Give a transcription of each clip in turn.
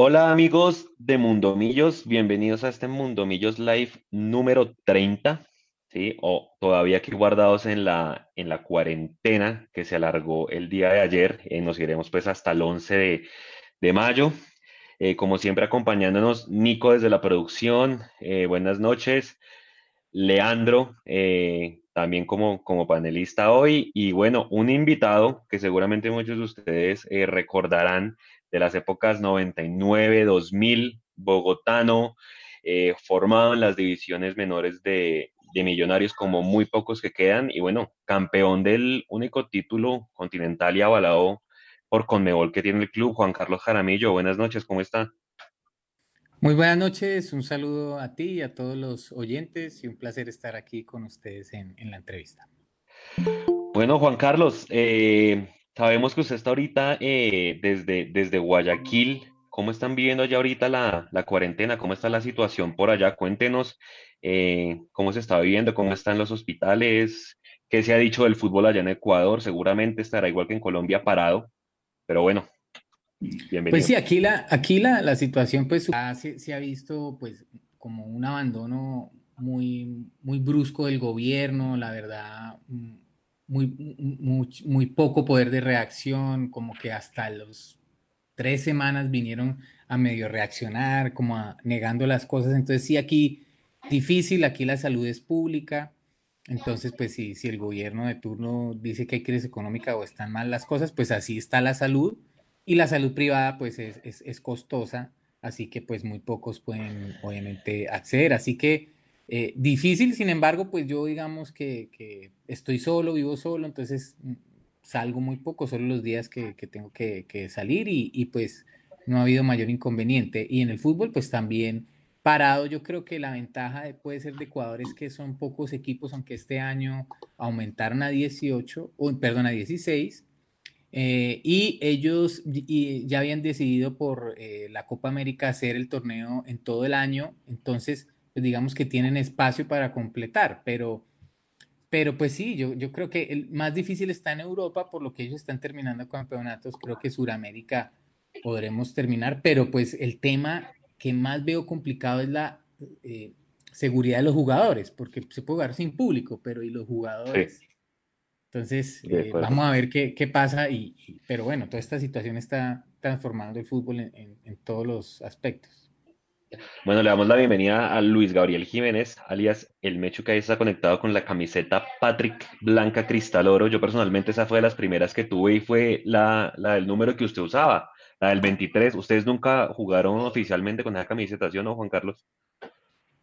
Hola amigos de Mundomillos, bienvenidos a este Mundomillos Live número 30, ¿sí? O todavía aquí guardados en la, en la cuarentena que se alargó el día de ayer, eh, nos iremos pues hasta el 11 de, de mayo. Eh, como siempre acompañándonos Nico desde la producción, eh, buenas noches, Leandro eh, también como, como panelista hoy. Y bueno, un invitado que seguramente muchos de ustedes recordarán de las épocas 99, 2000, bogotano, eh, formado en las divisiones menores de, de Millonarios como muy pocos que quedan y bueno, campeón del único título continental y avalado por Conmebol que tiene el club, Juan Carlos Jaramillo. Buenas noches, ¿cómo está? Muy buenas noches, un saludo a ti y a todos los oyentes y un placer estar aquí con ustedes en, en la entrevista. Bueno, Juan Carlos, eh, sabemos que usted está ahorita eh, desde, desde Guayaquil. ¿Cómo están viviendo allá ahorita la, la cuarentena? ¿Cómo está la situación por allá? Cuéntenos eh, cómo se está viviendo, cómo están los hospitales, qué se ha dicho del fútbol allá en Ecuador. Seguramente estará igual que en Colombia parado, pero bueno, bienvenido. Pues sí, aquí la, aquí la, la situación pues ah, se, se ha visto pues como un abandono muy, muy brusco del gobierno, la verdad, mm, muy, muy, poco poder de reacción, como que hasta los tres semanas vinieron a medio reaccionar, como a, negando las cosas. Entonces sí, aquí difícil, aquí la salud es pública. Entonces, pues si, si el gobierno de turno dice que hay crisis económica o están mal las cosas, pues así está la salud. Y la salud privada, pues es, es, es costosa, así que pues muy pocos pueden obviamente acceder. Así que eh, difícil, sin embargo, pues yo digamos que, que, estoy solo, vivo solo, entonces mm, salgo muy poco, solo los días que, que tengo que, que salir y, y, pues no ha habido mayor inconveniente. Y en el fútbol, pues también parado, yo creo que la ventaja de, puede ser de Ecuador es que son pocos equipos, aunque este año aumentaron a 18, o, perdón, a 16. Eh, y ellos y ya habían decidido por eh, la Copa América hacer el torneo en todo el año, entonces pues digamos que tienen espacio para completar, pero, pero pues sí, yo, yo creo que el más difícil está en Europa, por lo que ellos están terminando campeonatos, creo que Suramérica podremos terminar, pero pues el tema que más veo complicado es la eh, seguridad de los jugadores, porque se puede jugar sin público, pero ¿y los jugadores? Sí. Entonces, eh, vamos a ver qué, qué pasa, y, y, pero bueno, toda esta situación está transformando el fútbol en, en, en todos los aspectos. Bueno, le damos la bienvenida a Luis Gabriel Jiménez, alias El Mechu, que ahí está conectado con la camiseta Patrick Blanca Cristal Oro. Yo personalmente esa fue de las primeras que tuve y fue la, la del número que usted usaba, la del 23. ¿Ustedes nunca jugaron oficialmente con esa camiseta, ¿sí o no, Juan Carlos?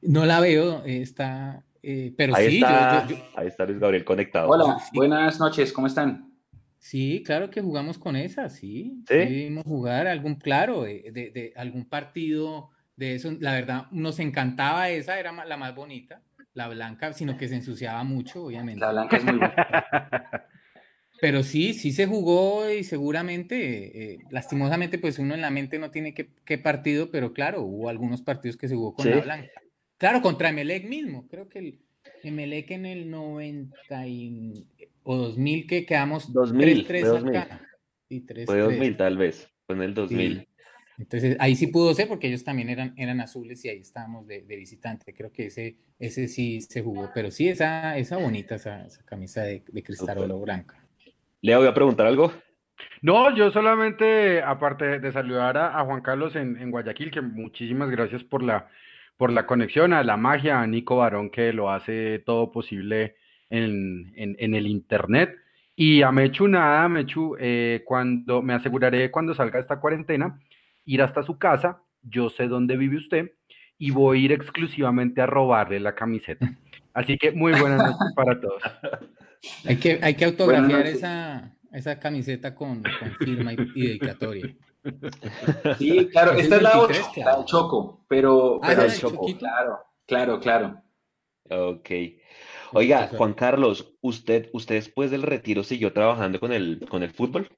No la veo, está, eh, pero ahí sí. Está, yo, yo, ahí está Luis Gabriel conectado. Hola, sí. buenas noches, ¿cómo están? Sí, claro que jugamos con esa, sí. Sí, sí jugar algún, claro, de, de, de algún partido de eso, la verdad, nos encantaba esa, era la más bonita, la blanca, sino que se ensuciaba mucho, obviamente. La blanca es muy buena. Pero sí, sí se jugó y seguramente, eh, lastimosamente, pues uno en la mente no tiene qué, partido, pero claro, hubo algunos partidos que se jugó con sí. la blanca. Claro, contra Emelec mismo, creo que el Emelec en el 90 y, o 2000 que quedamos 2000, 3-3 2000. acá. Sí, 3 fue 2000 tal vez, fue en el 2000. Sí. Entonces ahí sí pudo ser porque ellos también eran, eran azules y ahí estábamos de, de, visitante. Creo que ese, ese sí se jugó, pero sí esa, esa bonita, esa, esa camisa de, de cristal oro blanca. ¿Le voy a preguntar algo? No, yo solamente, aparte de saludar a, a Juan Carlos en, en, Guayaquil, que muchísimas gracias por la, por la conexión, a la magia, a Nico Barón, que lo hace todo posible en, en, en el Internet. Y a Mechu nada, Mechu, eh, cuando me aseguraré cuando salga esta cuarentena, ir hasta su casa, yo sé dónde vive usted y voy a ir exclusivamente a robarle la camiseta. Así que muy buenas noches para todos. Hay que, hay que autografiar esa, esa camiseta con, con firma y, y, dedicatoria. Sí, claro, esta es la 8, claro. la del Choco, pero, ah, pero el Choco, claro, claro, claro. Ok. Oiga, Juan Carlos, ¿usted, usted después del retiro siguió trabajando con el, con el fútbol?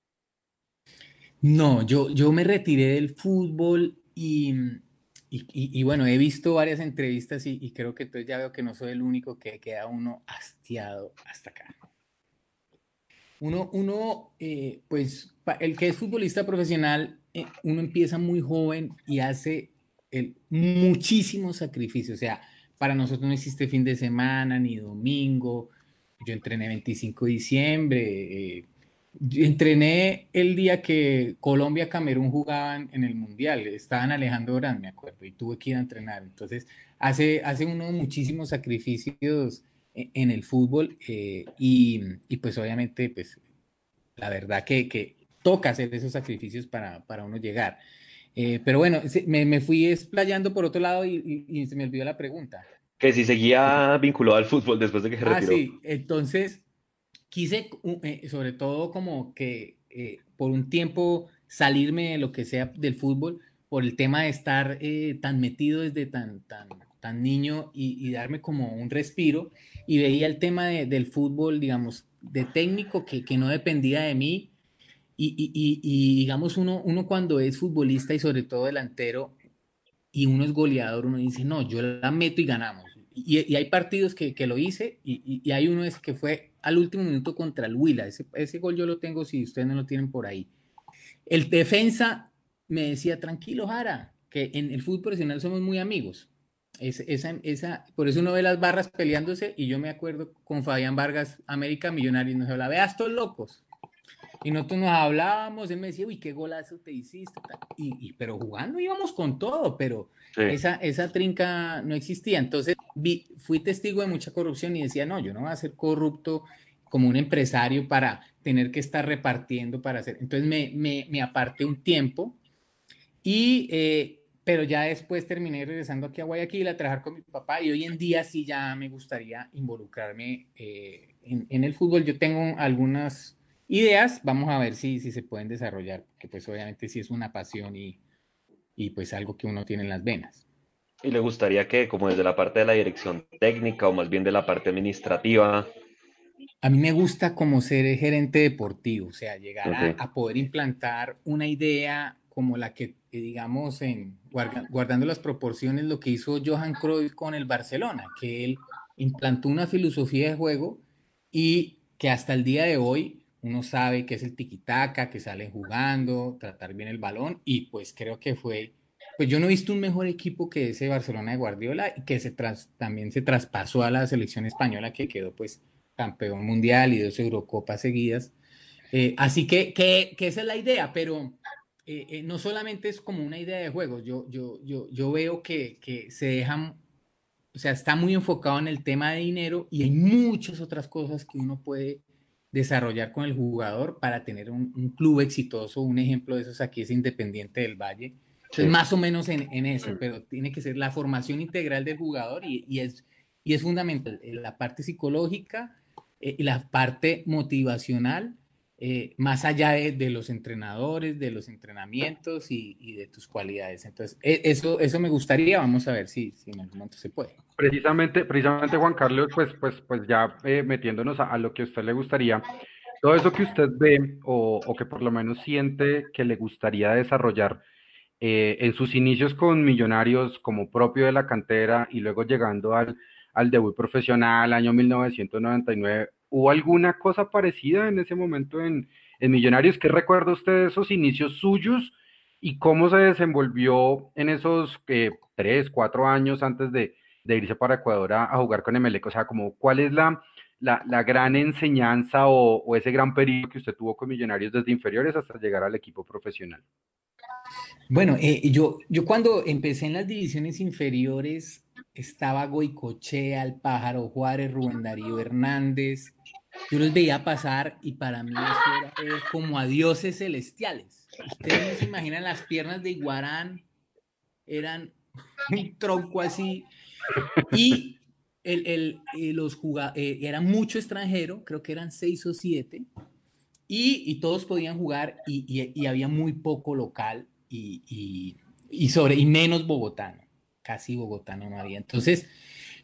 No, yo, yo me retiré del fútbol y, y, bueno, he visto varias entrevistas y, creo que entonces ya veo que no soy el único que queda uno hastiado hasta acá. Uno, uno eh, pues el que es futbolista profesional eh, uno empieza muy joven y hace el, muchísimos sacrificios. O sea, para nosotros no existe fin de semana ni domingo. Yo entrené 25 de diciembre. Eh, entrené el día que Colombia-Camerún jugaban en el Mundial. Estaban Alejandro Orán, me acuerdo, y tuve que ir a entrenar. Entonces, hace, hace uno muchísimos sacrificios e, en el fútbol eh, y, y, pues obviamente, pues la verdad que, que toca hacer esos sacrificios para, para uno llegar. Eh, pero bueno, me, me, fui explayando por otro lado y, y, se me olvidó la pregunta. Que si seguía vinculado al fútbol después de que se ah, retiró. Ah, sí, entonces quise eh, sobre todo como que eh, por un tiempo salirme de lo que sea del fútbol por el tema de estar tan metido desde tan, tan, tan niño y, darme como un respiro y veía el tema de, del fútbol, digamos, de técnico que, que no dependía de mí y, y, y, digamos, uno, uno cuando es futbolista y sobre todo delantero y uno es goleador, uno dice, no, yo la meto y ganamos. Y, hay partidos que, que lo hice y, hay uno es que fue al último minuto contra el Huila. Ese, gol yo lo tengo si ustedes no lo tienen por ahí. El defensa me decía, tranquilo, Jara, que en el fútbol profesional somos muy amigos. esa, esa, por eso uno ve las barras peleándose y yo me acuerdo con Fabián Vargas, América Millonarios, nos hablaba, vea estos locos, y nosotros nos hablábamos, él me decía, uy, qué golazo te hiciste. Y, pero jugando íbamos con todo, pero esa, esa trinca no existía. Entonces vi, fui testigo de mucha corrupción y decía, no, yo no voy a ser corrupto como un empresario para tener que estar repartiendo para hacer. Entonces me, me, me aparté un tiempo y, eh, pero ya después terminé regresando aquí a Guayaquil a trabajar con mi papá y hoy en día sí ya me gustaría involucrarme eh, en, en el fútbol. Yo tengo algunas ideas, vamos a ver si, si se pueden desarrollar, que pues obviamente sí es una pasión y, y pues algo que uno tiene en las venas. ¿Y le gustaría que, como desde la parte de la dirección técnica o más bien de la parte administrativa? A mí me gusta como ser gerente deportivo, o sea, llegar a, poder implantar una idea como la que, eh, digamos, en, guardando las proporciones, lo que hizo Johan Cruyff con el Barcelona, que él implantó una filosofía de juego y que hasta el día de hoy uno sabe que es el tiquitaca, que salen jugando, tratar bien el balón y pues creo que fue, pues yo no he visto un mejor equipo que ese Barcelona de Guardiola y que se también se traspasó a la selección española que quedó pues campeón mundial y dos Eurocopas seguidas. Eh, así que, que, esa es la idea, pero eh, eh, no solamente es como una idea de juego, yo, yo, yo, yo veo que, que se dejan, o sea, está muy enfocado en el tema de dinero y hay muchas otras cosas que uno puede desarrollar con el jugador para tener un, club exitoso. Un ejemplo de esos aquí es Independiente del Valle. Entonces, más o menos en, en, eso, pero tiene que ser la formación integral del jugador y, y es, y es fundamental eh, la parte psicológica eh, y la parte motivacional, eh, más allá de, de, los entrenadores, de los entrenamientos y, y, de tus cualidades. Entonces, e, eso, eso me gustaría, vamos a ver si, si en algún momento se puede. Precisamente, precisamente Juan Carlos, pues, pues, pues ya eh, metiéndonos a, lo que a usted le gustaría, todo eso que usted ve o, o que por lo menos siente que le gustaría desarrollar eh, en sus inicios con Millonarios como propio de la cantera y luego llegando al, al debut profesional, año 1999, ¿hubo alguna cosa parecida en ese momento en, en Millonarios? ¿Qué recuerda usted de esos inicios suyos y cómo se desenvolvió en esos eh, tres, cuatro años antes de de irse para Ecuador a, jugar con Emelec? O sea, como, ¿cuál es la, la, gran enseñanza o, ese gran periodo que usted tuvo con Millonarios desde inferiores hasta llegar al equipo profesional? Bueno, eh, yo, yo cuando empecé en las divisiones inferiores estaba Goicochea, El Pájaro Juárez, Rubén Darío Hernández. Yo los veía pasar y para mí eso era como a dioses celestiales. Ustedes no se imaginan las piernas de Iguarán, eran un tronco así, y el, el, los jugadores, eh, era mucho extranjero, creo que eran seis o siete, y, y todos podían jugar y, y, había muy poco local y, y, sobre, y menos bogotano, casi bogotano no había. Entonces,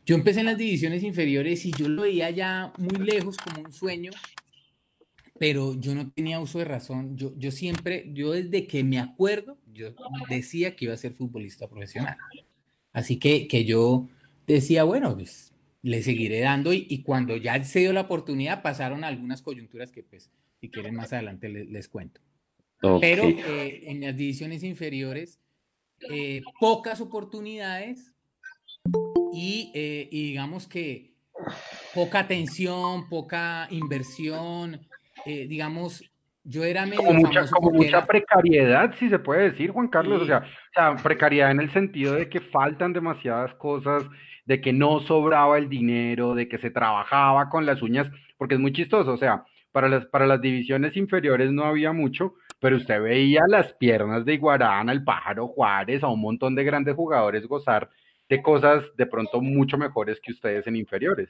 yo empecé en las divisiones inferiores y yo lo veía ya muy lejos como un sueño, pero yo no tenía uso de razón. Yo, yo siempre, yo desde que me acuerdo, yo decía que iba a ser futbolista profesional. Así que, que yo decía, bueno, pues le seguiré dando y, cuando ya se dio la oportunidad pasaron algunas coyunturas que pues si quieren más adelante les, cuento. Pero eh, en las divisiones inferiores, eh, pocas oportunidades y, y digamos que poca atención, poca inversión, digamos, yo era medio como mucha, como mucha precariedad, si se puede decir, Juan Carlos. O, sea, o, sea, precariedad en el sentido de que faltan demasiadas cosas, de que no sobraba el dinero, de que se trabajaba con las uñas, porque es muy chistoso. O sea, para las, para las divisiones inferiores no había mucho, pero usted veía las piernas de Iguarán, el pájaro Juárez, a un montón de grandes jugadores gozar de cosas de pronto mucho mejores que ustedes en inferiores.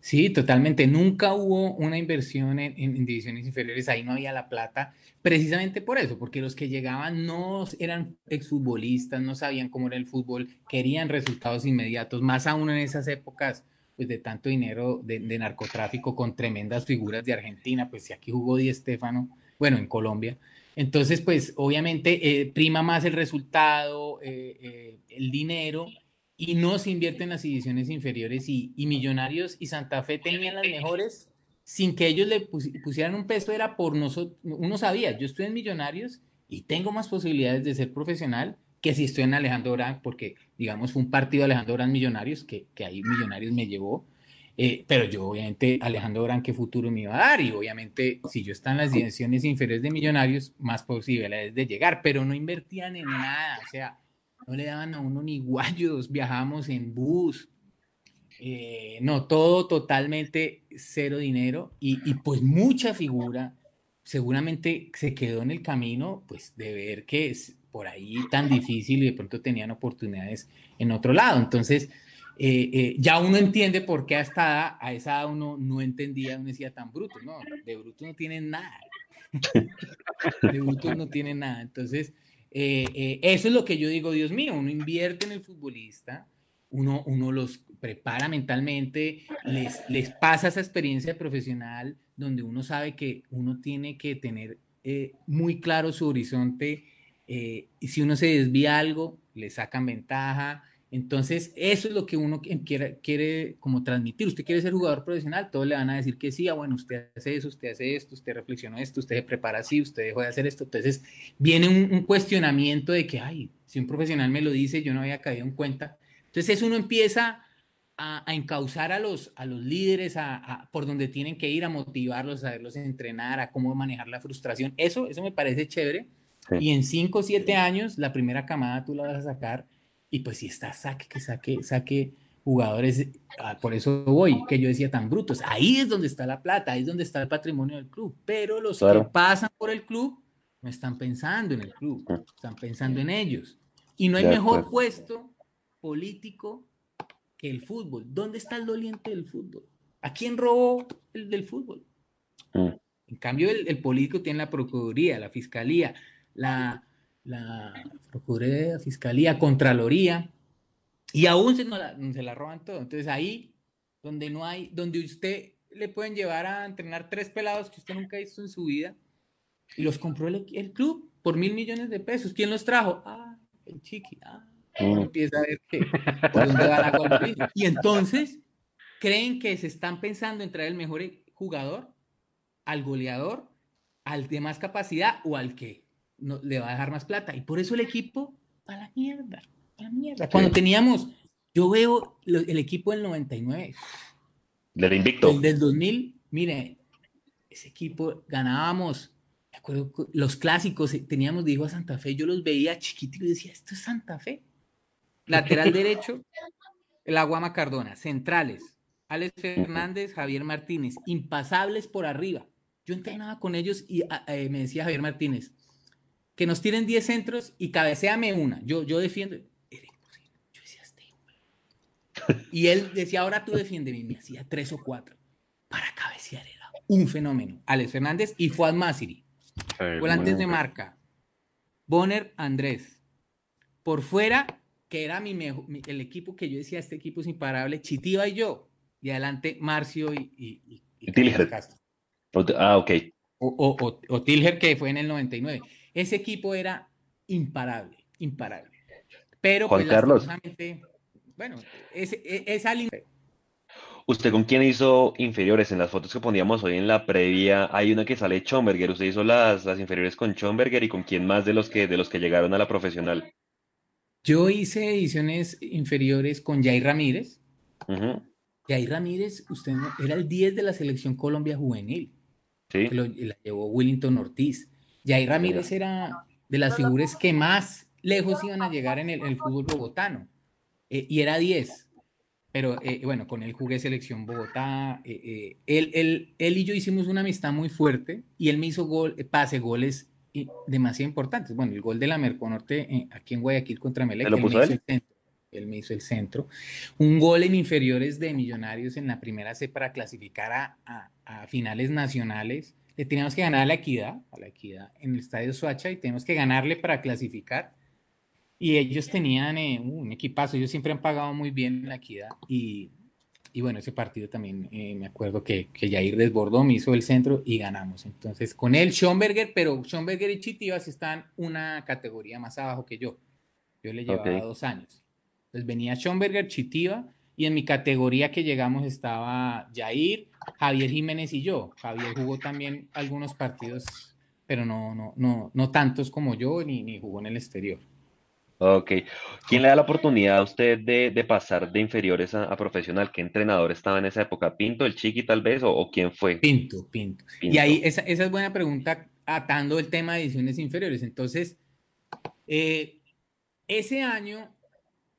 Sí, totalmente. Nunca hubo una inversión en, divisiones inferiores, ahí no había la plata, precisamente por eso, porque los que llegaban no eran exfutbolistas, no sabían cómo era el fútbol, querían resultados inmediatos, más aún en esas épocas pues de tanto dinero de, narcotráfico con tremendas figuras de Argentina, pues si aquí jugó Di Stefano, bueno, en Colombia. Entonces, pues obviamente eh, prima más el resultado, eh, eh, el dinero, y no se invierte en las divisiones inferiores y, Millonarios y Santa Fe tenían las mejores sin que ellos le pusieran un peso, era por nosotros, uno sabía, yo estoy en Millonarios y tengo más posibilidades de ser profesional que si estoy en Alejandro Orán, porque digamos fue un partido de Alejandro Orán Millonarios, que, que ahí Millonarios me llevó, eh, pero yo obviamente Alejandro Orán qué futuro me iba a dar y obviamente si yo estaba en las divisiones inferiores de Millonarios, más posibilidades de llegar, pero no invertían en nada, o sea, no le daban a uno ni guayos, viajamos en bus, eh, no, todo totalmente cero dinero. Y, y, pues mucha figura, seguramente se quedó en el camino, pues de ver que es por ahí tan difícil y de pronto tenían oportunidades en otro lado. Entonces, eh, eh, ya uno entiende por qué hasta a esa edad uno no entendía, uno decía tan bruto, no, de bruto no tienen nada. de bruto no tienen nada. Entonces, eh, eh, eso es lo que yo digo, Dios mío, uno invierte en el futbolista, uno, uno los prepara mentalmente, les, les pasa esa experiencia profesional donde uno sabe que uno tiene que tener eh, muy claro su horizonte y si uno se desvía algo, le sacan ventaja, entonces, eso es lo que uno quiere, quiere como transmitir. Usted quiere ser jugador profesional, todos le van a decir que sí, ah, bueno, usted hace eso, usted hace esto, usted reflexionó esto, usted se prepara así, usted dejó de hacer esto. Entonces, viene un, cuestionamiento de que, ay, si un profesional me lo dice, yo no había caído en cuenta. Entonces, eso uno empieza a, a encauzar a los, a los líderes a, por donde tienen que ir, a motivarlos, a saberlos entrenar, a cómo manejar la frustración. Eso, eso me parece chévere. Y en cinco o siete años, la primera camada tú la vas a sacar y pues si está saque, que saque, saque jugadores, ah, por eso voy, que yo decía tan brutos. Ahí es donde está la plata, ahí es donde está el patrimonio del club. Pero los que pasan por el club no están pensando en el club, están pensando en ellos. Y no hay mejor puesto político que el fútbol. ¿Dónde está el doliente del fútbol? ¿A quién robó el del fútbol? Mm. En cambio, el, el político tiene la Procuraduría, la Fiscalía, la, la Procuraduría, Fiscalía, Contraloría, y aún se, la, se la roban todo. Entonces ahí, donde no hay, donde usted le pueden llevar a entrenar tres pelados que usted nunca ha visto en su vida, y los compró el, club por mil millones de pesos. ¿Quién los trajo? Ah, el chiqui. Ah, mm. empieza a ver que, por dónde va la Y entonces, creen que se están pensando en traer el mejor jugador, al goleador, al de más capacidad o al que no, le va a dejar más plata. Y por eso el equipo, a la mierda, a la mierda. Cuando teníamos, yo veo el equipo del 99. Del Invicto. El del 2000, mire, ese equipo ganábamos, me acuerdo, los clásicos, eh, teníamos, dijo a Santa Fe, yo los veía chiquitos y decía, esto es Santa Fe. Lateral derecho, el Aguama Cardona. Centrales, Alex Fernández, Javier Martínez. Impasables por arriba. Yo entrenaba con ellos y ah, eh, me decía Javier Martínez, que nos tiren 10 centros y cabeceame una. Yo, yo defiendo. Era imposible. Yo decía, este Y él decía, ahora tú defiéndeme. Me hacía tres o cuatro. Para cabecear era un fenómeno. Alex Fernández y Fuad Masiri. Volantes de marca. Bonner Andrés. Por fuera, que era mi, mejor, el equipo que yo decía, este equipo es imparable, Chitiva y yo. Y adelante, Marcio y, y, y, Tilger. Ah, ok. O, o, o, o Tilger, que fue en el 99. Ese equipo era imparable, imparable. Pero Juan pues, Carlos. bueno, ese, esa línea. ¿Usted con quién hizo inferiores? En las fotos que poníamos hoy en la previa, hay una que sale Schomberger. ¿Usted hizo las, las inferiores con Schomberger y con quién más de los que, de los que llegaron a la profesional? Yo hice ediciones inferiores con Jair Ramírez. Ujú, Jair Ramírez, usted no- era el 10 de la selección Colombia juvenil, Sí, que lo, la llevó Willington Ortiz. Jair Ramírez era de las figuras que más lejos iban a llegar en el, en el fútbol bogotano. Eh, y era 10. Pero eh, bueno, con él jugué selección Bogotá. eh, eh, él, él- él y yo hicimos una amistad muy fuerte y él me hizo gol, eh, pase, goles eh, demasiado importantes. Bueno, el gol de la Merconorte eh, aquí en Guayaquil contra Melec, ¿Se lo él me puso hizo él? el centro. Él me hizo el centro. Un gol en inferiores de Millonarios en la primera C para clasificar a, a- a finales nacionales. Le teníamos que ganar a la Equidad, a la Equidad en el Estadio Soacha y tenemos que ganarle para clasificar. Y ellos tenían eh, un equipazo, ellos siempre han pagado muy bien en la equidad. Y, y bueno, ese partido también eh, me acuerdo que, que Jair desbordó, me hizo el centro y ganamos. Entonces, con él, Schomberger, pero Schomberger y Chitivas están una categoría más abajo que yo. Yo le llevaba Ok. dos años. Entonces venía Schomberger, Chitiva, y en mi categoría que llegamos estaba Jair, Javier Jiménez y yo. Javier jugó también algunos partidos, pero no, no, no, no tantos como yo, ni, ni jugó en el exterior. ok. ¿Quién le da la oportunidad a usted de, de pasar de inferiores a, a profesional? ¿Qué entrenador estaba en esa época? ¿Pinto, el Chiqui tal vez? ¿O, o quién fue? Pinto, Pinto. Y Pinto. ahí, esa, esa es buena pregunta atando el tema de ediciones inferiores. Entonces, eh, ese año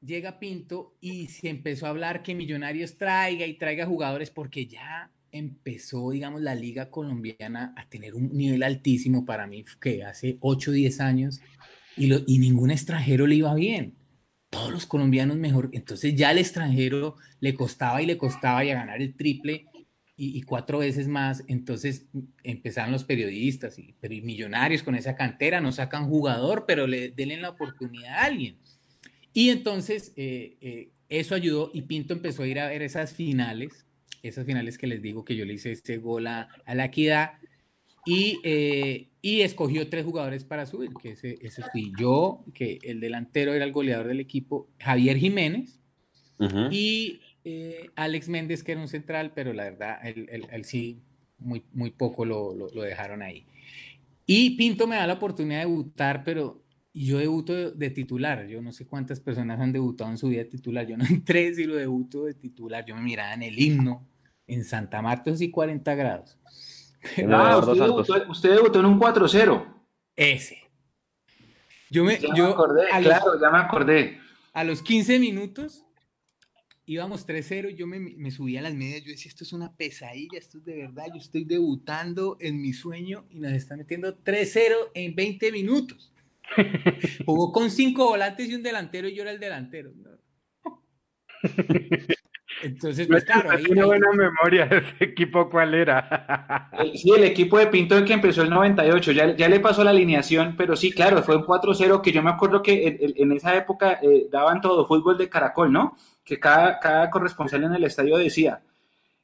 llega Pinto y se empezó a hablar que Millonarios traiga y traiga jugadores porque ya empezó, digamos, la liga colombiana a tener un nivel altísimo para mí, que hace 8 o 10 años, y, lo- y ningún extranjero le iba bien. Todos los colombianos mejor. Entonces ya al extranjero le costaba y le costaba y a ganar el triple y, cuatro veces más. Entonces empezaron los periodistas, y, pero millonarios con esa cantera, no sacan jugador, pero le denle la oportunidad a alguien. Y entonces eh, eh, eso ayudó y Pinto empezó a ir a ver esas finales, esas finales que les digo que yo le hice este gol a, a la equidad y, eh, y escogió tres jugadores para subir, que ese, ese fui yo, que el delantero era el goleador del equipo, Javier Jiménez, y Alex Méndez, que era un central, pero la verdad, él, él- él sí, muy, muy poco lo, lo- lo dejaron ahí. Y Pinto me da la oportunidad de debutar, pero yo debuto de, titular. Yo no sé cuántas personas han debutado en su vida de titular. Yo no entré si lo debuto de titular. Yo me miraba en el himno, en Santa Marta, sí 40 grados. Ah, usted debutó, usted debutó en un 4-0. Ese. Yo me, Ya me yo acordé, los- claro, ya me acordé. A los 15 minutos íbamos 3-0 y yo me, me subí a las medias. Yo decía, esto es una pesadilla, esto es de verdad. Yo estoy debutando en mi sueño y nos están metiendo 3-0 en 20 minutos. Jugó con cinco volantes y un delantero y yo era el delantero. ¿no? Entonces, pues claro, ahí, ahí- buena memoria de ese equipo, ¿cuál era? Sí, el equipo de Pinto que empezó el 98, ya, ya le pasó la alineación, pero sí, claro, fue un 4-0 que yo me acuerdo que en esa época eh, daban todo fútbol de caracol, ¿no? Que cada, cada corresponsal en el estadio decía.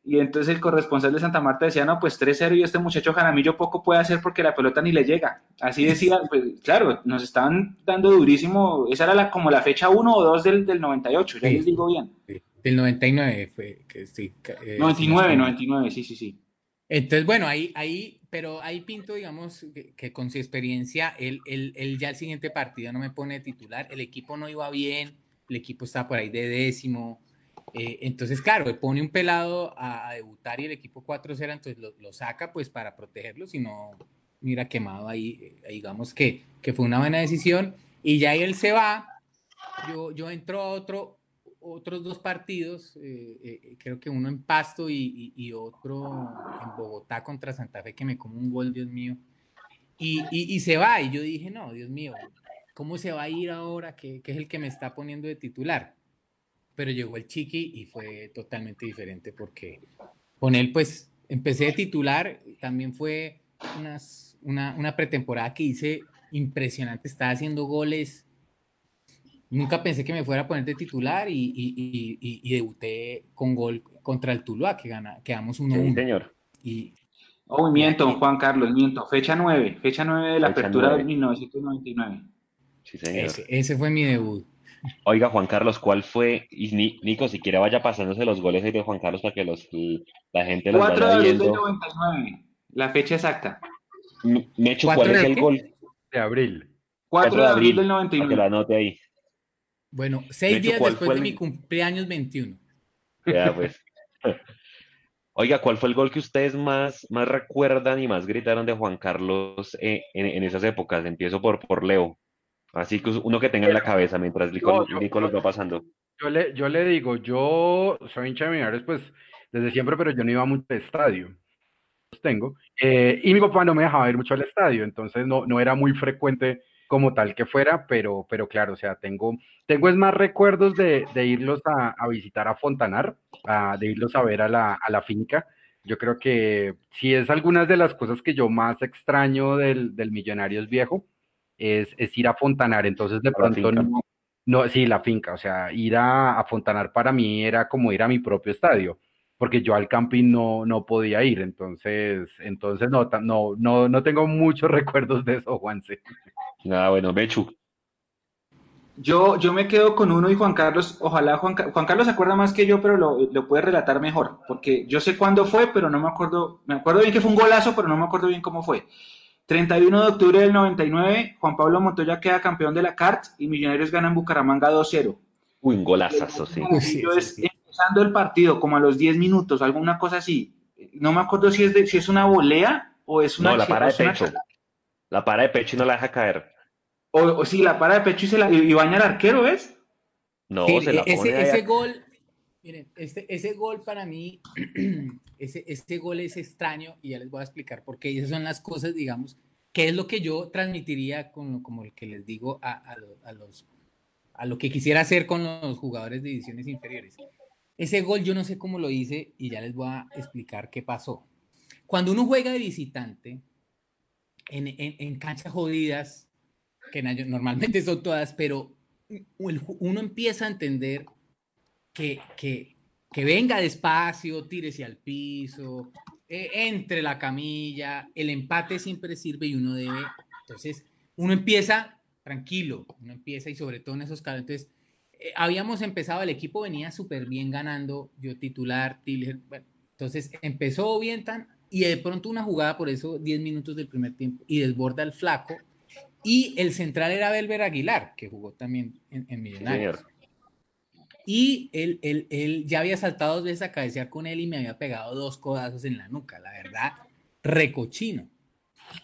Y entonces el corresponsal de Santa Marta decía, no, pues 3-0 y este muchacho Jaramillo poco puede hacer porque la pelota ni le llega. Así decía, pues claro, nos estaban dando durísimo, esa era la, como la fecha 1 o 2 del, del 98, ya Sí. les digo bien. del 99 fue que sí. eh, 99, sí, 99, sí, sí, sí. Entonces, bueno, ahí, ahí, pero ahí Pinto, digamos, que, que con su experiencia, él, él, él ya el siguiente partido no me pone titular, el equipo no iba bien, el equipo estaba por ahí de décimo, eh, entonces, claro, pone un pelado a, debutar y el equipo 4-0, entonces lo, saca pues para protegerlo, si no, mira, quemado ahí, eh, digamos que, que fue una buena decisión, y ya él se va, yo, yo entro a otro, otros dos partidos, eh, creo que uno en Pasto y, otro en Bogotá contra Santa Fe, que me come un gol, Dios mío. Y- y se va, y yo dije, no, Dios mío, ¿cómo se va a ir ahora? Que, que es el que me está poniendo de titular. Pero llegó el Chiqui y fue totalmente diferente porque con él, pues, empecé de titular, también fue unas- una, una pretemporada que hice impresionante, estaba haciendo goles. Nunca pensé que me fuera a poner de titular y, y- y- y- y debuté con gol contra el Tuluá, que gana, quedamos 1-1. Sí, señor. Y Oh, miento, Juan Carlos, miento. Fecha 9, fecha 9 de la Fecha apertura nueve. de 1999. Sí, señor. ese, ese fue mi debut. Oiga, Juan Carlos, ¿cuál fue? Y Ni- Nico, si quiere vaya pasándose los goles ahí de Juan Carlos para que los, la gente los 4 de abril del viendo. 99, la fecha exacta. M- Mechu, ¿Cuatro ¿cuál es el qué? gol? De abril. 4 de abril del para que lo 99. anote ahí. Bueno, seis días ¿cuál después de el- mi cumpleaños 21. Ya, pues. Oiga, ¿cuál fue el gol que ustedes más, más recuerdan y más gritaron de Juan Carlos eh, en, en esas épocas? Empiezo por, por Leo. Así que uno que tenga en la cabeza mientras Nico, No, yo- Nico los va pasando. Yo le, yo le digo, yo soy hincha de Millonarios pues desde siempre, pero yo no iba mucho al estadio. Los tengo. Eh, y mi papá no me dejaba ir mucho al estadio, entonces no, no era muy frecuente como tal que fuera, pero, pero claro, o sea, tengo, tengo es más recuerdos de, de irlos a, a visitar a Fontanar, a- de irlos a ver a la, a la finca. Yo creo que si es algunas de las cosas que yo más extraño del, del Millonarios viejo, es, es ir a Fontanar, entonces de A pronto no, no, sí, la finca, o sea, ir a, a Fontanar para mí era como ir a mi propio estadio, porque yo al camping no, no podía ir, entonces, entonces no, no, no, no tengo muchos recuerdos de eso, Juanse. Ah, bueno, Mechu. Yo, yo me quedo con uno y Juan Carlos, ojalá Juan, Juan Carlos se acuerda más que yo, pero lo, lo puede relatar mejor, porque yo sé cuándo fue, pero no me acuerdo, me acuerdo bien que fue un golazo, pero no me acuerdo bien cómo fue. 31 de octubre del 99, Juan Pablo Montoya queda campeón de la CART y Millonarios gana en Bucaramanga 2-0. Uy, un golazazo, sí. Sí, Yo sí, empezando el partido, como a los 10 minutos, alguna cosa así. No me acuerdo si es, de, si es una volea o es una... No, la para de una- pecho. La para de pecho y no la deja caer. O, o sí, la para de pecho y, se la, y, y baña al arquero, ¿ves? No, Sí, se la ese, pone ese a- gol, miren, este, ese gol para mí, ese, ese gol es extraño y ya les voy a explicar por qué. Y esas son las cosas, digamos, que es lo que yo transmitiría con, como el que les digo a, a lo- a los, a lo que quisiera hacer con los jugadores de divisiones inferiores. Ese gol yo no sé cómo lo hice y ya les voy a explicar qué pasó. Cuando uno juega de visitante en, en, en canchas jodidas, que normalmente son todas, pero uno empieza a entender que, que, que venga despacio, tírese al piso, eh, entre la camilla, el empate siempre sirve y uno debe, entonces uno empieza tranquilo, uno empieza y sobre todo en esos casos, entonces eh, habíamos empezado, el equipo venía súper bien ganando, yo titular, Tiller, bueno, entonces empezó bien tan, y de pronto una jugada por eso 10 minutos del primer tiempo y desborda el flaco y el central era Belver Aguilar, que jugó también en, en Millonarios. Y él, él, él ya había saltado dos veces a cabecear con él y me había pegado dos codazos en la nuca, la verdad, recochino.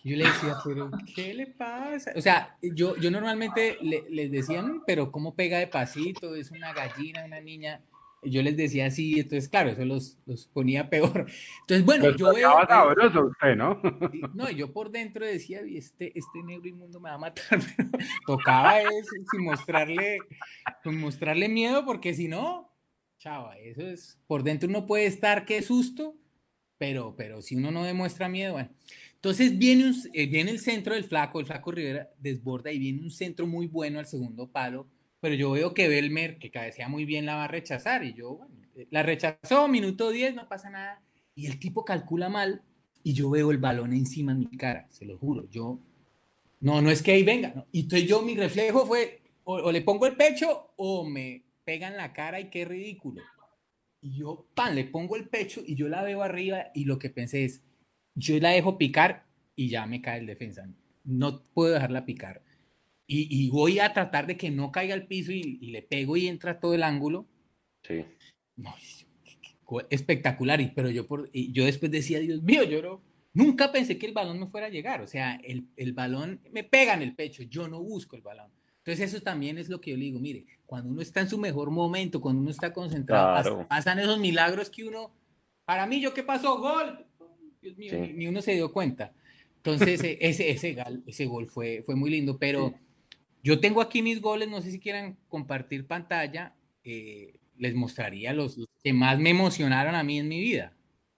Yo le decía, pero ¿qué le pasa? O sea, yo, yo normalmente le- les decía, "Mm, pero ¿cómo pega de pasito? Es una gallina, una niña. Yo les decía así, entonces, claro, eso los, los ponía peor. Entonces, bueno, Pues yo veo. estaba sabroso usted, ¿no? No, yo por dentro decía, "Y este, este negro inmundo me va a matar, tocaba eso sin mostrarle, sin mostrarle miedo, porque si no, chava, eso es, por dentro uno puede estar, qué susto, pero, pero si uno no demuestra miedo, bueno. Entonces viene, un- eh, viene el centro del flaco, el flaco Rivera desborda y viene un centro muy bueno al segundo palo, pero yo veo que Belmer, que cabecea muy bien, la va a rechazar, y yo, bueno, eh, la rechazó, minuto 10, no pasa nada, y el tipo calcula mal, y yo veo el balón encima de mi cara, se lo juro, yo, no, no es que ahí venga, y entonces yo, mi reflejo fue, o, o le pongo el pecho, o me pega en la cara, y qué ridículo. Y yo, pan, le pongo el pecho, y yo la veo arriba, y lo que pensé es, yo la dejo picar, y ya me cae el defensa, no puedo dejarla picar. Y, y voy a tratar de que no caiga al piso y, y le pego y entra todo el ángulo. Sí. No, espectacular. Y, pero yo, por, y yo después decía, Dios mío, yo no, nunca pensé que el balón me fuera a llegar. O sea, el, el balón me pega en el pecho, yo no busco el balón. Entonces eso también es lo que yo le digo, mire, cuando uno está en su mejor momento, cuando uno está concentrado, Claro. pasan esos milagros que uno, para mí, ¿yo qué pasó? Gol. Dios mío, Sí. ni, ni uno se dio cuenta. Entonces eh, ese, ese, gal- ese gol fue, fue muy lindo, pero yo tengo aquí mis goles, no sé si quieran compartir pantalla, eh, les mostraría los, los que más me emocionaron a mí en mi vida.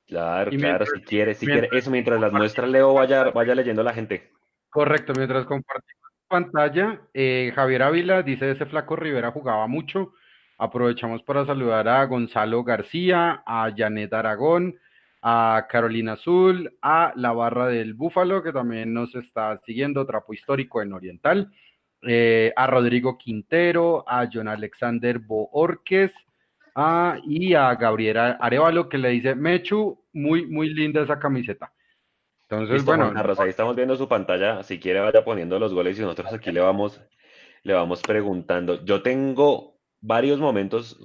Claro, Y claro, mientras- si quiere, si mientras- quiere. Eso mientras las muestra Leo, vaya, vaya leyendo la gente. Correcto, mientras compartimos pantalla, eh, Javier Ávila dice, ese flaco Rivera jugaba mucho. Aprovechamos para saludar a Gonzalo García, a Janet Aragón, a Carolina Azul, a la barra del Búfalo, que también nos está siguiendo, Trapo Histórico en Oriental. Eh, a Rodrigo Quintero, a John Alexander Boorques, a, y a Gabriela Arevalo que le dice, Mechu, muy, muy linda esa camiseta. Entonces, Listo, bueno, Juan Carlos, ahí estamos viendo su pantalla. Si quiere, vaya poniendo los goles y nosotros aquí le vamos, le vamos preguntando. Yo tengo varios momentos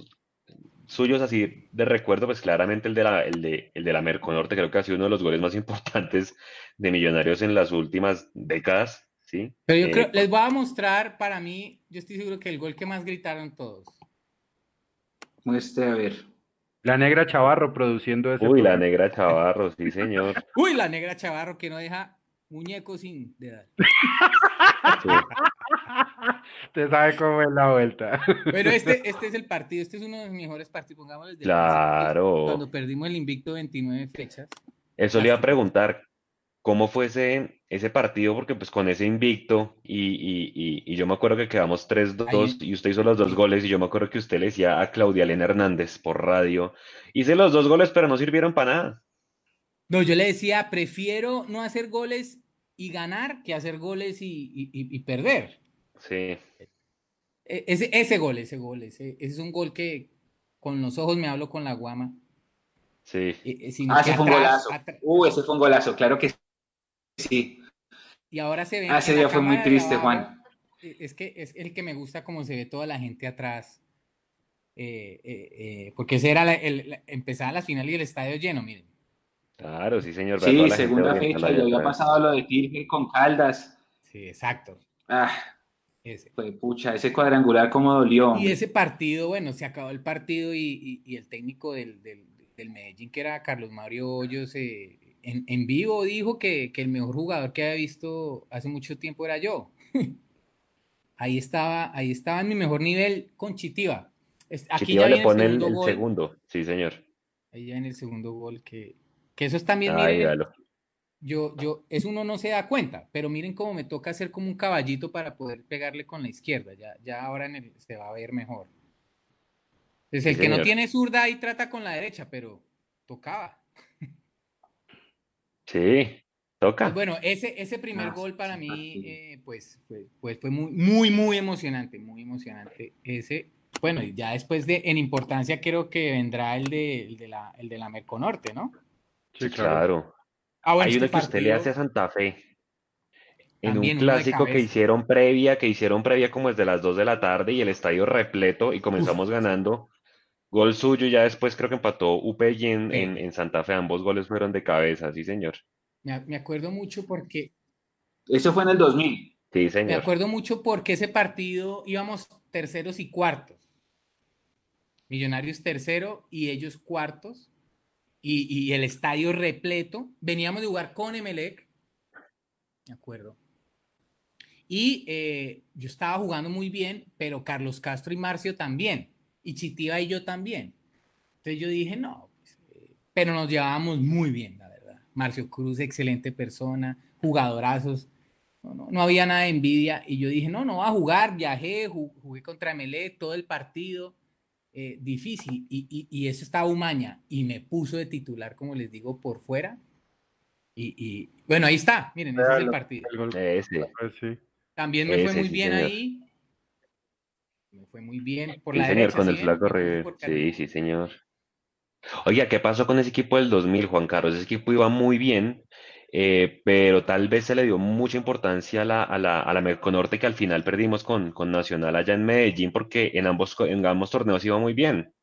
suyos así de recuerdo, pues claramente el de la, el de, el de la Merconorte, creo que ha sido uno de los goles más importantes de Millonarios en las últimas décadas, ¿sí? Pero yo Eh, creo, les voy a mostrar para mí, yo estoy seguro que el gol que más gritaron todos. Muestre a ver. la negra Chavarro produciendo ese. Uy, la negra Chavarro, sí, señor. Uy, la negra Chavarro que no deja muñeco sin dedo. Sí. Usted sabe cómo es la vuelta. Pero este, este es el partido, este es uno de los mejores partidos, pongámosle desde el Claro. Cuando perdimos el invicto 29 fechas. Eso le iba a preguntar, ¿cómo fue ese, ese partido? Porque pues con ese invicto y, y, y, y yo me acuerdo que quedamos 3-2 Ahí- y usted hizo los dos goles y yo me acuerdo que usted le decía a Claudia Elena Hernández por radio, hice los dos goles pero no sirvieron para nada. No, yo le decía, prefiero no hacer goles y ganar que hacer goles y, y- y- y perder. Sí, E- Ese, ese gol, ese gol, ese, ese es un gol que con los ojos me hablo con la guama. sí. Eh, sino Ah, ese fue un golazo. Uh, ese fue un golazo, claro que sí. Y ahora se ve. Ah, ese día fue muy triste, Juan. eh, Es que es el que me gusta como se ve toda la gente atrás. eh, eh, eh, porque ese era la- el, la- empezaba la final y el estadio lleno, miren. Claro, sí, señor. Sí, segunda fecha, y había pasado lo de Tigre con Caldas. Sí, exacto. Ah, Ese. pucha, ese cuadrangular cómo dolió. Y ese partido, bueno, se acabó el partido y, y- y el técnico del, del- del Medellín, que era Carlos Mario Hoyos, eh, en, en vivo dijo que, que el mejor jugador que había visto hace mucho tiempo era yo. ahí estaba, ahí estaba en mi mejor nivel con Chitiva. Es- Aquí Chitiva ya le pone el segundo el gol. segundo, sí, señor. Ahí ya viene el segundo gol que, que eso es también, Ay, miren, véalo. yo, yo, eso uno no se da cuenta, pero miren cómo me toca hacer como un caballito para poder pegarle con la izquierda. Ya, ya ahora en el- se va a ver mejor. Entonces, Sí, el que no tiene zurda ahí trata con la derecha, pero tocaba. Sí, toca. Pues bueno, ese, ese primer Ah, gol para ese mí, eh, pues, fue, pues fue muy, muy, muy emocionante, muy emocionante. Ese, bueno, y ya después de, en importancia creo que vendrá el de, el de la, el de la Merconorte, ¿no? Sí, Claro. Ah, bueno, Hay este uno que usted le hace a Santa Fe. En También un clásico que hicieron previa, que hicieron previa como desde las 2 de la tarde y el estadio repleto y comenzamos ganando. Gol suyo ya después creo que empató UPG en, en, en Santa Fe. Ambos goles fueron de cabeza, sí, señor. Me, me acuerdo mucho porque Eso fue en el 2000. Sí, Me señor. acuerdo mucho porque ese partido íbamos terceros y cuartos. Millonarios tercero y ellos cuartos. Y, y el estadio repleto. Veníamos de jugar con Emelec. Me acuerdo. Y eh, yo estaba jugando muy bien, pero Carlos Castro y Marcio también. Y Chitiva y yo también. Entonces yo dije, no, pues, eh, pero nos llevábamos muy bien, la verdad. Marcio Cruz, excelente persona, jugadorazos. No, no, no había nada de envidia. Y yo dije, no, no va a jugar. Viajé, ju- jugué contra Emelec todo el partido. eh, difícil. Y, y, y eso estaba Umaña. Y me puso de titular, como les digo, por fuera. Y, y bueno, ahí está. Miren, ese es el partido. Ese. sí. También me fue muy sí, bien señor. ahí. Me fue muy bien por Sí, la señor, derecha. con ¿sí el flaco por Sí, sí, señor. Oiga, ¿qué pasó con ese equipo del 2000, Juan Carlos? Ese equipo iba muy bien, eh, pero tal vez se le dio mucha importancia a la, a la, a la Merconorte que al final perdimos con, con Nacional allá en Medellín porque en ambos, en ambos torneos iba muy bien.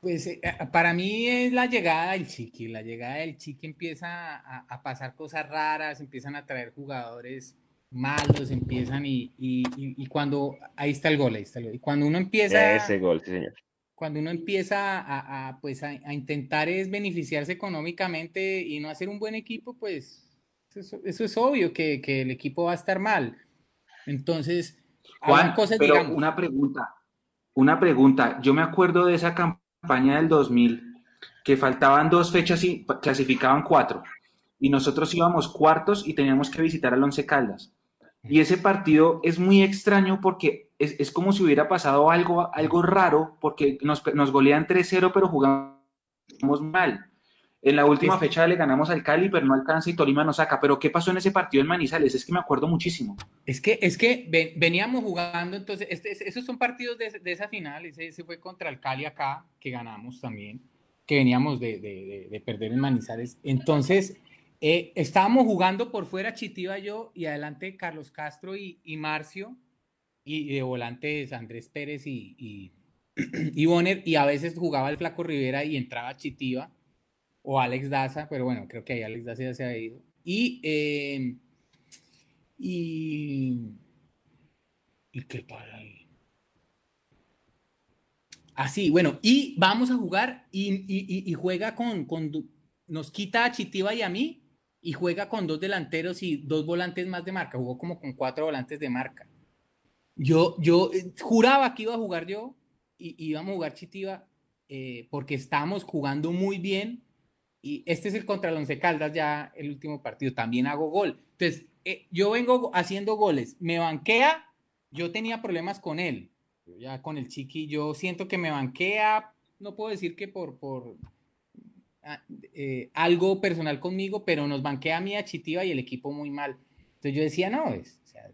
Pues eh, para mí es la llegada del Chiqui. La llegada del Chiqui empieza a, a pasar cosas raras, empiezan a traer jugadores malos, empiezan y, y, y- y cuando ahí está el gol, ahí está el gol. Y cuando uno empieza, Ese gol, sí, señor. cuando uno empieza a, a, pues a, a intentar es beneficiarse económicamente y no hacer un buen equipo, pues eso, eso es obvio que, que el equipo va a estar mal. Entonces, Juan, cosas, pero digamos, una pregunta, una pregunta. Yo me acuerdo de esa campaña del 2000, que faltaban dos fechas y clasificaban cuatro. Y nosotros íbamos cuartos y teníamos que visitar al Once Caldas. Y ese partido es muy extraño porque es, es como si hubiera pasado algo, algo raro, porque nos, nos golean 3-0, pero jugamos mal. En la última fecha le ganamos al Cali, pero no alcanza y Tolima nos saca. Pero ¿qué pasó en ese partido en Manizales? Es que me acuerdo muchísimo. Es que, es que veníamos jugando, entonces, este, esos son partidos de, esa final. Ese, fue contra el Cali acá, que ganamos también, que veníamos de, perder en Manizales. Entonces, eh, estábamos jugando por fuera Chitiva yo y adelante Carlos Castro y, Marcio, y de volantes Andrés Pérez y, y, y Bonner, y a veces jugaba el Flaco Rivera y entraba Chitiva o Alex Daza, pero bueno, creo que ahí Alex Daza ya se ha ido. Y, eh, y, y qué para ahí. Así, bueno, y vamos a jugar y, y, juega con, con, nos quita a Chitiva y a mí y juega con dos delanteros y dos volantes más de marca, jugó como con cuatro volantes de marca. Yo, yo eh, juraba que iba a jugar yo y íbamos a jugar Chitiva eh, porque estábamos jugando muy bien y este es el contra el Once Caldas ya el último partido, también hago gol. Entonces, eh, yo vengo haciendo goles, me banquea, yo tenía problemas con él, ya con el chiqui, yo siento que me banquea, no puedo decir que por, por eh, algo personal conmigo, pero nos banquea a mí a Chitiva y el equipo muy mal. Entonces yo decía, no, es, o sea,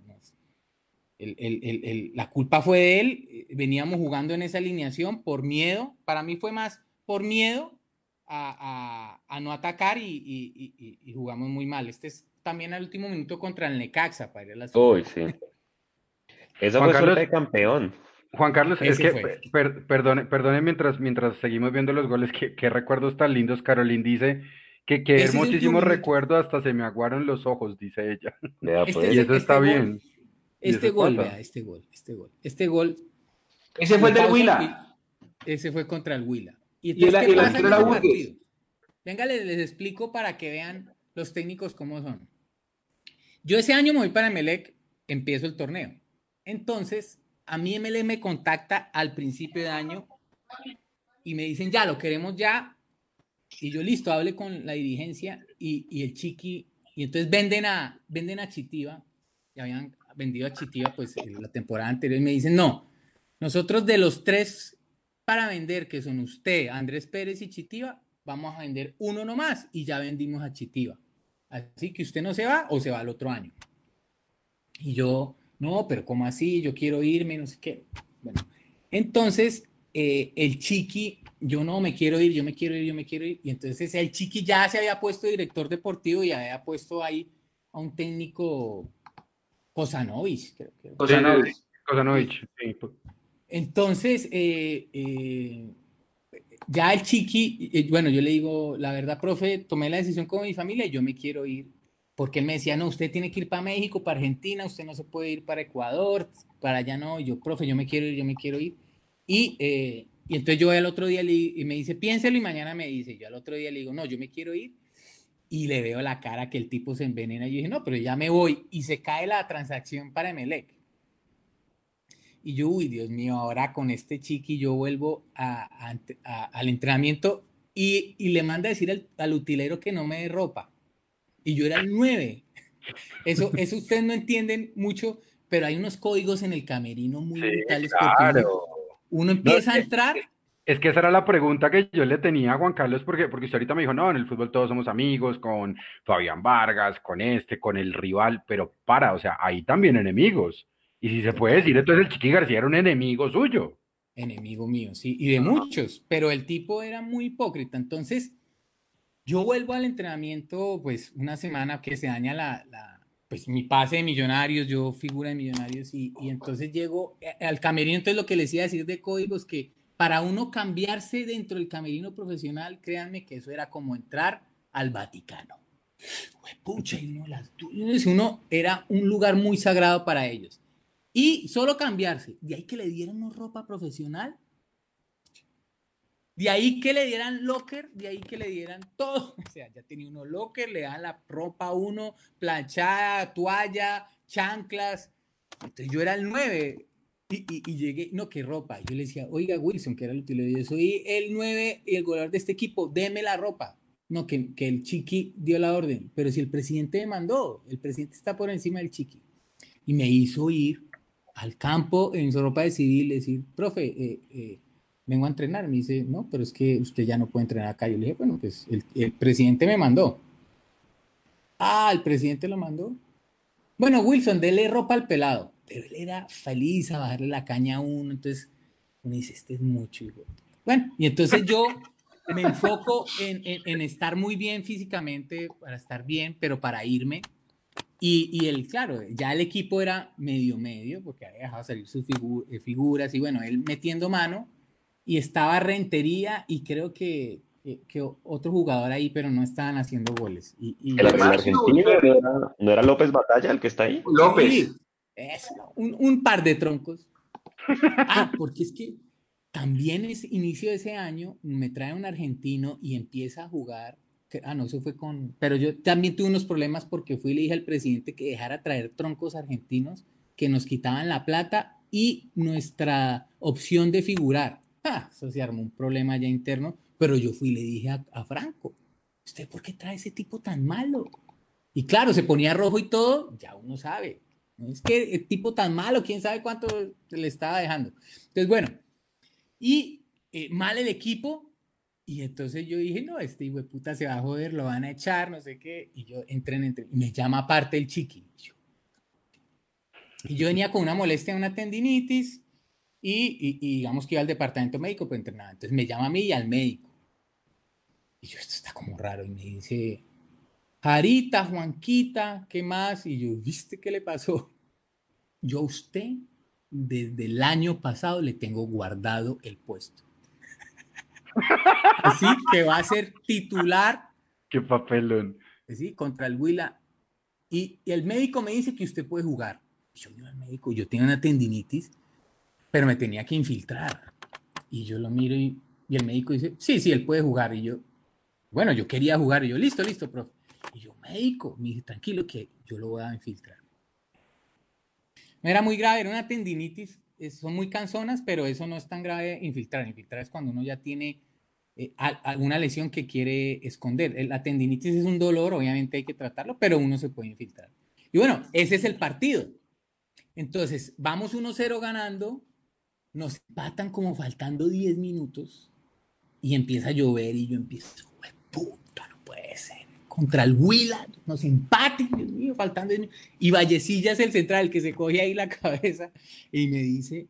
el, el, el, la culpa fue de él, eh, veníamos jugando en esa alineación por miedo, para mí fue más por miedo a, no atacar y, jugamos muy mal. Este es también al último minuto contra el Necaxa para ir a la Uy, sí. Eso fue Carlos, de campeón. Juan Carlos, es que, perdone, perdone mientras, mientras seguimos viendo los goles, qué recuerdos tan lindos. Carolín dice que, que hermosísimo recuerdo, hasta se me aguaron los ojos, dice ella. Este pues. y eso está bien. Este gol, vea, este gol, este gol. Este gol. Ese fue el del Huila. Ese fue contra el Huila. Y entonces, Venga, les, explico para que vean los técnicos cómo son. Yo ese año me voy para Emelec, empiezo el torneo. Entonces, a mí Emelec me contacta al principio de año y me dicen, ya, lo queremos ya. Y yo, listo, hable con la dirigencia y, el chiqui. Y entonces venden a, venden a Chitiva. Ya habían vendido a Chitiva pues la temporada anterior y me dicen, no, nosotros de los tres para vender, que son usted, Andrés Pérez y Chitiva, vamos a vender uno nomás y ya vendimos a Chitiva. Así que usted no se va o se va al otro año. Y yo, no, pero ¿cómo así? Yo quiero irme, no sé qué. Bueno, entonces eh, el chiqui, yo no me quiero ir, yo me quiero ir, yo me quiero ir. Y entonces el chiqui ya se había puesto director deportivo y había puesto ahí a un técnico Kosanovich, creo que. Kosanovich, sí. Entonces, eh, eh, ya el chiqui, eh, bueno, yo le digo, la verdad, profe, tomé la decisión con mi familia y yo me quiero ir. Porque él me decía, no, usted tiene que ir para México, para Argentina, usted no se puede ir para Ecuador, para allá no. yo, profe, yo me quiero ir, yo me quiero ir. Y, y entonces yo al otro día le, y me dice, piénselo y mañana me dice. Yo al otro día le digo, no, yo me quiero ir. Y le veo la cara que el tipo se envenena. Y yo dije, no, pero ya me voy. Y se cae la transacción para Emelec. Y yo, uy, Dios mío, ahora con este chiqui yo vuelvo al entrenamiento y, le manda a decir al, utilero que no me dé ropa. Y yo era el 9. Eso, eso ustedes no entienden mucho, pero hay unos códigos en el camerino muy brutales. Claro. Uno, empieza a entrar. Es que esa era la pregunta que yo le tenía a Juan Carlos, porque, porque usted ahorita me dijo, no, en el fútbol todos somos amigos, con Fabián Vargas, con este, con el rival, pero para, o sea, ahí también enemigos. Y si se puede decir, entonces el Chiqui García era un enemigo suyo. Enemigo mío, sí, y de muchos, pero el tipo era muy hipócrita. Entonces, yo vuelvo al entrenamiento, pues una semana que se daña la, pues mi pase de millonarios, yo figura de millonarios, y, y entonces llego eh, al camerino. Entonces, lo que les iba a decir de códigos, que para uno cambiarse dentro del camerino profesional, créanme que eso era como entrar al Vaticano. Pucha, uno era un lugar muy sagrado para ellos. Y solo cambiarse. De ahí que le dieran ropa profesional. De ahí que le dieran locker, de ahí que le dieran todo. O sea, ya tenía uno locker, le dan la ropa a uno, planchada, toalla, chanclas. Entonces yo era el 9 y, llegué, no, qué ropa. Yo le decía, oiga, Wilson, que era el útil, yo soy el 9 y el goleador de este equipo, deme la ropa. No, que, que el chiqui dio la orden, pero si el presidente me mandó, el presidente está por encima del chiqui. Y me hizo ir al campo en su ropa de civil, decir, profe, eh, eh, vengo a entrenar. Me dice, no, pero es que usted ya no puede entrenar acá. Yo le dije, bueno, pues el, el presidente me mandó. Ah, el presidente lo mandó. Bueno, Wilson, dele ropa al pelado. Pero él era feliz a bajarle la caña a uno. Entonces, uno dice, este es mucho. Hijo. Bueno, y entonces yo me enfoco en, en, en, estar muy bien físicamente, para estar bien, pero para irme. Y, y el, claro, ya el equipo era medio medio, porque había dejado salir sus figu figuras y bueno, él metiendo mano y estaba Rentería y creo que, que, que otro jugador ahí, pero no estaban haciendo goles. Y, y el, el argentino no era, no era, López Batalla el que está ahí. López. Sí, es, un, un par de troncos. Ah, porque es que también es inicio de ese año, me trae un argentino y empieza a jugar. Que, ah, no, eso fue con. Pero yo también tuve unos problemas porque fui y le dije al presidente que dejara traer troncos argentinos que nos quitaban la plata y nuestra opción de figurar. Ah, eso se armó un problema ya interno. Pero yo fui y le dije a, a Franco: ¿Usted por qué trae ese tipo tan malo? Y claro, se ponía rojo y todo, ya uno sabe. Es que el tipo tan malo, quién sabe cuánto le estaba dejando. Entonces, bueno, y eh, mal el equipo. Y entonces yo dije, no, este hijo de puta se va a joder, lo van a echar, no sé qué. Y yo entré en entre, y me llama aparte el chiqui. Y yo venía con una molestia, una tendinitis, y, y, y, digamos que iba al departamento médico, pues entrenaba. Entonces me llama a mí y al médico. Y yo, esto está como raro. Y me dice, Jarita, Juanquita, ¿qué más? Y yo, ¿viste qué le pasó? Yo a usted desde el año pasado le tengo guardado el puesto. Así que va a ser titular. Qué papelón. Sí, contra el Huila. Y, y, el médico me dice que usted puede jugar. Yo digo al médico, yo tengo una tendinitis, pero me tenía que infiltrar. Y yo lo miro y, el médico dice, sí, sí, él puede jugar. Y yo, bueno, yo quería jugar. Y yo, listo, listo, profe. Y yo, médico, me dice, tranquilo que yo lo voy a infiltrar. No era muy grave, era una tendinitis, son muy canzonas, pero eso no es tan grave infiltrar. Infiltrar es cuando uno ya tiene eh, alguna lesión que quiere esconder. La tendinitis es un dolor, obviamente hay que tratarlo, pero uno se puede infiltrar. Y bueno, ese es el partido. Entonces, vamos 1-0 ganando, nos empatan como faltando 10 minutos y empieza a llover y yo empiezo, puta, no puede ser contra el Huila, nos empaten, Dios mío, faltando. Y Vallecilla es el central, que se coge ahí la cabeza y me dice,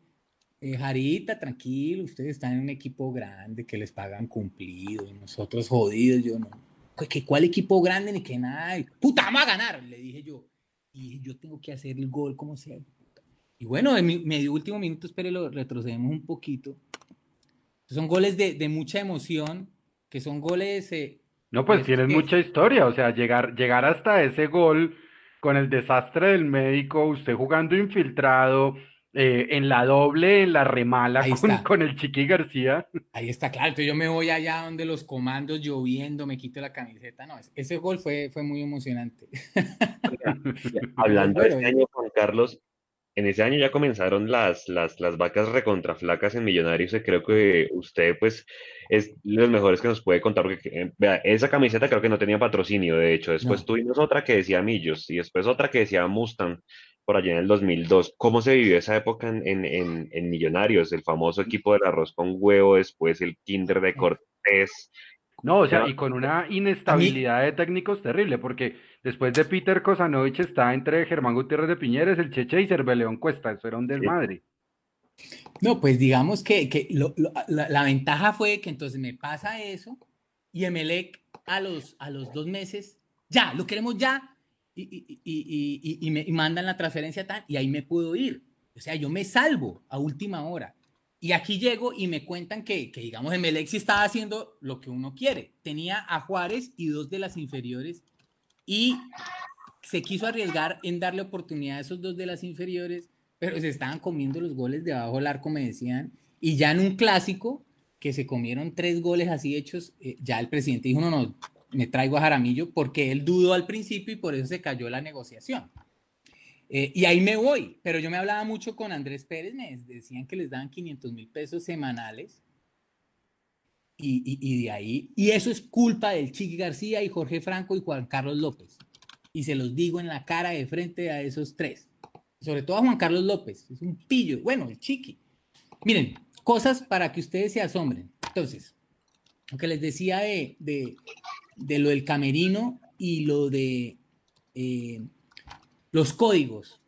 eh, Jarita, tranquilo, ustedes están en un equipo grande que les pagan cumplido y nosotros jodidos, yo no. ¿Qué, ¿Cuál equipo grande ni que nada? Puta, vamos a ganar, le dije yo. Y yo tengo que hacer el gol como sea. Y bueno, en mi medio último minuto, espere, lo retrocedemos un poquito. Son goles de, de mucha emoción, que son goles eh, no, pues tienes mucha historia, o sea, llegar, llegar hasta ese gol con el desastre del médico, usted jugando infiltrado, eh, en la doble, en la remala con, con, el Chiqui García. Ahí está, claro, entonces yo me voy allá donde los comandos lloviendo, me quito la camiseta, no, ese gol fue, fue muy emocionante. Hablando de este año, Juan Carlos, en ese año ya comenzaron las, las, las vacas recontraflacas en Millonarios y creo que usted pues es los mejores que nos puede contar porque eh, vea, esa camiseta creo que no tenía patrocinio de hecho, después no. tuvimos otra que decía Millos y después otra que decía Mustang por allá en el 2002. ¿Cómo se vivió esa época en, en, en, en Millonarios? El famoso equipo del arroz con huevo, después el Kinder de Cortés. No, o sea, y con una inestabilidad de técnicos terrible, porque después de Peter Kosanovich está entre Germán Gutiérrez de Piñeres, el Cheche y Cerveleón Cuesta, eso era un desmadre. No, pues digamos que, que lo, lo, la, la, ventaja fue que entonces me pasa eso y Emelec a los, a los dos meses, ya, lo queremos ya, y, y, y, y me mandan la transferencia tal, y ahí me puedo ir. O sea, yo me salvo a última hora. Y aquí llego y me cuentan que, que digamos, Emelec sí estaba haciendo lo que uno quiere. Tenía a Juárez y dos de las inferiores y se quiso arriesgar en darle oportunidad a esos dos de las inferiores, pero se estaban comiendo los goles de abajo del arco, me decían. Y ya en un clásico, que se comieron tres goles así hechos, eh, ya el presidente dijo, no, no, me traigo a Jaramillo porque él dudó al principio y por eso se cayó la negociación. Eh, y ahí me voy, pero yo me hablaba mucho con Andrés Pérez, me decían que les daban 500 mil pesos semanales. Y, de ahí, y eso es culpa del Chiqui García y Jorge Franco y Juan Carlos López. Y se los digo en la cara de frente a esos tres. Sobre todo a Juan Carlos López, es un pillo. Bueno, el Chiqui. Miren, cosas para que ustedes se asombren. Entonces, lo que les decía de, de, lo del camerino y lo de eh, los códigos.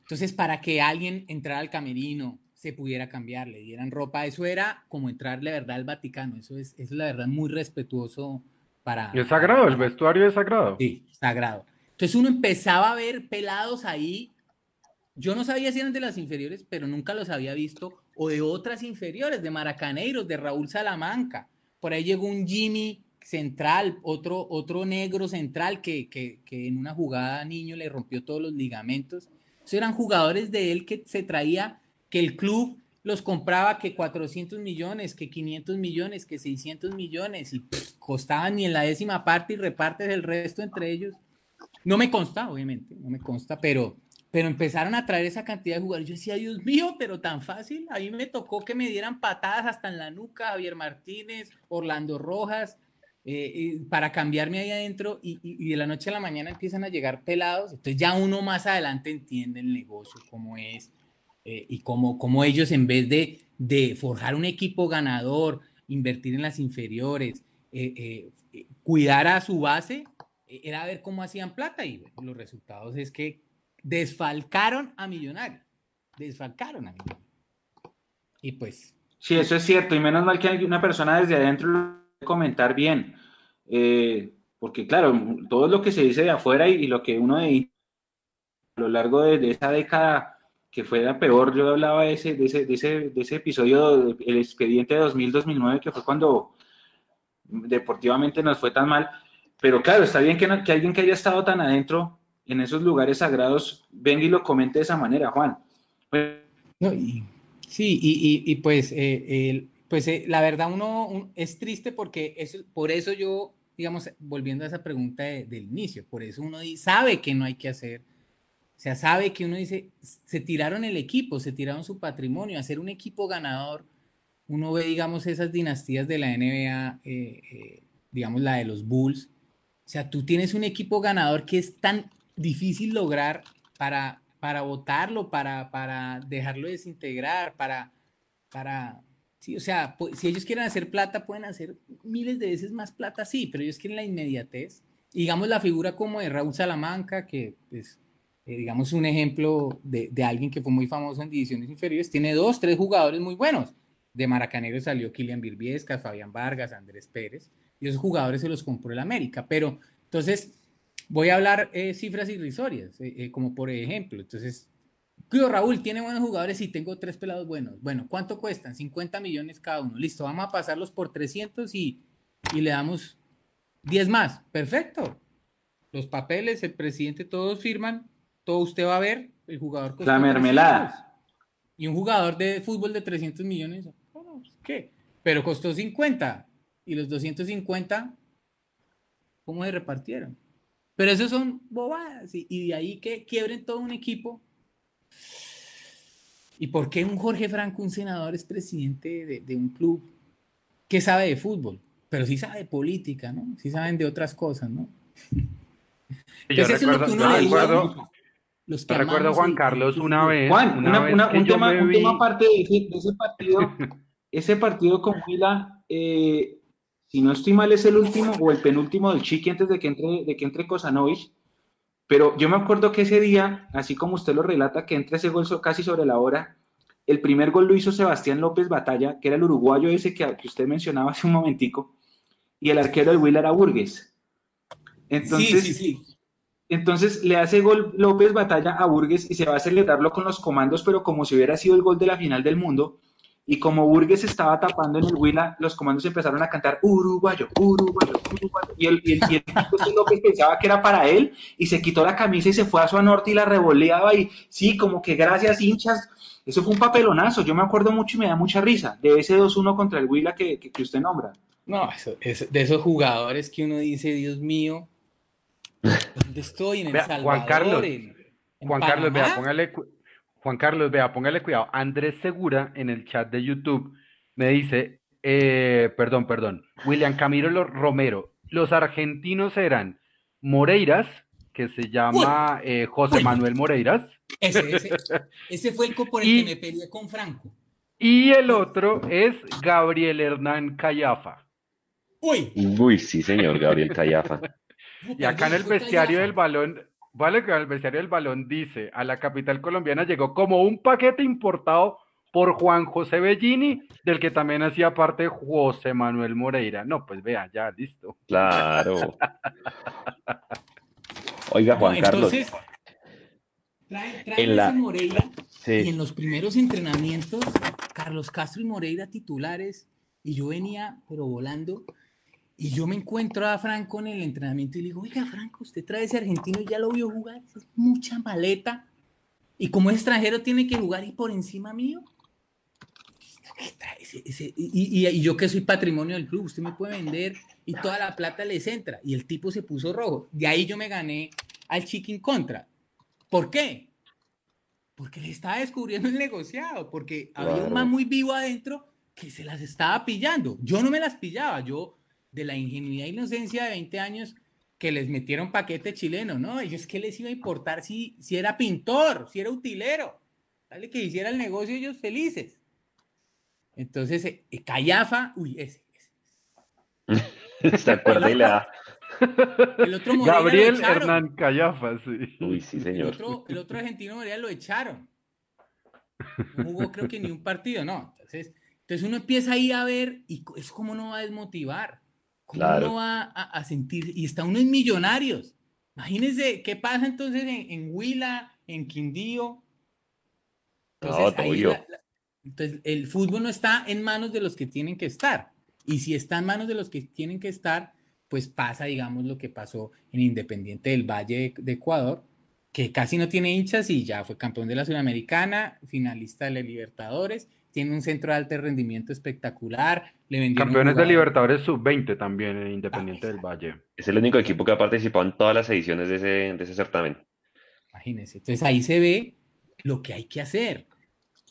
Entonces, para que alguien entrara al camerino, se pudiera cambiar, le dieran ropa, eso era como entrarle verdad al Vaticano, eso es, eso es la verdad muy respetuoso para... Es sagrado, el vestuario es sagrado. Sí, sagrado. Entonces uno empezaba a ver pelados ahí, yo no sabía si eran de las inferiores, pero nunca los había visto, o de otras inferiores, de Maracaneiros, de Raúl Salamanca. Por ahí llegó un Jimmy central, otro, otro negro central que, que, que en una jugada niño le rompió todos los ligamentos. Esos eran jugadores de él que se traía que el club los compraba que 400 millones, que 500 millones, que 600 millones y costaban ni en la décima parte y repartes el resto entre ellos. No me consta, obviamente, no me consta, pero, pero empezaron a traer esa cantidad de jugadores. Yo decía, Dios mío, pero tan fácil. A mí me tocó que me dieran patadas hasta en la nuca, Javier Martínez, Orlando Rojas, eh, para cambiarme ahí adentro y, y, de la noche a la mañana empiezan a llegar pelados. Entonces ya uno más adelante entiende el negocio, cómo es eh, y como, ellos en vez de, forjar un equipo ganador, invertir en las inferiores, eh, eh, cuidar a su base, era ver cómo hacían plata y los resultados es que desfalcaron a Millonarios, desfalcaron a Millonarios. Y pues... Sí, eso es cierto, y menos mal que una persona desde adentro lo comentar bien, porque claro, todo lo que se dice de afuera y, lo que uno de, a lo largo de esa década que fue la peor, yo hablaba de ese, de ese, de ese, de ese episodio, el expediente de 2000-2009, que fue cuando deportivamente nos fue tan mal, pero claro, está bien que, alguien que haya estado tan adentro en esos lugares sagrados venga y lo comente de esa manera, Juan. sí, y, y, pues, eh, pues eh, la verdad uno, es triste porque eso, por eso yo, digamos, volviendo a esa pregunta del inicio, por eso uno sabe que no hay que hacer sea, sabe que uno dice, se tiraron el equipo, se tiraron su patrimonio, hacer un equipo ganador. Uno ve, digamos, esas dinastías de la NBA, eh, eh, digamos, la de los Bulls. O sea, tú tienes un equipo ganador que es tan difícil lograr para, para votarlo, para, para dejarlo desintegrar, para, para, sí, o sea, si ellos quieren hacer plata, pueden hacer miles de veces más plata, sí, pero ellos quieren la inmediatez. digamos la figura como de Raúl Salamanca, que pues, eh, digamos, un ejemplo de, de, alguien que fue muy famoso en divisiones inferiores, tiene dos, tres jugadores muy buenos. De Maracanero salió Kilian Birbiescas, Fabián Vargas, Andrés Pérez, y esos jugadores se los compró el América. Pero entonces, voy a hablar eh, cifras irrisorias, eh, como por ejemplo, entonces, Cuido Raúl tiene buenos jugadores y tengo tres pelados buenos. Bueno, ¿cuánto cuestan? 50 millones cada uno. Listo, vamos a pasarlos por 300 y, y le damos 10 más. Perfecto. Los papeles, el presidente, todos firman todo usted va a ver, el jugador La mermelada. Y un jugador de fútbol de 300 millones, ¿qué? Pero costó 50. Y los 250, ¿cómo se repartieron? Pero esos son bobadas. Y, de ahí que quiebren todo un equipo. ¿Y por qué un Jorge Franco, un senador, es presidente de, un club que sabe de fútbol? Pero sí sabe de política, ¿no? Sí saben de otras cosas, ¿no? Yo recuerdo, yo los recuerdo Juan Carlos una vez. Juan, un, tema, aparte de ese, partido. ese partido con Huila, eh, si no estoy mal, es el último o el penúltimo del Chiqui antes de que entre, de que entre Kosanovich. Pero yo me acuerdo que ese día, así como usted lo relata, que entra ese gol casi sobre la hora, el primer gol lo hizo Sebastián López Batalla, que era el uruguayo ese que, que usted mencionaba hace un momentico, y el arquero del Huila era Burgues. Entonces, sí, sí, sí. Entonces le hace gol López Batalla a Burgues y se va a celebrarlo con los comandos, pero como si hubiera sido el gol de la final del mundo. Y como Burgues estaba tapando en el Huila, los comandos empezaron a cantar uruguayo, uruguayo, uruguayo. Y el, López pensaba que era para él y se quitó la camisa y se fue a su norte y la revoleaba. Y sí, como que gracias, hinchas. Eso fue un papelonazo. Yo me acuerdo mucho y me da mucha risa de ese 2-1 contra el Huila que, que, usted nombra. No, eso, de esos jugadores que uno dice, Dios mío, ¿Dónde estoy? En El Salvador, Juan Carlos, Juan Carlos, vea, póngale, Juan Carlos, vea, póngale cuidado. Andrés Segura en el chat de YouTube me dice, eh, perdón, perdón, William Camilo Romero, los argentinos eran Moreiras, que se llama eh, José Manuel Moreiras. Ese, ese, ese, fue el por el que me peleé con Franco. Y el otro es Gabriel Hernán Callafa. Uy. Uy, sí, señor, Gabriel Callafa. Y acá en el bestiario del balón, vale que el bestiario del balón dice, a la capital colombiana llegó como un paquete importado por Juan José Bellini, del que también hacía parte José Manuel Moreira. No, pues vea, ya, listo. Claro. Oiga, Juan Carlos. Entonces, trae, trae en la... Moreira sí. y en los primeros entrenamientos, Carlos Castro y Moreira titulares, y yo venía, pero volando, y yo me encuentro a Franco en el entrenamiento y le digo, oiga, Franco, usted trae ese argentino y ya lo vio jugar, es mucha maleta. Y como es extranjero tiene que jugar y por encima mío. Ese, ese, y, y, y, yo que soy patrimonio del club, usted me puede vender y toda la plata les entra. Y el tipo se puso rojo. De ahí yo me gané al chicken contra. ¿Por qué? Porque le estaba descubriendo el negociado, porque claro. había un man muy vivo adentro que se las estaba pillando. Yo no me las pillaba, yo de la ingenuidad e inocencia de 20 años que les metieron paquete chileno, ¿no? Ellos qué les iba a importar si, si era pintor, si era utilero. Dale que hiciera el negocio ellos felices. Entonces, eh, Callafa, uy, ese, ese. ¿Se acuerda y le da? El otro Gabriel Hernán Callafa, sí. Uy, sí, señor. El otro, el otro argentino Moreira lo echaron. No jugó creo que ni un partido, no. Entonces, entonces uno empieza ahí a ver y es como no va a desmotivar. ¿Cómo Claro. uno va a, a sentir? Y está uno en millonarios. Imagínense qué pasa entonces en, en Huila, en Quindío. No, ahí obvio. la- la- entonces, el fútbol no está en manos de los que tienen que estar. Y si está en manos de los que tienen que estar, pues pasa, digamos, lo que pasó en Independiente del Valle de, de Ecuador, que casi no tiene hinchas y ya fue campeón de la Sudamericana, finalista de la Libertadores, tiene un centro de alto rendimiento espectacular, le Campeones de Libertadores sub-20 también en Independiente Ah, del Valle. Es el único equipo que ha participado en todas las ediciones de ese, de ese certamen. Imagínense. Entonces ahí se ve lo que hay que hacer.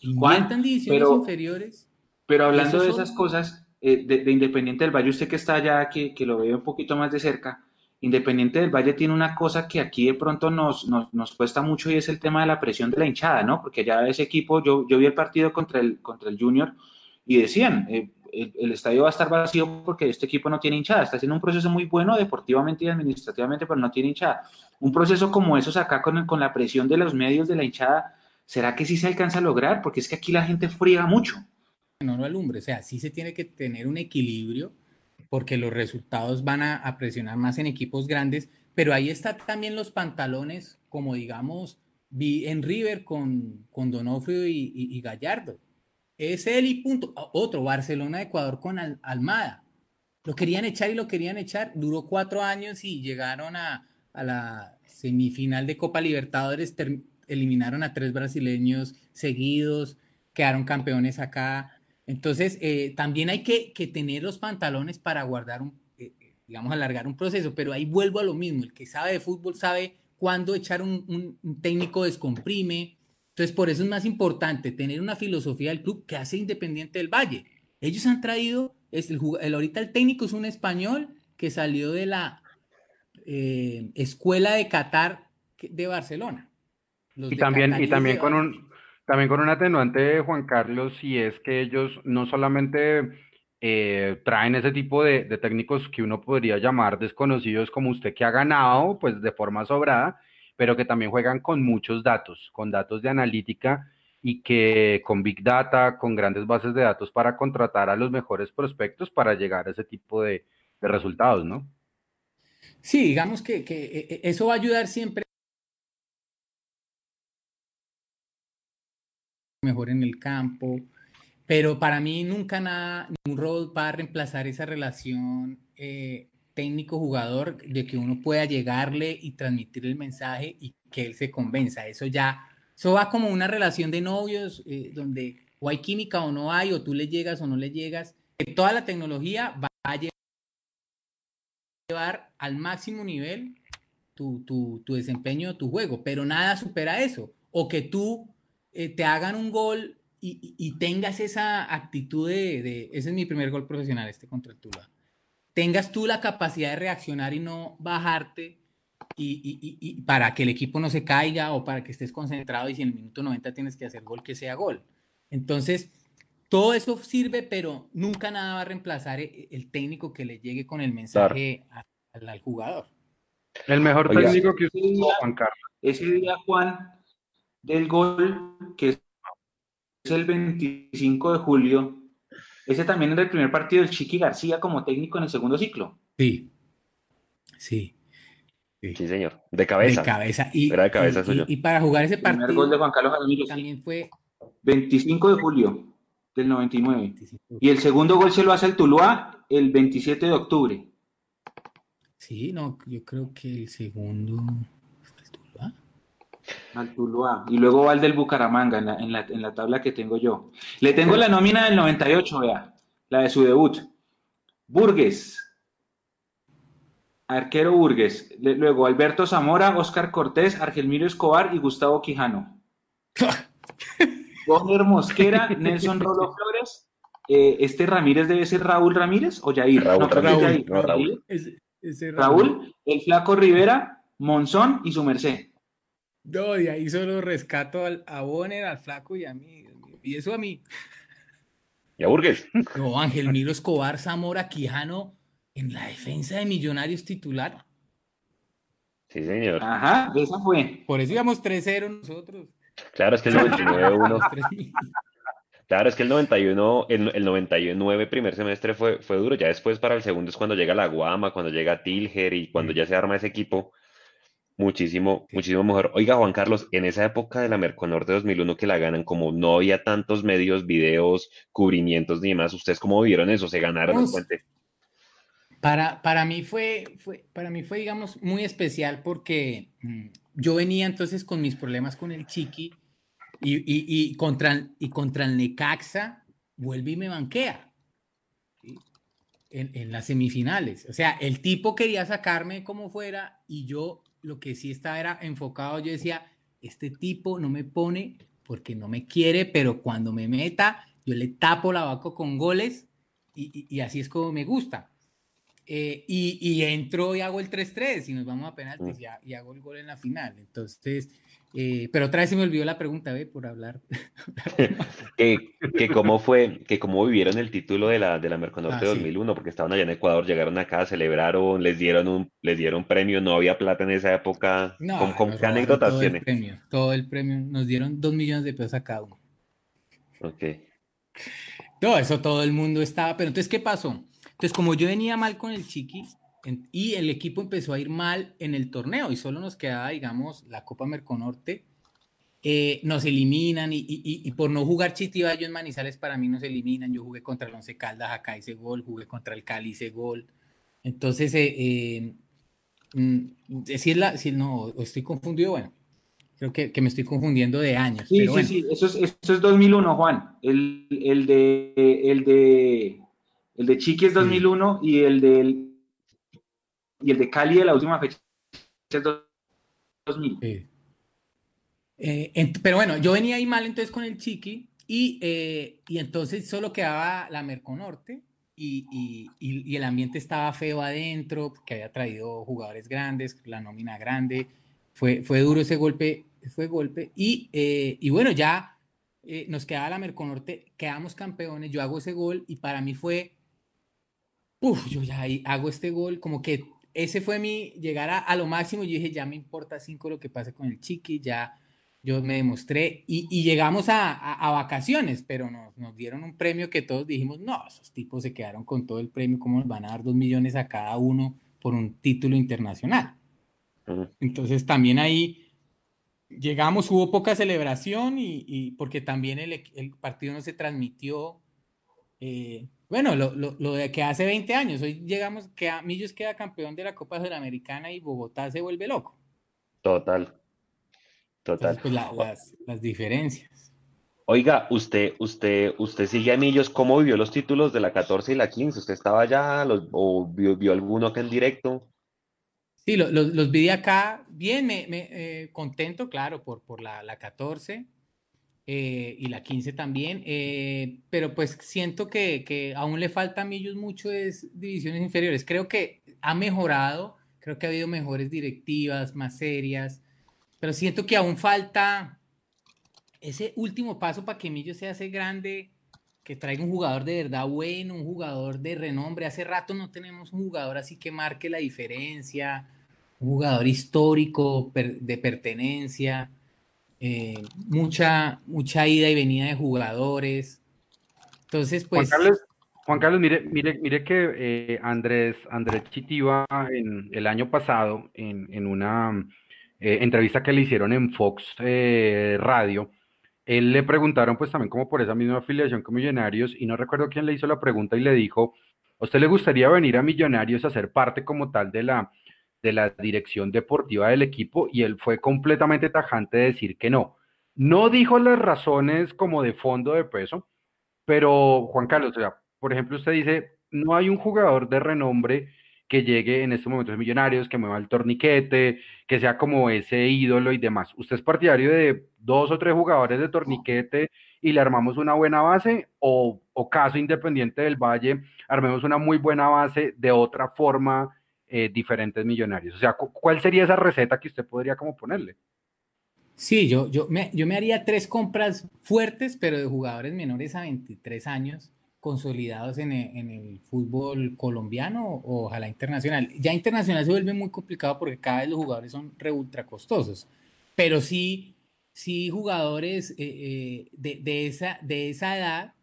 Inventan divisiones pero- inferiores. Pero hablando de son- esas cosas, eh, de, de Independiente del Valle, usted que está allá, que, que lo ve un poquito más de cerca, Independiente del Valle tiene una cosa que aquí de pronto nos, nos, nos cuesta mucho y es el tema de la presión de la hinchada, ¿no? Porque ya ese equipo, yo, yo vi el partido contra el, contra el Junior y decían, eh, el, el estadio va a estar vacío porque este equipo no tiene hinchada, está haciendo un proceso muy bueno deportivamente y administrativamente, pero no tiene hinchada. Un proceso como esos acá con, con la presión de los medios de la hinchada, ¿será que sí se alcanza a lograr? Porque es que aquí la gente friega mucho. no lo alumbre. O sea, sí se tiene que tener un equilibrio porque los resultados van a, presionar más en equipos grandes, pero ahí está también los pantalones, como digamos, vi en River con, con Donofrio y, Gallardo. Es él y punto. A- Otro, Barcelona, Ecuador con Al- Almada. Lo querían echar y lo querían echar. Duró cuatro años y llegaron a, a la semifinal de Copa Libertadores. eliminaron a tres brasileños seguidos, quedaron campeones acá. Entonces, eh, también hay que, que tener los pantalones para guardar un, eh, eh, digamos, alargar un proceso, pero ahí vuelvo a lo mismo. El que sabe de fútbol sabe cuándo echar un, un- un técnico descomprime. Entonces, por eso es más importante tener una filosofía del club que hace Independiente del Valle. Ellos han traído, es el, ahorita el técnico es un español que salió de la eh, escuela de Qatar de Barcelona. Los Y de también, y también con un, también con un atenuante, Juan Carlos, y es que ellos no solamente eh, traen ese tipo de, técnicos que uno podría llamar desconocidos como usted que ha ganado, pues de forma sobrada, pero que también juegan con muchos datos, con datos de analítica y que con Big Data, con grandes bases de datos para contratar a los mejores prospectos para llegar a ese tipo de, resultados, ¿no? Sí, digamos que, que, eh, eh, eso va a ayudar siempre mejor en el campo, pero para mí nunca nada, ningún rol va a reemplazar esa relación eh, técnico-jugador de que uno pueda llegarle y transmitir el mensaje y que él se convenza. Eso ya, eso va como una relación de novios eh, donde o hay química o no hay, o tú le llegas o no le llegas. Toda la tecnología va a llevar al máximo nivel tu, tu, tu desempeño, tu juego, pero nada supera eso. O que tú eh, te hagan un gol y, y- y tengas esa actitud de, de- ese es mi primer gol profesional, este contra el Tula, tengas tú la capacidad de reaccionar y no bajarte y, y- y- y para que el equipo no se caiga o para que estés concentrado y si en el minuto 90 tienes que hacer gol, que sea gol. Entonces, todo eso sirve, pero nunca nada va a reemplazar e- el técnico que le llegue con el mensaje al, al jugador. El mejor Oiga. técnico que usted tuvo, Juan Carlos. Ese día, Juan, del gol, que es el 25 de julio, ese también era el primer partido del Chiqui García como técnico en el segundo ciclo. Sí, sí, Sí, señor. De cabeza. de cabeza. Y, Era de cabeza y- suyo. y- y para jugar ese El primer partido gol de Juan Carlos Jaramillo, sí. también fue 25 de julio del 99. Y el segundo gol se lo hace el Tuluá el 27 de octubre. Sí, no, yo creo que el segundo. Al Tuluá. Y luego va el del Bucaramanga en la, en la- en la tabla que tengo yo. Le tengo la nómina del 98, vea. La de su debut. Burgues. Arquero Burgues. Le- luego Alberto Zamora, Oscar Cortés, Argelmiro Escobar y Gustavo Quijano. Bonner Mosquera, Nelson Rolo Flores. eh, este Ramírez debe ser Raúl Ramírez o Jair. Raúl creo que es Ramírez, Jair. no, Raúl. Ese, ese Raúl, el Flaco Rivera, Monzón y su merced. No, y ahí solo rescato al, a Bonner, al Flaco y a mí. Y eso a mí. Y a Burgues. No, Ángel Miro Escobar, Zamora, Quijano, en la defensa de Millonarios titular. Sí, señor. Ajá, esa fue. Por eso íbamos 3-0 nosotros. Claro, es que el 99-1. Los tres mil. Claro, es que el 91, el, el 99 primer semestre fue, fue duro. Ya después para el segundo es cuando llega la Guama, cuando llega Tilger y cuando ya se arma ese equipo. Muchísimo, muchísimo mejor. Oiga, Juan Carlos, en esa época de la Merconor de 2001 que la ganan, como no había tantos medios, videos, cubrimientos ni demás, ¿ustedes cómo vieron eso? ¿Se ganaron? Vamos. Cuente. Para, para mí fue, fue, para mí fue, digamos, muy especial porque mm, yo venía entonces con mis problemas con el Chiqui y, y, y contra, el- y contra el Necaxa vuelve y me banquea en, en las semifinales. O sea, el tipo quería sacarme como fuera y yo lo que sí estaba era enfocado, yo decía, este tipo no me pone porque no me quiere, pero cuando me meta, yo le tapo la vaca con goles y, y- y así es como me gusta. Eh, y, y entro y hago el 3-3 y nos vamos a penaltis y hago el gol en la final. Entonces, eh, pero otra vez se me olvidó la pregunta, ¿ve? Por hablar. Que, que cómo fue, que cómo vivieron el título de la, de la Merconorte Ah, sí. 2001, porque estaban allá en Ecuador, llegaron acá, celebraron, les dieron un, les dieron premio, no había plata en esa época. No, ¿Cómo- cómo- nos qué anécdotas todo el tiene? premio, todo el premio. Nos dieron dos millones de pesos a cada uno. Ok. Todo eso, todo el mundo estaba. Pero entonces, ¿qué pasó? Entonces, como yo venía mal con el Chiqui en- y el equipo empezó a ir mal en el torneo y solo nos quedaba, digamos, la Copa Merconorte, eh, nos eliminan y, y- por no jugar Chitibayo en Manizales para mí nos eliminan. Yo jugué contra el Once Caldas, acá hice gol, jugué contra el Cali, hice gol. Entonces, eh, eh, mm, si es la, si no, estoy confundido, bueno, creo que, que me estoy confundiendo de años. Sí, pero sí, bueno. sí, eso es, eso es 2001, Juan. El, el de, el de, el de Chiqui es 2001 y el del, y el de Cali de la última fecha es 2000. Sí. Eh, ent- pero bueno, yo venía ahí mal entonces con el Chiqui y, eh, y entonces solo quedaba la Merconorte y, y, y, el ambiente estaba feo adentro porque había traído jugadores grandes, la nómina grande. Fue, fue duro ese golpe, fue golpe. Y, eh, y bueno, ya eh, nos quedaba la Merconorte, quedamos campeones, yo hago ese gol y para mí fue, uff, yo ya hago este gol, como que ese fue mi llegar a, a lo máximo. Yo dije, ya me importa cinco lo que pase con el Chiqui, ya yo me demostré y, y llegamos a, a- a vacaciones, pero nos, nos dieron un premio que todos dijimos, no, esos tipos se quedaron con todo el premio, ¿cómo nos van a dar dos millones a cada uno por un título internacional? Entonces también ahí llegamos, hubo poca celebración y, y porque también el partido no se transmitió. eh, bueno, lo, lo- lo de que hace 20 años, hoy llegamos, que a- Millos queda campeón de la Copa Sudamericana y Bogotá se vuelve loco. Total. Total. Entonces, pues la- las, las diferencias. Oiga, usted, usted, usted sigue a Millos, ¿cómo vivió los títulos de la 14 y la 15? ¿Usted estaba allá los- o vio, vio alguno acá en directo? Sí, lo- lo- los vi de acá, bien, me, me, eh, contento, claro, por, por la, la 14 eh, y la 15 también, eh, pero pues siento que, que aún le falta a Millos mucho es divisiones inferiores. Creo que ha mejorado, creo que ha habido mejores directivas, más serias, pero siento que aún falta ese último paso para que Millos se hace grande que traiga un jugador de verdad bueno, un jugador de renombre. Hace rato no tenemos un jugador así que marque la diferencia, un jugador histórico de pertenencia, eh, mucha, mucha ida y venida de jugadores. Entonces, pues... Juan Carlos, mire, mire, mire que eh, Andrés, Andrés Chitiva en, el año pasado, en, una eh, entrevista que le hicieron en Fox Radio, él le preguntaron pues también como por esa misma afiliación con Millonarios y no recuerdo quién le hizo la pregunta y le dijo, ¿a usted le gustaría venir a Millonarios a ser parte como tal de la, de la dirección deportiva del equipo? Y él fue completamente tajante de decir que no. No dijo las razones como de fondo de peso, pero Juan Carlos, o sea, por ejemplo, usted dice, no hay un jugador de renombre que llegue en estos momentos millonarios, que mueva el torniquete, que sea como ese ídolo y demás. ¿Usted es partidario de dos o tres jugadores de torniquete y le armamos una buena base? ¿O, caso independiente del Valle, armemos una muy buena base de otra forma, eh, diferentes millonarios? O sea, ¿cuál sería esa receta que usted podría como ponerle? Sí, yo, yo, me, yo me haría tres compras fuertes, pero de jugadores menores a 23 años consolidados en el, fútbol colombiano o ojalá internacional. Ya internacional se vuelve muy complicado porque cada vez los jugadores son re ultra costosos, pero sí, sí jugadores eh, eh, de, esa, de esa edad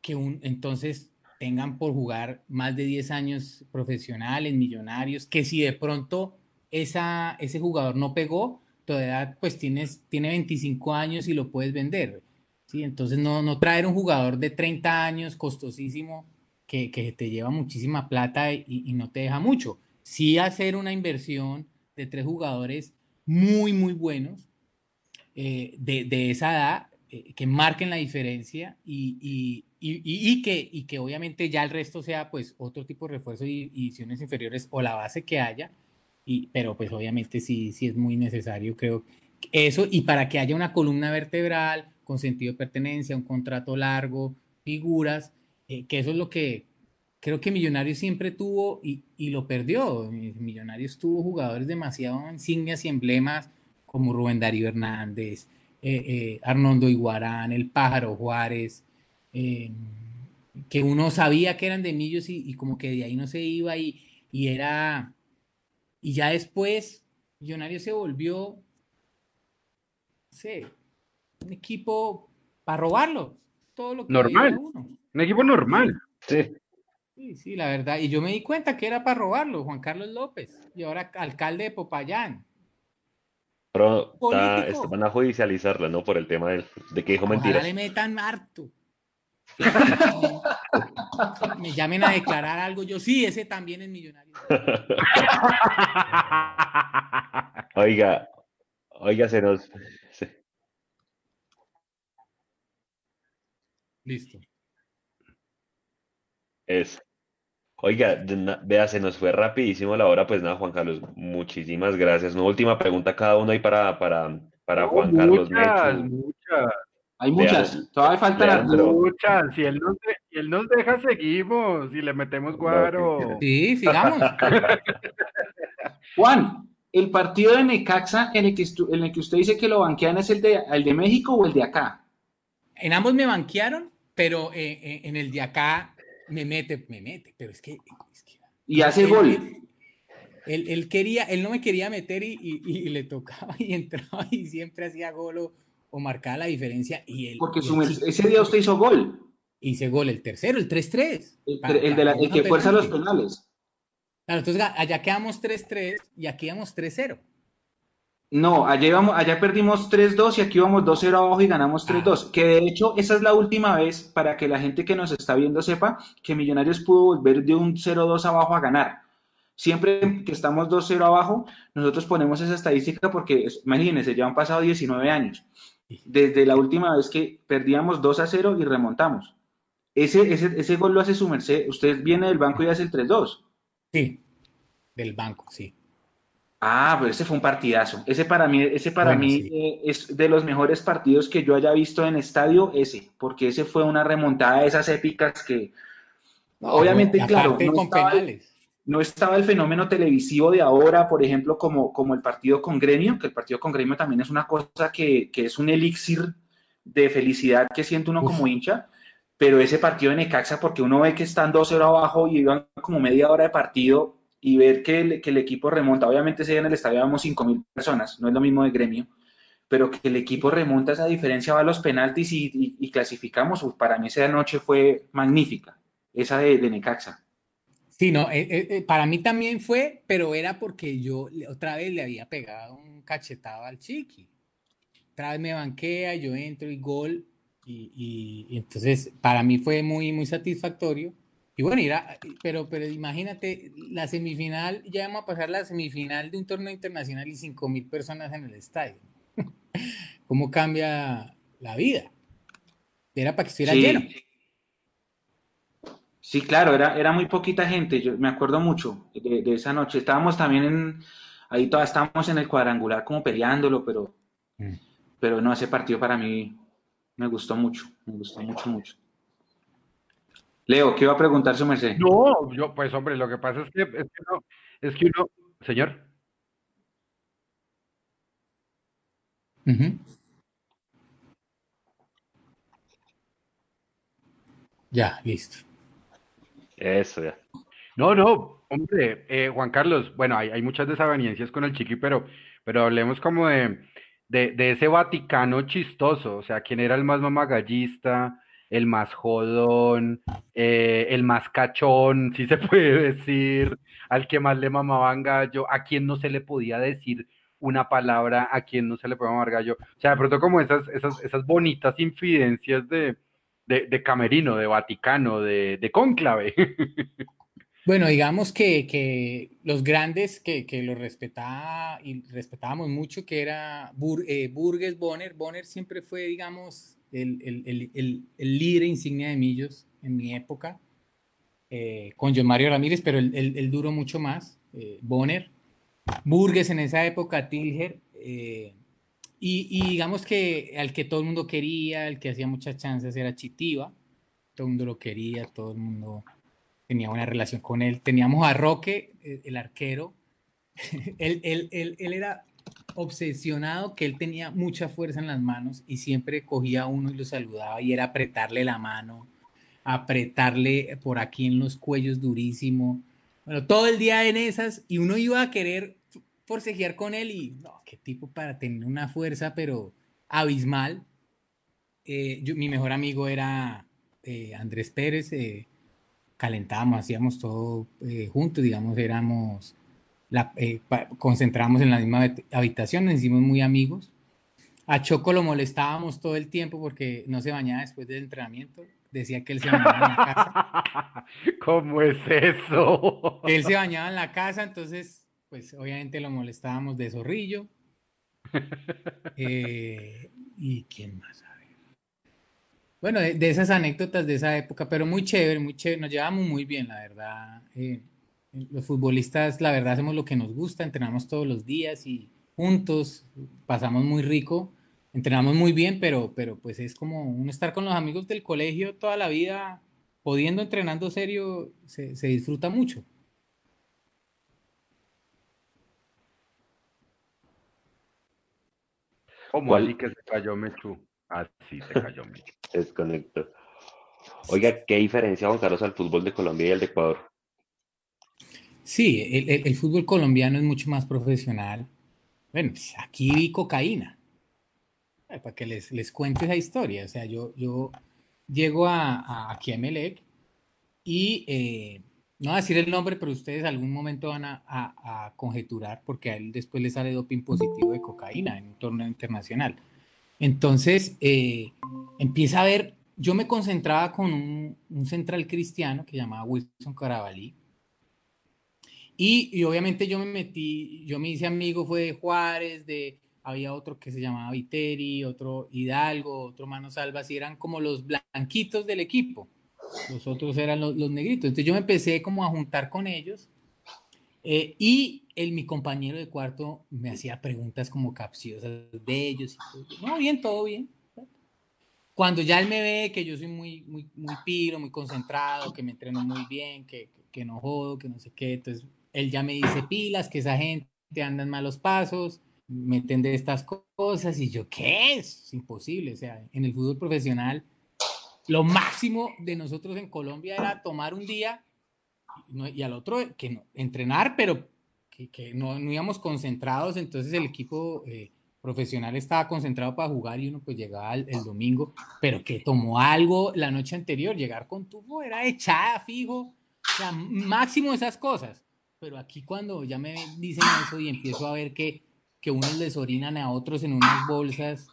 que un, entonces tengan por jugar más de 10 años profesionales, millonarios, que si de pronto esa, ese jugador no pegó, todavía pues tienes, tiene 25 años y lo puedes vender entonces no, no traer un jugador de 30 años costosísimo que, te lleva muchísima plata y, no te deja mucho. Sí hacer una inversión de tres jugadores muy, muy buenos eh, de, esa edad eh, que marquen la diferencia y, que, y que obviamente ya el resto sea pues otro tipo de refuerzo y ediciones inferiores o la base que haya. Y, pero pues obviamente sí, sí es muy necesario, creo, eso, y para que haya una columna vertebral, con sentido de pertenencia, un contrato largo, figuras, eh, que eso es lo que creo que Millonarios siempre tuvo y, lo perdió. Millonarios tuvo jugadores demasiado insignias y emblemas como Rubén Darío Hernández, eh, eh, Arnoldo Iguarán, el Pájaro Juárez, que uno sabía que eran de Millos y, como que de ahí no se iba y, y era... Y ya después Millonarios se volvió, no un equipo para robarlo. Todo lo que normal. Un equipo normal. Sí. Sí, sí, la verdad. Y yo me di cuenta que era para robarlo, Juan Carlos López, y ahora alcalde de Popayán. Pero van a judicializarlo, ¿no? Por el tema de, de que dijo mentiras. le metan harto. me llamen a declarar algo. Yo sí, ese también es millonario. oiga, oiga, se nos, Listo. Es. Oiga, vea, se nos fue rapidísimo la hora, pues nada, Juan Carlos, muchísimas gracias. Una última pregunta cada uno ahí para, para, para Juan Carlos. Muchas, muchas. Hay muchas, todavía faltan muchas. Si él, nos él nos deja, seguimos y le metemos guaro. Sí, sigamos. Juan, el partido de Necaxa en el que, en el que usted dice que lo banquean es el de, el de México o el de acá. En ambos me banquearon, pero eh, eh, en el de acá me mete, me mete, pero es que... y hace gol. Él, quería, él no me quería meter y, le tocaba y entraba y siempre hacía gol o, marcaba la diferencia. Y él, Porque ese día usted hizo gol. Hice gol, el tercero, el 3-3. El, de el que fuerza los penales. Claro, entonces allá quedamos 3-3 y aquí vamos 3-0. No, allá, allá perdimos 3-2 y aquí vamos 2-0 abajo y ganamos 3-2. Que de hecho, esa es la última vez para que la gente que nos está viendo sepa que Millonarios pudo volver de un 0-2 abajo a ganar. Siempre que estamos 2-0 abajo, nosotros ponemos esa estadística porque, imagínense, ya han pasado 19 años. Desde la última vez que perdíamos 2-0 y remontamos. Ese, ese, ese gol lo hace su merced. Usted viene del banco y hace el 3-2. Sí, del banco, sí. Ah, pero ese fue un partidazo. Ese para mí, ese para mí eh, es de los mejores partidos que yo haya visto en estadio, ese, porque ese fue una remontada de esas épicas que, obviamente, claro, no estaba, el fenómeno televisivo de ahora, por ejemplo, como, como el partido con Gremio, que el partido con Gremio también es una cosa que, es un elixir de felicidad que siente uno como hincha, pero ese partido de Necaxa, porque uno ve que están 2-0 abajo y iban como media hora de partido y ver que el, que el equipo remonta, obviamente ese día en el estadio habíamos 5.000 personas, no es lo mismo de gremio, pero que el equipo remonta esa diferencia, va a los penaltis y, y, clasificamos, para mí esa noche fue magnífica, esa de, de Necaxa. Sí, no, eh, eh, eh, para mí también fue, pero era porque yo otra vez le había pegado un cachetado al Chiqui. Otra vez me banquea, yo entro y gol, y, y, entonces para mí fue muy, muy satisfactorio. Y bueno, era, pero, pero imagínate, la semifinal, ya vamos a pasar la semifinal de un torneo internacional y 5 mil personas en el estadio. ¿Cómo cambia la vida? Era para que estuviera lleno. Sí, claro, era, era muy poquita gente, yo me acuerdo mucho de, esa noche. Estábamos también en, ahí todavía estábamos en el cuadrangular como peleándolo, pero, mm. pero no, ese partido para mí me gustó mucho, me gustó mucho, mucho. Leo, ¿qué iba a preguntar su merced? No, yo, pues hombre, lo que pasa es que, es que, uno, es que uno, señor. Ya, listo. Eso ya. No, no, hombre, eh, Juan Carlos, bueno, hay, hay, muchas desavenencias con el Chiqui, pero, pero hablemos como de, de, de, ese Vaticano chistoso, o sea, quién era el más mamagallista, el más jodón, eh, el más cachón, si se puede decir, al que más le mamaban gallo, a quien no se le podía decir una palabra, a quien no se le podía mamar gallo. O sea, de pronto como esas, esas, esas bonitas infidencias de, de, Camerino, de Vaticano, de, de Cónclave. Bueno, digamos que, que los grandes que, que los respetaba y respetábamos mucho, que era eh, Burgues Bonner. Bonner siempre fue, digamos, el, el, el, el, líder insignia de Millos en mi época, eh, con John Mario Ramírez, pero él, duró mucho más. Eh, Bonner, Burgues en esa época, Tilger. y, y, digamos que al que todo el mundo quería, el que hacía muchas chances era Chitiva. Todo el mundo lo quería, todo el mundo tenía una relación con él. Teníamos a Roque, eh, el, arquero. él, él, él, él, era obsesionado que él tenía mucha fuerza en las manos y siempre cogía a uno y lo saludaba y era apretarle la mano, apretarle por aquí en los cuellos durísimo. Bueno, todo el día en esas y uno iba a querer forcejear con él y no, qué tipo para tener una fuerza pero abismal. Eh, mi mejor amigo era eh, Andrés Pérez, calentábamos, hacíamos todo eh, juntos, digamos, éramos, la, eh, concentramos en la misma habitación, nos hicimos muy amigos. A Choco lo molestábamos todo el tiempo porque no se bañaba después del entrenamiento. Decía que él se bañaba en la casa. ¿Cómo es eso? Él se bañaba en la casa, entonces, pues obviamente lo molestábamos de zorrillo. Eh, ¿Y quién más? Bueno, de, esas anécdotas de esa época, pero muy chévere, muy chévere, nos llevamos muy bien, la verdad. Eh, los futbolistas, la verdad, hacemos lo que nos gusta, entrenamos todos los días y juntos, pasamos muy rico, entrenamos muy bien, pero, pero pues es como uno estar con los amigos del colegio toda la vida, pudiendo entrenando serio, se, se disfruta mucho. ¿Cómo así que se cayó Mechu? Así se cayó Mechu. Desconecto. Oiga, ¿qué diferencia, Juan Carlos, al fútbol de Colombia y el de Ecuador? Sí, el, fútbol colombiano es mucho más profesional. Bueno, pues, aquí vi cocaína. Para que les, les cuente esa historia. O sea, yo, yo llego a, aquí a Melec y eh, no voy a decir el nombre, pero ustedes algún momento van a, conjeturar porque a él después le sale doping positivo de cocaína en un torneo internacional. Entonces, eh, empieza a ver, yo me concentraba con un, central cristiano que llamaba Wilson Carabalí. Y, obviamente yo me metí, yo me hice amigo, fue de Juárez, de, había otro que se llamaba Viteri, otro Hidalgo, otro Mano Salvas, y eran como los blanquitos del equipo. Los otros eran los, los negritos. Entonces yo me empecé como a juntar con ellos eh, y el, mi compañero de cuarto me hacía preguntas como capciosas de ellos. Y No, bien, todo bien. Cuando ya él me ve que yo soy muy, muy, muy piro, muy concentrado, que me entreno muy bien, que, que, no jodo, que no sé qué, entonces él ya me dice pilas, que esa gente anda en malos pasos, meten de estas cosas y yo, ¿qué es? Imposible, o sea, en el fútbol profesional lo máximo de nosotros en Colombia era tomar un día y al otro que no, entrenar, pero que, no, íbamos concentrados, entonces el equipo eh, profesional estaba concentrado para jugar y uno pues llegaba el, domingo, pero que tomó algo la noche anterior, llegar con tubo era echada fijo, o sea, máximo esas cosas, pero aquí cuando ya me dicen eso y empiezo a ver que, que unos les orinan a otros en unas bolsas,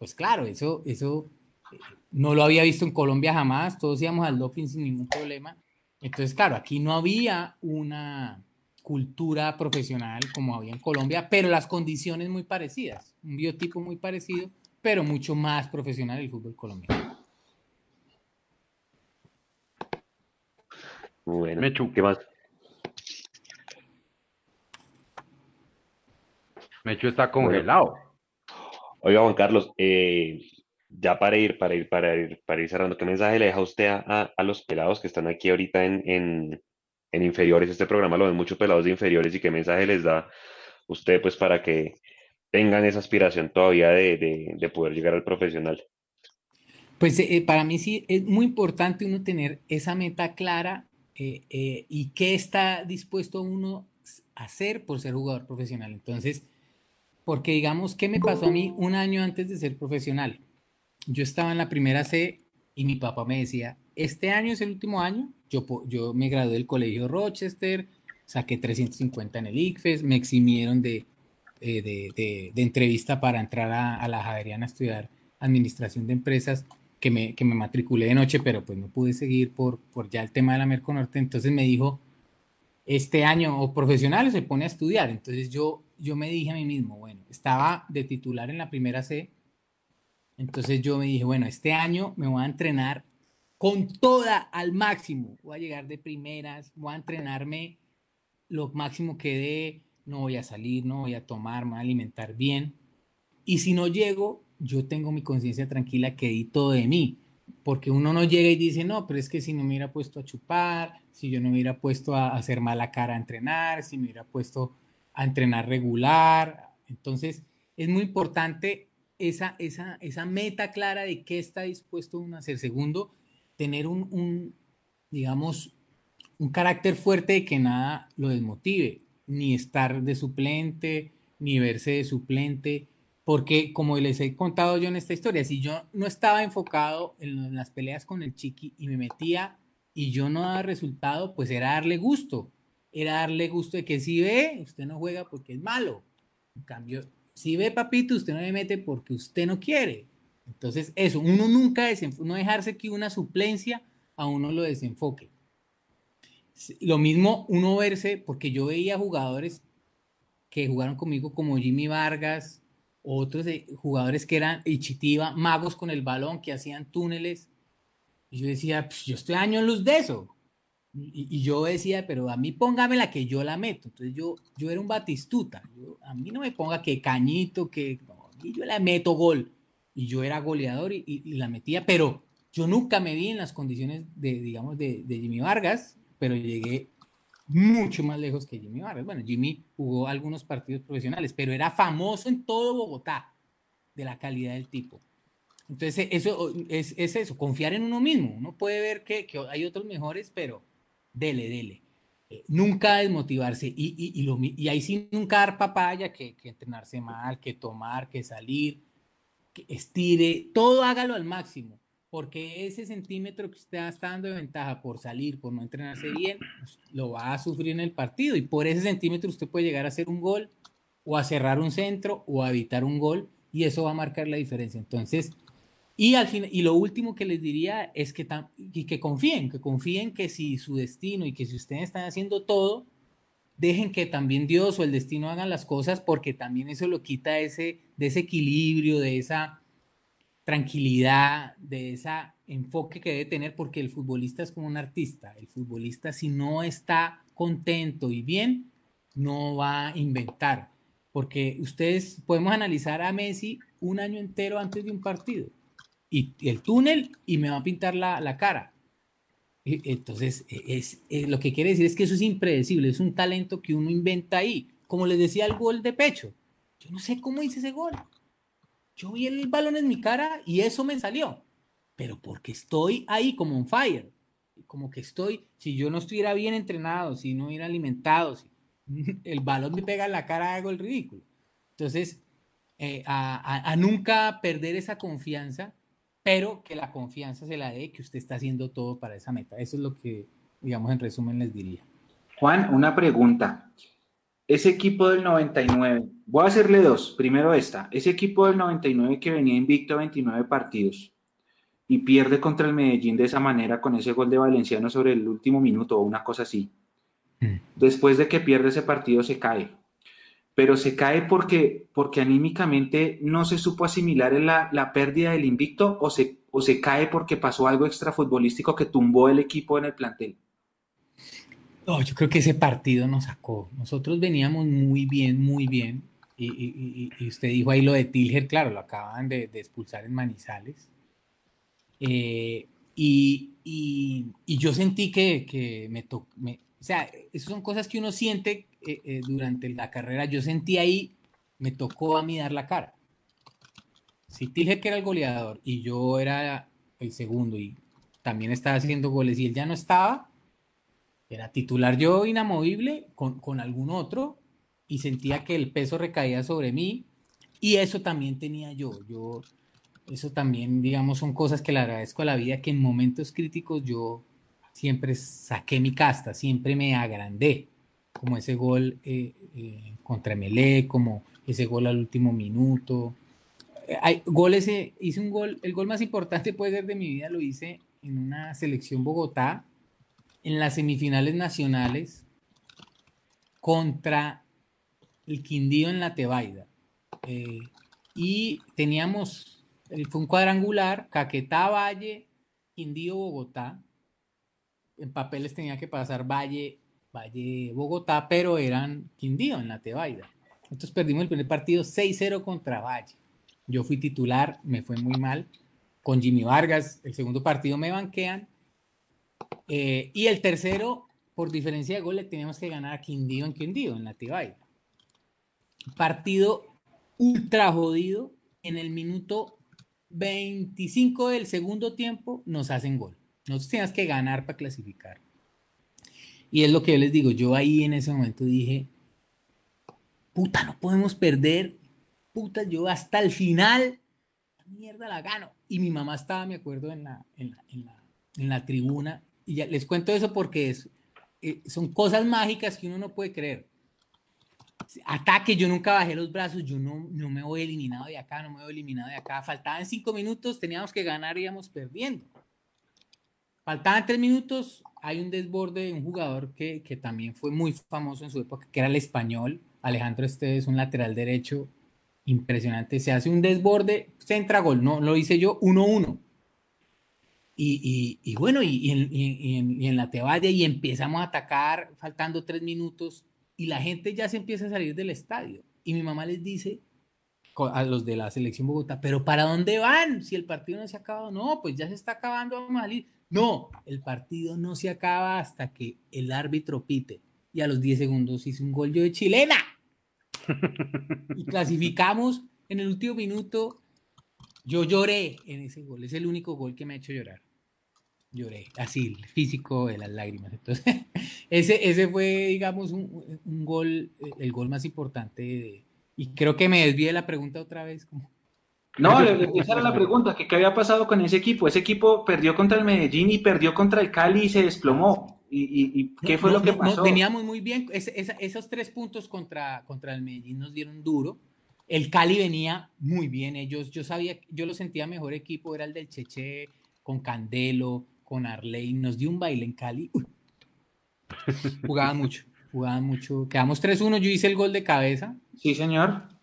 pues claro, eso, eso eh, no lo había visto en Colombia jamás, todos íbamos al doping sin ningún problema. Entonces, claro, aquí no había una cultura profesional como había en Colombia, pero las condiciones muy parecidas, un biotipo muy parecido, pero mucho más profesional el fútbol colombiano. Bueno, ¿qué más? Mechu está congelado. Oiga, Juan Carlos, eh, ya para ir, para ir, para ir, para ir cerrando, ¿qué mensaje le deja usted a, los pelados que están aquí ahorita en, inferiores? Este programa lo ven muchos pelados de inferiores y qué mensaje les da usted pues para que tengan esa aspiración todavía de, poder llegar al profesional? Pues eh, para mí sí es muy importante uno tener esa meta clara eh, eh, y qué está dispuesto uno a hacer por ser jugador profesional. Entonces, porque digamos, ¿qué me pasó a mí un año antes de ser profesional? yo estaba en la primera C y mi papá me decía, este año es el último año, yo, yo me gradué del colegio Rochester, saqué 350 en el ICFES, me eximieron de, eh, de, de, entrevista para entrar a, la Javeriana a estudiar administración de empresas, que me, que me matriculé de noche, pero pues no pude seguir por, por ya el tema de la Merconorte, entonces me dijo, este año o profesional se pone a estudiar, entonces yo, yo me dije a mí mismo, bueno, estaba de titular en la primera C, entonces yo me dije, bueno, este año me voy a entrenar con toda al máximo. Voy a llegar de primeras, voy a entrenarme lo máximo que dé, no voy a salir, no voy a tomar, me voy a alimentar bien. Y si no llego, yo tengo mi conciencia tranquila que di todo de mí. Porque uno no llega y dice, no, pero es que si no me hubiera puesto a chupar, si yo no me hubiera puesto a hacer mala cara a entrenar, si me hubiera puesto a entrenar regular. Entonces, es muy importante esa, esa, esa meta clara de qué está dispuesto uno a hacer. Segundo, tener un, un, digamos, un carácter fuerte de que nada lo desmotive, ni estar de suplente, ni verse de suplente, porque como les he contado yo en esta historia, si yo no estaba enfocado en las peleas con el chiqui y me metía y yo no daba resultado, pues era darle gusto, era darle gusto de que si ve, usted no juega porque es malo. En cambio, si ve papito, usted no le mete porque usted no quiere. Entonces, eso, uno nunca no dejarse que una suplencia a uno lo desenfoque. Lo mismo uno verse, porque yo veía jugadores que jugaron conmigo como Jimmy Vargas, otros jugadores que eran Ichitiba, magos con el balón, que hacían túneles. Y yo decía, pues yo estoy años luz de eso. Y, yo decía, pero a mí póngame la que yo la meto. Entonces yo, yo era un batistuta. a mí no me ponga que cañito, que yo la meto gol. Y yo era goleador y, la metía, pero yo nunca me vi en las condiciones de, digamos, de, de, Jimmy Vargas, pero llegué mucho más lejos que Jimmy Vargas. Bueno, Jimmy jugó algunos partidos profesionales, pero era famoso en todo Bogotá de la calidad del tipo. Entonces, eso es, es eso, confiar en uno mismo. Uno puede ver que, que hay otros mejores, pero dele, dele. Eh, nunca desmotivarse y, y, y, lo, y, ahí sí nunca dar papaya, que, que, entrenarse mal, que tomar, que salir, que estire, todo hágalo al máximo, porque ese centímetro que usted está dando de ventaja por salir, por no entrenarse bien, lo va a sufrir en el partido y por ese centímetro usted puede llegar a hacer un gol o a cerrar un centro o a evitar un gol y eso va a marcar la diferencia. Entonces, y, al fin, y lo último que les diría es que, que confíen, que confíen que si su destino y que si ustedes están haciendo todo, dejen que también Dios o el destino hagan las cosas porque también eso lo quita ese, de ese equilibrio, de esa tranquilidad, de ese enfoque que debe tener porque el futbolista es como un artista. El futbolista si no está contento y bien, no va a inventar. Porque ustedes podemos analizar a Messi un año entero antes de un partido y, el túnel y me va a pintar la, la cara. Entonces, e, es, es, lo que quiere decir es que eso es impredecible, es un talento que uno inventa ahí. Como les decía, el gol de pecho. Yo no sé cómo hice ese gol. Yo vi el balón en mi cara y eso me salió. pero porque estoy ahí como un fire, como que estoy, si yo no estuviera bien entrenado, si no hubiera alimentado, si el balón me pega en la cara, hago el ridículo. Entonces, eh, a, a, nunca perder esa confianza, pero que la confianza se la dé que usted está haciendo todo para esa meta. Eso es lo que, digamos, en resumen les diría. Juan, una pregunta. Ese equipo del 99, voy a hacerle dos. Primero esta. Ese equipo del 99 que venía invicto a 29 partidos y pierde contra el Medellín de esa manera con ese gol de Valenciano sobre el último minuto o una cosa así. Mm. Después de que pierde ese partido se cae. Pero se cae porque, porque anímicamente no se supo asimilar la, la pérdida del invicto o se, o se cae porque pasó algo extrafutbolístico que tumbó el equipo en el plantel. No, yo creo que ese partido nos sacó. Nosotros veníamos muy bien, muy bien. Y, usted dijo ahí lo de Tilger, claro, lo acaban de, expulsar en Manizales. Eh, y, yo sentí que, me tocó. O sea, esas son cosas que uno siente eh, eh, durante la carrera. Yo sentí ahí, me tocó a mí dar la cara. Si Tilger que era el goleador y yo era el segundo y también estaba haciendo goles y él ya no estaba, era titular yo inamovible con, con algún otro y sentía que el peso recaía sobre mí y eso también tenía yo. Yo, eso también, digamos, son cosas que le agradezco a la vida, que en momentos críticos yo siempre saqué mi casta, siempre me agrandé, como ese gol eh, eh, contra Melé, como ese gol al último minuto. Hay goles, eh, hice un gol, el gol más importante puede ser de mi vida, lo hice en una selección Bogotá, en las semifinales nacionales contra el Quindío en la Tebaida. Y teníamos, fue un cuadrangular, Caquetá, Valle, Quindío, Bogotá. En papeles tenía que pasar Valle, Valle, Bogotá, pero eran Quindío en la Tebaida. Entonces perdimos el primer partido 6-0 contra Valle. Yo fui titular, me fue muy mal. Con Jimmy Vargas, el segundo partido me banquean eh, y el tercero, por diferencia de gol, le teníamos que ganar a Quindío en Quindío, en la Tibaida. Partido ultra jodido. En el minuto 25 del segundo tiempo nos hacen gol. Nosotros teníamos que ganar para clasificar. Y es lo que yo les digo, yo ahí en ese momento dije, puta, no podemos perder, puta, yo hasta el final, mierda la gano. Y mi mamá estaba, me acuerdo, en la, en la, en la, tribuna y ya les cuento eso porque eh, son cosas mágicas que uno no puede creer. Ataque, yo nunca bajé los brazos, yo no, no me voy eliminado de acá, no me voy eliminado de acá. Faltaban cinco minutos, teníamos que ganar, íbamos perdiendo. Faltaban tres minutos, hay un desborde de un jugador que, que también fue muy famoso en su época, que era el español, Alejandro Esteves, un lateral derecho impresionante. Se hace un desborde, centra gol, no lo hice yo, 1-1 y, y, bueno, y, en, y, en, la Tebaya y empezamos a atacar faltando tres minutos y la gente ya se empieza a salir del estadio. Y mi mamá les dice a los de la selección Bogotá, pero ¿para dónde van? Si el partido no se ha acabado, no, pues ya se está acabando, vamos a salir. No, el partido no se acaba hasta que el árbitro pite. Y a los 10 segundos hice un gol yo de chilena. Y clasificamos en el último minuto. Yo lloré en ese gol. Es el único gol que me ha hecho llorar lloré, así, el físico de las lágrimas. Entonces, ese, ese fue, digamos, un, un gol, el gol más importante. y creo que me desvié la pregunta otra vez. Como... No, esa era la pregunta, que qué había pasado con ese equipo. Ese equipo perdió contra el Medellín y perdió contra el Cali y se desplomó. ¿Y, y, qué fue lo que pasó? veníamos muy bien. esos tres puntos contra, contra el Medellín nos dieron duro. El Cali venía muy bien. Ellos, yo sabía, yo lo sentía mejor equipo, era el del Cheche con Candelo, con Arley, nos dio un baile en Cali. Jugaban mucho, jugaban mucho. Quedamos 3-1, yo hice el gol de cabeza. Sí, señor.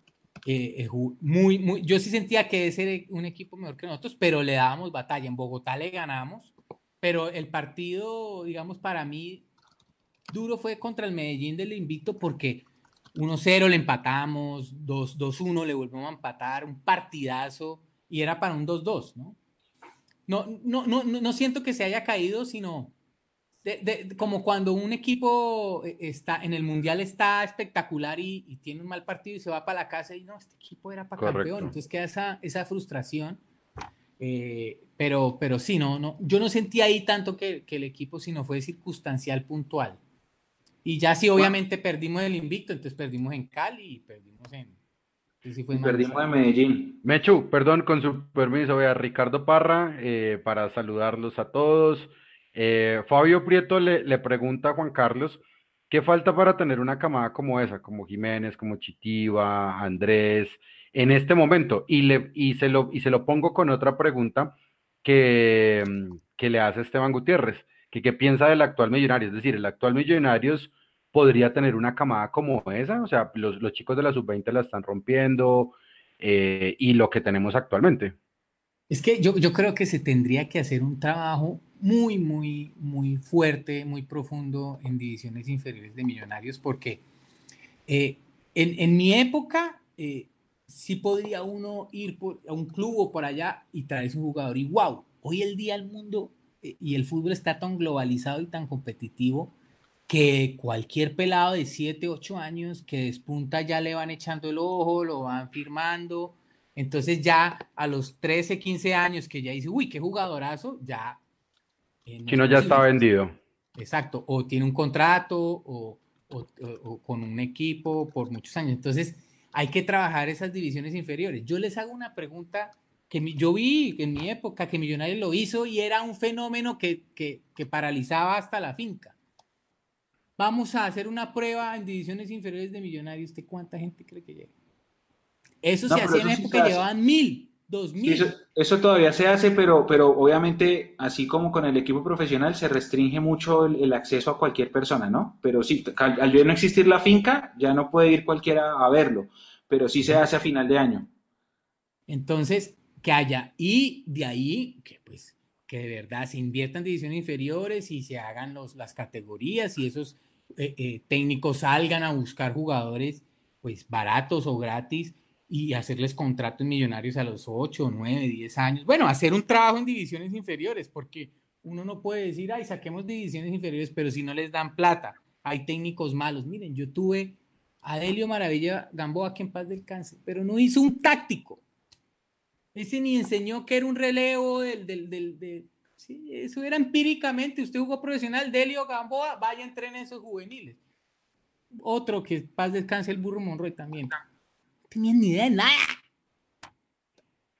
Eh, muy, muy, yo sí sentía que ese era un equipo mejor que nosotros, pero le dábamos batalla. En Bogotá le ganamos, pero el partido, digamos, para mí, duro fue contra el Medellín del Invicto porque 1-0 le empatamos, 2-1 le volvemos a empatar, un partidazo y era para un 2-2, ¿no? no, no, no, no siento que se haya caído, sino como cuando un equipo eh, está en el mundial está espectacular y, tiene un mal partido y se va para la casa y no, este equipo era para campeón. Entonces queda esa, esa frustración. Eh, pero, pero sí, no, no, yo no sentí ahí tanto que, que, el equipo, sino fue circunstancial, puntual. Y ya sí, obviamente perdimos el invicto, entonces perdimos en Cali y perdimos en... Sí fue perdimos en Medellín. Mechu, perdón, con su permiso, voy a Ricardo Parra eh, para saludarlos a todos. Eh, Fabio Prieto le, pregunta a Juan Carlos, ¿qué falta para tener una camada como esa, como Jiménez, como Chitiva, Andrés, en este momento? Y, le, y, se, lo, y se lo pongo con otra pregunta que, que le hace Esteban Gutiérrez, que qué piensa del actual millonario, es decir, el actual Millonarios podría tener una camada como esa, o sea, los, los chicos de la sub-20 la están rompiendo eh, y lo que tenemos actualmente. Es que yo, yo creo que se tendría que hacer un trabajo muy, muy, muy fuerte, muy profundo en divisiones inferiores de Millonarios, porque eh, en, en, mi época eh, sí podría uno ir a un club o por allá y traerse un jugador. Y wow, hoy el día el mundo eh, y el fútbol está tan globalizado y tan competitivo que cualquier pelado de 7, 8 años que despunta ya le van echando el ojo, lo van firmando. Entonces ya a los 13, 15 años que ya dice, uy, qué jugadorazo, ya... Eh, no si no, ya está vendido. Exacto, o tiene un contrato o, o, o, con un equipo por muchos años. Entonces, hay que trabajar esas divisiones inferiores. Yo les hago una pregunta que yo vi en mi época que Millonarios lo hizo y era un fenómeno que, que, que paralizaba hasta la finca. Vamos a hacer una prueba en divisiones inferiores de Millonarios. ¿Usted cuánta gente cree que llega? Eso se hacía en época, llevaban mil, dos mil. Eso, eso, todavía se hace, pero, pero obviamente, así como con el equipo profesional, se restringe mucho el, el acceso a cualquier persona, ¿no? Pero sí, al, al no existir la finca, ya no puede ir cualquiera a verlo, pero sí se hace a final de año. Entonces, que haya, y de ahí, que pues, que de verdad se inviertan en divisiones inferiores y se hagan los, las categorías y esos eh, eh, técnicos salgan a buscar jugadores, pues, baratos o gratis y hacerles contratos millonarios a los 8, 9, 10 años. Bueno, hacer un trabajo en divisiones inferiores, porque uno no puede decir, ay, saquemos divisiones inferiores, pero si no les dan plata, hay técnicos malos. Miren, yo tuve a Delio Maravilla Gamboa, que en paz del cáncer, pero no hizo un táctico. Ese ni enseñó que era un relevo del, del, del, sí, eso era empíricamente. Usted jugó profesional, Delio Gamboa, vaya entrenar esos juveniles. Otro que paz descanse el burro Monroy también. Tenían ni idea de nada.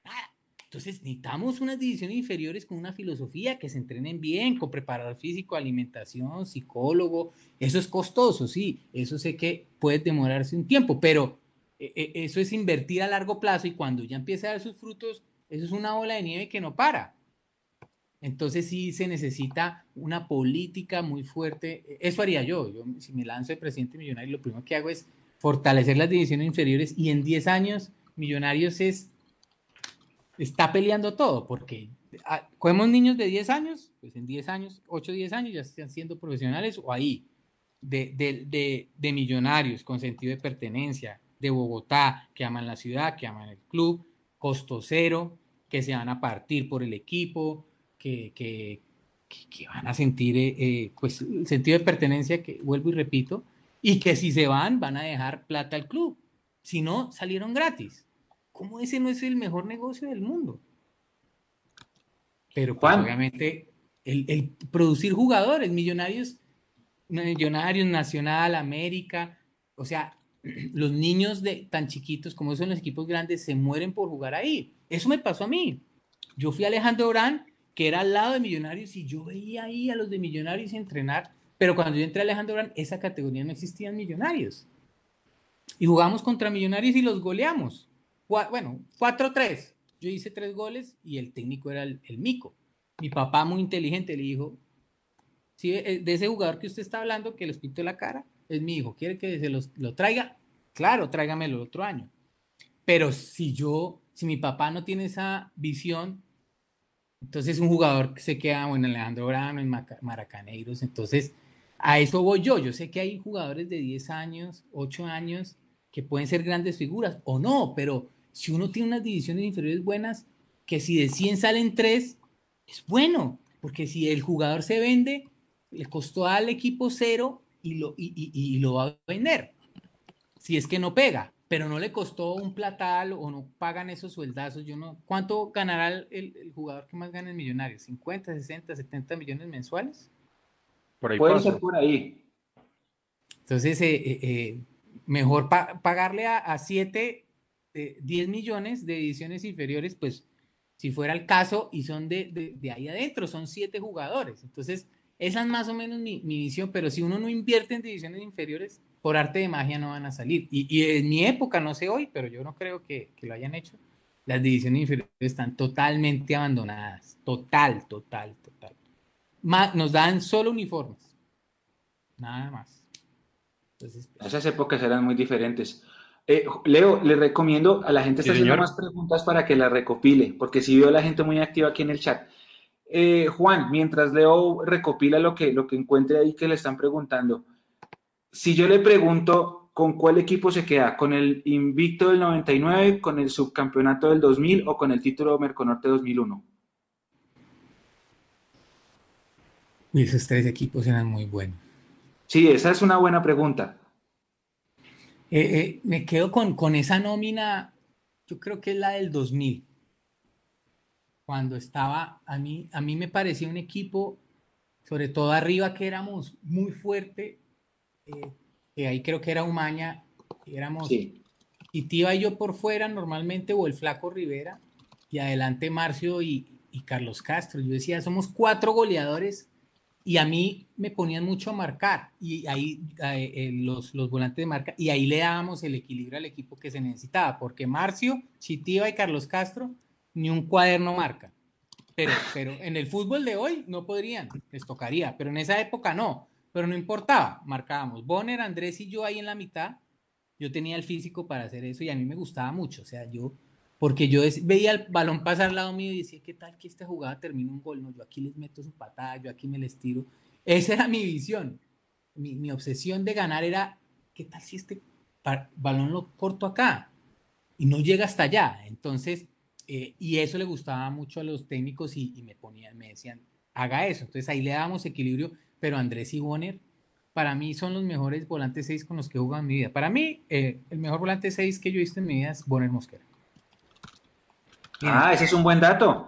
nada. Entonces necesitamos unas divisiones inferiores con una filosofía que se entrenen bien, con preparador físico, alimentación, psicólogo. Eso es costoso, sí. Eso sé que puede demorarse un tiempo, pero e, e, eso es invertir a largo plazo y cuando ya empieza a dar sus frutos, eso es una bola de nieve que no para. Entonces sí se necesita una política muy fuerte. Eso haría yo. yo si me lanzo de presidente millonario, lo primero que hago es fortalecer las divisiones inferiores y en 10 años Millonarios es está peleando todo porque ah, cogemos niños de 10 años, pues en 10 años, 8 10 años ya están siendo profesionales o ahí de, de, de, de millonarios con sentido de pertenencia, de Bogotá que aman la ciudad, que aman el club, costo cero, que se van a partir por el equipo, que, que, que van a sentir eh, eh, pues, el sentido de pertenencia, que vuelvo y repito, y que si se van van a dejar plata al club. Si no, salieron gratis. ¿Cómo ese no es el mejor negocio del mundo? Pero pues, obviamente el, el, producir jugadores, millonarios, millonarios, Nacional, América, o sea, los niños de tan chiquitos como son los equipos grandes se mueren por jugar ahí. Eso me pasó a mí. Yo fui a Alejandro Orán, que era al lado de Millonarios, y yo veía ahí a los de Millonarios entrenar, pero cuando yo entré a Alejandro Orán, esa categoría no existía en Millonarios. Y jugamos contra Millonarios y los goleamos. Bueno, 4-3. Yo hice tres goles y el técnico era el, el Mico. Mi papá, muy inteligente, le dijo: ¿Sí, de ese jugador que usted está hablando, que les pintó la cara, es mi hijo, quiere que se los, lo traiga, claro, tráigamelo el otro año. Pero si yo, si mi papá no tiene esa visión, entonces un jugador que se queda, bueno, Alejandro Brano, en Maracaneiros, entonces a eso voy yo. Yo sé que hay jugadores de 10 años, 8 años, que pueden ser grandes figuras o no, pero si uno tiene unas divisiones inferiores buenas, que si de 100 salen 3, es bueno, porque si el jugador se vende, le costó al equipo cero y lo, y, y, lo va a vender. Si es que no pega. pero no le costó un platal o no pagan esos sueldazos. Yo no, ¿Cuánto ganará el, jugador que más gana en Millonarios? ¿50, 60, 70 millones mensuales? Por ahí Puede ser por ahí. Entonces, eh, eh, eh, mejor pagarle a 7, 10 millones de ediciones inferiores, pues si fuera el caso, y son de, de, ahí adentro, son 7 jugadores. Entonces, esa es más o menos mi, mi visión, pero si uno no invierte en divisiones inferiores, por arte de magia no van a salir. Y, en mi época, no sé hoy, pero yo no creo que, lo hayan hecho. Las divisiones inferiores están totalmente abandonadas. Total, total, total. Nos dan solo uniformes. Nada más. Pues, Esas épocas eran muy diferentes. Eh, Leo, le recomiendo a la gente está haciendo más preguntas para que las recopile, porque si veo a la gente muy activa aquí en el chat. Eh, Juan, mientras Leo recopila lo que, lo que encuentre ahí que le están preguntando, si yo le pregunto con cuál equipo se queda, con el invicto del 99, con el subcampeonato del 2000 o con el título Merconorte 2001. Y esos tres equipos eran muy buenos. Sí, esa es una buena pregunta. Eh, eh, me quedo con, con esa nómina, yo creo que es la del 2000. Cuando estaba, a mí, a mí me parecía un equipo, sobre todo arriba, que éramos muy fuerte eh, ahí creo que era Umaña, éramos sí. Tiba y yo por fuera normalmente, o el Flaco Rivera, y adelante Marcio y, Carlos Castro. Yo decía, somos cuatro goleadores y a mí me ponían mucho a marcar y ahí eh, eh, los, los, volantes de marca y ahí le dábamos el equilibrio al equipo que se necesitaba, porque Marcio, Chitiva y Carlos Castro ni un cuaderno marca. Pero, pero en el fútbol de hoy no podrían, les tocaría, pero en esa época no pero no importaba, marcábamos. Bonner, Andrés y yo ahí en la mitad, yo tenía el físico para hacer eso y a mí me gustaba mucho, o sea, yo, porque yo veía el balón pasar al lado mío y decía, ¿qué tal que esta jugada termine un gol? No, yo aquí les meto su patada, yo aquí me les tiro. Esa era mi visión. Mi, obsesión de ganar era, ¿qué tal si este balón lo corto acá? Y no llega hasta allá. Entonces, eh, y eso le gustaba mucho a los técnicos y, y me ponían, me decían, haga eso. Entonces ahí le dábamos equilibrio pero Andrés y Bonner, para mí son los mejores volantes 6 con los que he jugado en mi vida. Para mí, eh, el mejor volante 6 que yo he visto en mi vida es Bonner Mosquera. Ah, ese es un buen dato.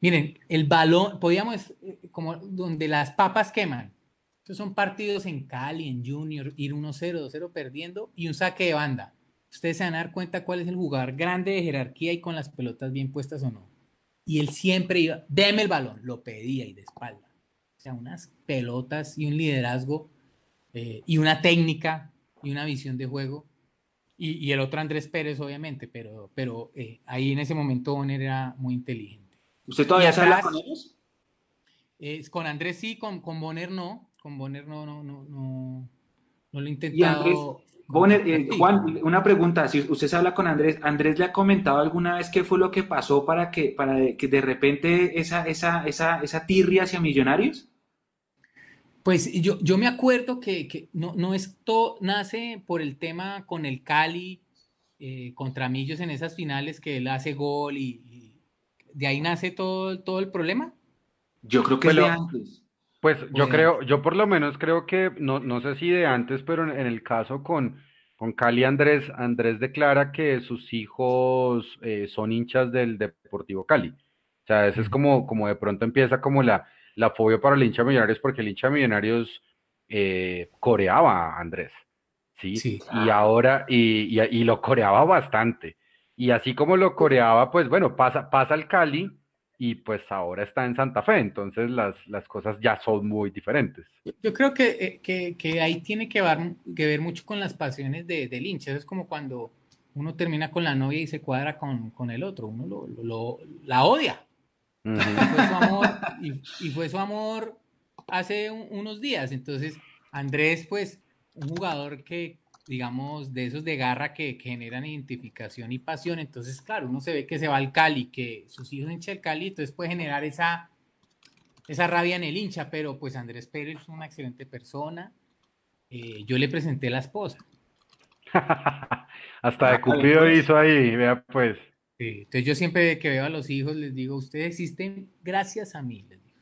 Miren, el balón, podíamos, eh, como donde las papas queman. Estos son partidos en Cali, en Junior, ir 1-0, 2-0 perdiendo y un saque de banda. Ustedes se van a dar cuenta cuál es el jugador grande de jerarquía y con las pelotas bien puestas o no. Y él siempre iba, deme el balón, lo pedía y de espalda sea, unas pelotas y un liderazgo eh, y una técnica y una visión de juego. Y, el otro Andrés Pérez, obviamente, pero, pero eh, ahí en ese momento Bonner era muy inteligente. ¿Usted todavía se habla con ellos? con Andrés sí, con, con Bonner no. Con Bonner no, no, no, no, lo he intentado. Bonner, eh, Juan, una pregunta, si usted se habla con Andrés, ¿Andrés le ha comentado alguna vez qué fue lo que pasó para que, para que de repente esa, esa, esa, esa tirria hacia Millonarios? Pues yo, yo me acuerdo que, no, no esto nace por el tema con el Cali eh, contra Millos en esas finales que él hace gol y, de ahí nace todo, todo el problema. Yo creo que es de antes. Pues yo creo, yo por lo menos creo que, no, no sé si de antes, pero en, el caso con, con Cali Andrés, Andrés declara que sus hijos eh, son hinchas del Deportivo Cali. O sea, ese es como, como de pronto empieza como la, la fobia para el hincha Millonarios porque el hincha Millonarios eh, coreaba a Andrés, ¿sí? sí y ahora, y, y, lo coreaba bastante. Y así como lo coreaba, pues bueno, pasa, pasa al Cali y pues ahora está en Santa Fe, entonces las, las cosas ya son muy diferentes. Yo creo que, eh, que, que ahí tiene que ver, que ver mucho con las pasiones de, del hincha, es como cuando uno termina con la novia y se cuadra con, con el otro, uno lo, lo, la odia, y, fue su amor, y, fue su amor hace unos días. Entonces, Andrés, pues, un jugador que, digamos, de esos de garra que, generan identificación y pasión. Entonces, claro, uno se ve que se va al Cali, que sus hijos hincha el Cali, entonces puede generar esa, esa rabia en el hincha. Pero, pues, Andrés Pérez es una excelente persona. Eh, yo le presenté la esposa. Hasta de Cupido hizo ahí, vea, pues entonces yo siempre que veo a los hijos les digo, ustedes existen gracias a mí, les digo.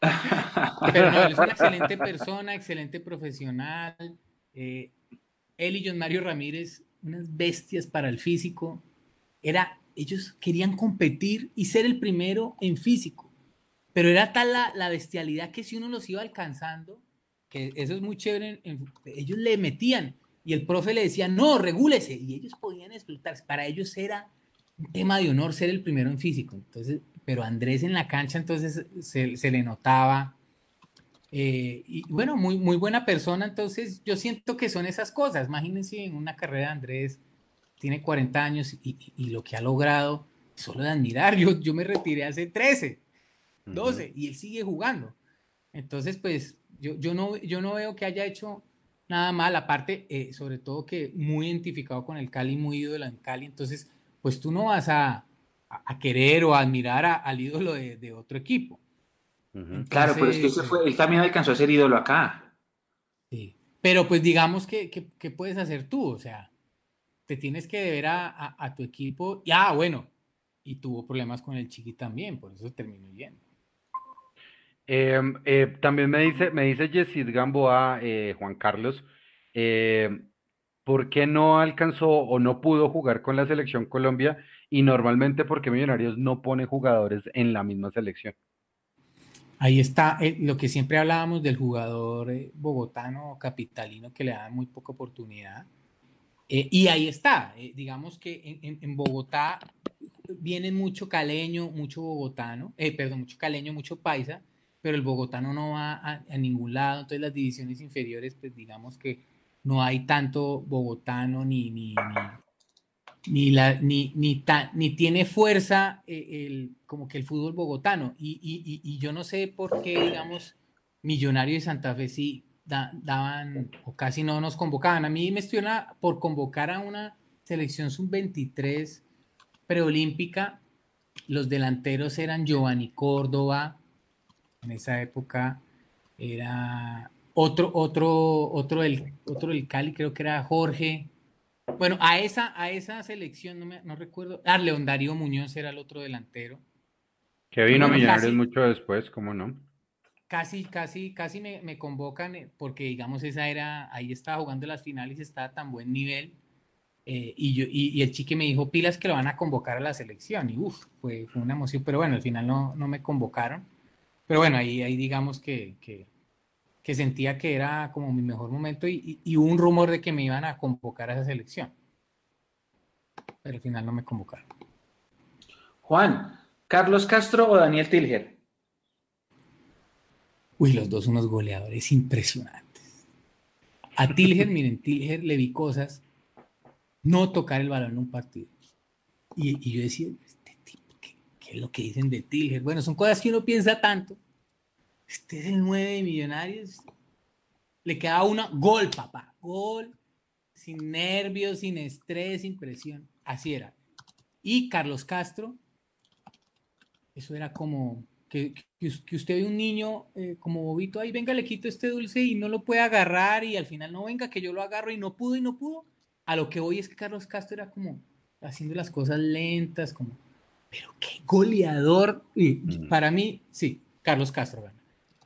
Pero no, él es una excelente persona, excelente profesional. Eh, él y John Mario Ramírez unas bestias para el físico. Era, ellos querían competir y ser el primero en físico. Pero era tal la, bestialidad que si uno los iba alcanzando, que eso es muy chévere, ellos le metían y el profe le decía, no, regúlese, y ellos podían explotarse. Para ellos era un tema de honor ser el primero en físico. Entonces, pero Andrés en la cancha, entonces se, le notaba. Eh, y bueno, muy, muy buena persona, entonces yo siento que son esas cosas. Imagínense en una carrera Andrés, tiene 40 años y, lo que ha logrado, solo de admirar. Yo, yo me retiré hace 13, 12 y él sigue jugando. Entonces, pues yo, yo, no, yo no veo que haya hecho nada mal, aparte, eh, sobre todo que muy identificado con el Cali, muy ídolo en Cali, entonces, pues tú no vas a, querer o admirar al ídolo de, otro equipo. claro, pero es que fue, él también alcanzó a ser ídolo acá. Sí, pero pues digamos que, ¿qué puedes hacer tú? O sea, te tienes que deber a, tu equipo, y ah, bueno, y tuvo problemas con el Chiqui también, por eso terminó yendo. Em, eh, también me dice, me dice Yesid Gamboa, eh, Juan Carlos, eh, ¿por qué no alcanzó o no pudo jugar con la selección Colombia? Y normalmente, ¿por qué Millonarios no pone jugadores en la misma selección? Ahí está lo que siempre hablábamos del jugador bogotano o capitalino que le da muy poca oportunidad. y ahí está, digamos que en, en, Bogotá viene mucho caleño, mucho bogotano, perdón, mucho caleño, mucho paisa, pero el bogotano no va a, ningún lado, entonces las divisiones inferiores, pues digamos que no hay tanto bogotano ni, ni, ni, la, ni, ni, ni tiene fuerza eh, el, como que el fútbol bogotano. Y, y, y, yo no sé por qué, digamos, Millonario de Santa Fe sí daban o casi no nos convocaban. A mí me estuvieron por convocar a una selección sub-23 preolímpica. Los delanteros eran Giovanni Córdoba, en esa época era otro, otro, otro del, otro del Cali, creo que era Jorge. Bueno, a esa, a esa selección, no, me, no recuerdo. Ah, León Darío Muñoz era el otro delantero. Que vino a Millonarios mucho después, ¿cómo no? Casi, casi, casi me, me, convocan eh, porque, digamos, esa era, ahí estaba jugando las finales, estaba a tan buen nivel. Eh, y, yo, y, el chique me dijo, pilas que lo van a convocar a la selección. Y uff, fue, fue, una emoción, pero bueno, al final no, no me convocaron. Pero bueno, ahí, ahí digamos que, sentía que era como mi mejor momento y, hubo un rumor de que me iban a convocar a esa selección. Pero al final no me convocaron. Juan, ¿Carlos Castro o Daniel Tilger? Uy, los dos unos goleadores impresionantes. A Tilger, miren, Tilger le vi cosas, no tocar el balón en un partido. Y, y yo decía, es lo que dicen de Tilger. Bueno, son cosas que uno piensa tanto. Este es el 9 de Millonarios. Le queda una gol, papá. Gol. Sin nervios, sin estrés, sin presión. Así era. Y Carlos Castro, eso era como que, que, usted ve un niño eh, como bobito, ahí venga, le quito este dulce y no lo puede agarrar y al final no venga, que yo lo agarro y no pudo y no pudo. A lo que hoy es que Carlos Castro era como haciendo las cosas lentas, como pero qué goleador. Y para mí, sí, Carlos Castro gana.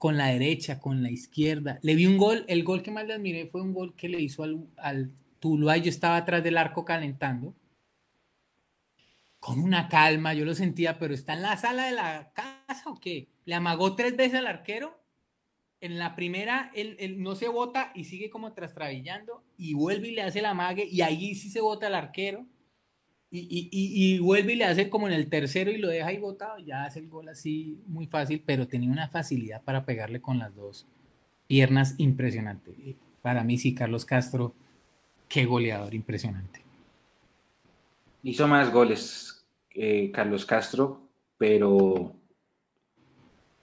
Con la derecha, con la izquierda. Le vi un gol, el gol que más le admiré fue un gol que le hizo al, al Tuluá. Yo estaba atrás del arco calentando. Con una calma, yo lo sentía, pero está en la sala de la casa o qué? Le amagó tres veces al arquero. En la primera, él, él no se bota y sigue como trastrabillando y vuelve y le hace el amague y ahí sí se bota el arquero y, vuelve y le hace como en el tercero y lo deja ahí botado, ya hace el gol así muy fácil, pero tenía una facilidad para pegarle con las dos piernas impresionante. Para mí sí, Carlos Castro, qué goleador impresionante. Hizo más goles eh, Carlos Castro, pero...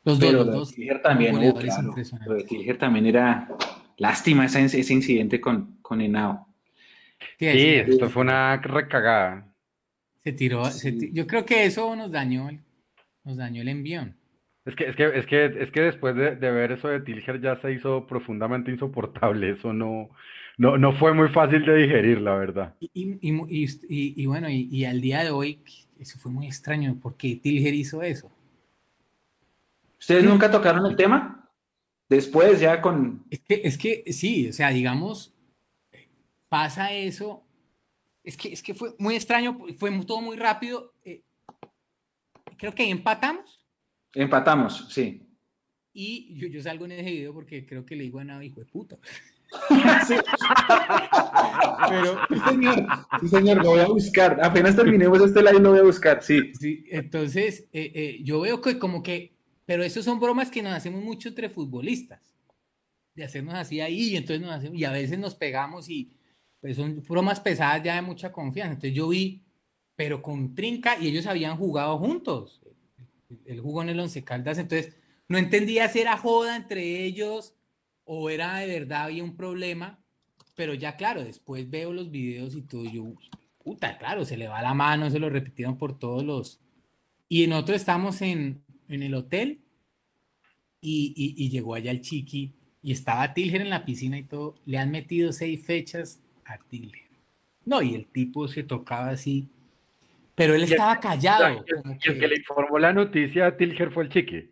Los dos, los dos. También, uh, también era lástima ese, ese incidente con, con Henao. Sí, esto fue una recagada. Se tiró, yo creo que eso nos dañó, nos dañó el envión. Es que, es que, es que, es que después de, ver eso de Tilger ya se hizo profundamente insoportable. Eso no, no, no fue muy fácil de digerir, la verdad. Y, y, bueno, y, al día de hoy, eso fue muy extraño, porque Tilger hizo eso. ¿Ustedes nunca tocaron el tema? Después ya con... Es que, es que sí, o sea, digamos, pasa eso Es que, es que fue muy extraño, fue todo muy rápido. Eh, creo que empatamos. Empatamos, sí. Y yo, yo, salgo en ese video porque creo que le digo a nada, hijo de puta. Pero, sí señor, sí, señor, lo voy a buscar. Apenas terminemos este live, lo voy a buscar, sí. sí entonces, eh, eh, yo veo que como que, pero eso son bromas que nos hacemos mucho entre futbolistas, de hacernos así ahí, y entonces nos hacemos, y a veces nos pegamos y pues son bromas pesadas ya de mucha confianza. Entonces yo vi, pero con Trinca, y ellos habían jugado juntos. Él jugó en el Once Caldas, entonces no entendía si era joda entre ellos o era de verdad había un problema, pero ya claro, después veo los videos y todo, yo, puta, claro, se le va la mano, se lo repitieron por todos los... Y nosotros estamos en, en el hotel y, y, llegó allá el chiqui y estaba Tilger en la piscina y todo, le han metido seis fechas a Tilger. No, y el tipo se tocaba así, pero él estaba callado. El, que... que le informó la noticia a Tilger fue el chiqui.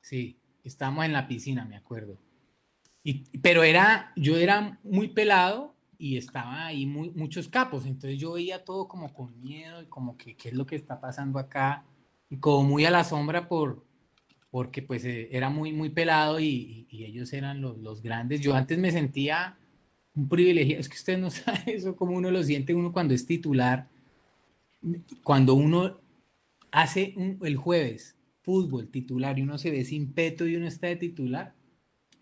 Sí, estábamos en la piscina, me acuerdo. Y, pero era, yo era muy pelado y estaba ahí muy, muchos capos, entonces yo veía todo como con miedo y como que qué es lo que está pasando acá y como muy a la sombra por, porque pues eh, era muy, muy pelado y, y ellos eran los, los, grandes. Yo antes me sentía un privilegio, es que usted no sabe eso, como uno lo siente uno cuando es titular, cuando uno hace el jueves fútbol titular y uno se ve sin peto y uno está de titular,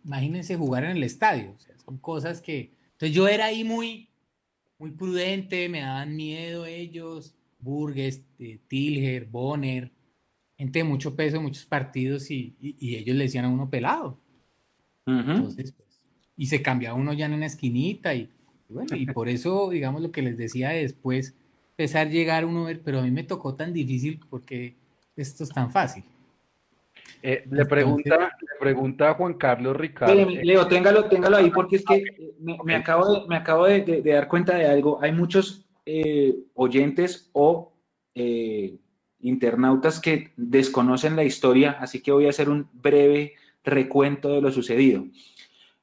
imagínense jugar en el estadio. son cosas que. Entonces yo era ahí muy, muy prudente, me daban miedo ellos, Burgues, eh, Tilger, Bonner, gente de mucho peso, muchos partidos, y, ellos le decían a uno pelado. Entonces, y se cambiaba uno ya en una esquinita, y, bueno, y por eso, digamos, lo que les decía después, empezar a llegar uno a ver, pero a mí me tocó tan difícil porque esto es tan fácil. Eh, le, pregunta, le pregunta a Juan Carlos Ricardo. Leo, téngalo, téngalo ahí porque es que me, acabo, de, me acabo de, dar cuenta de algo. Hay muchos eh, oyentes o eh, internautas que desconocen la historia, así que voy a hacer un breve recuento de lo sucedido.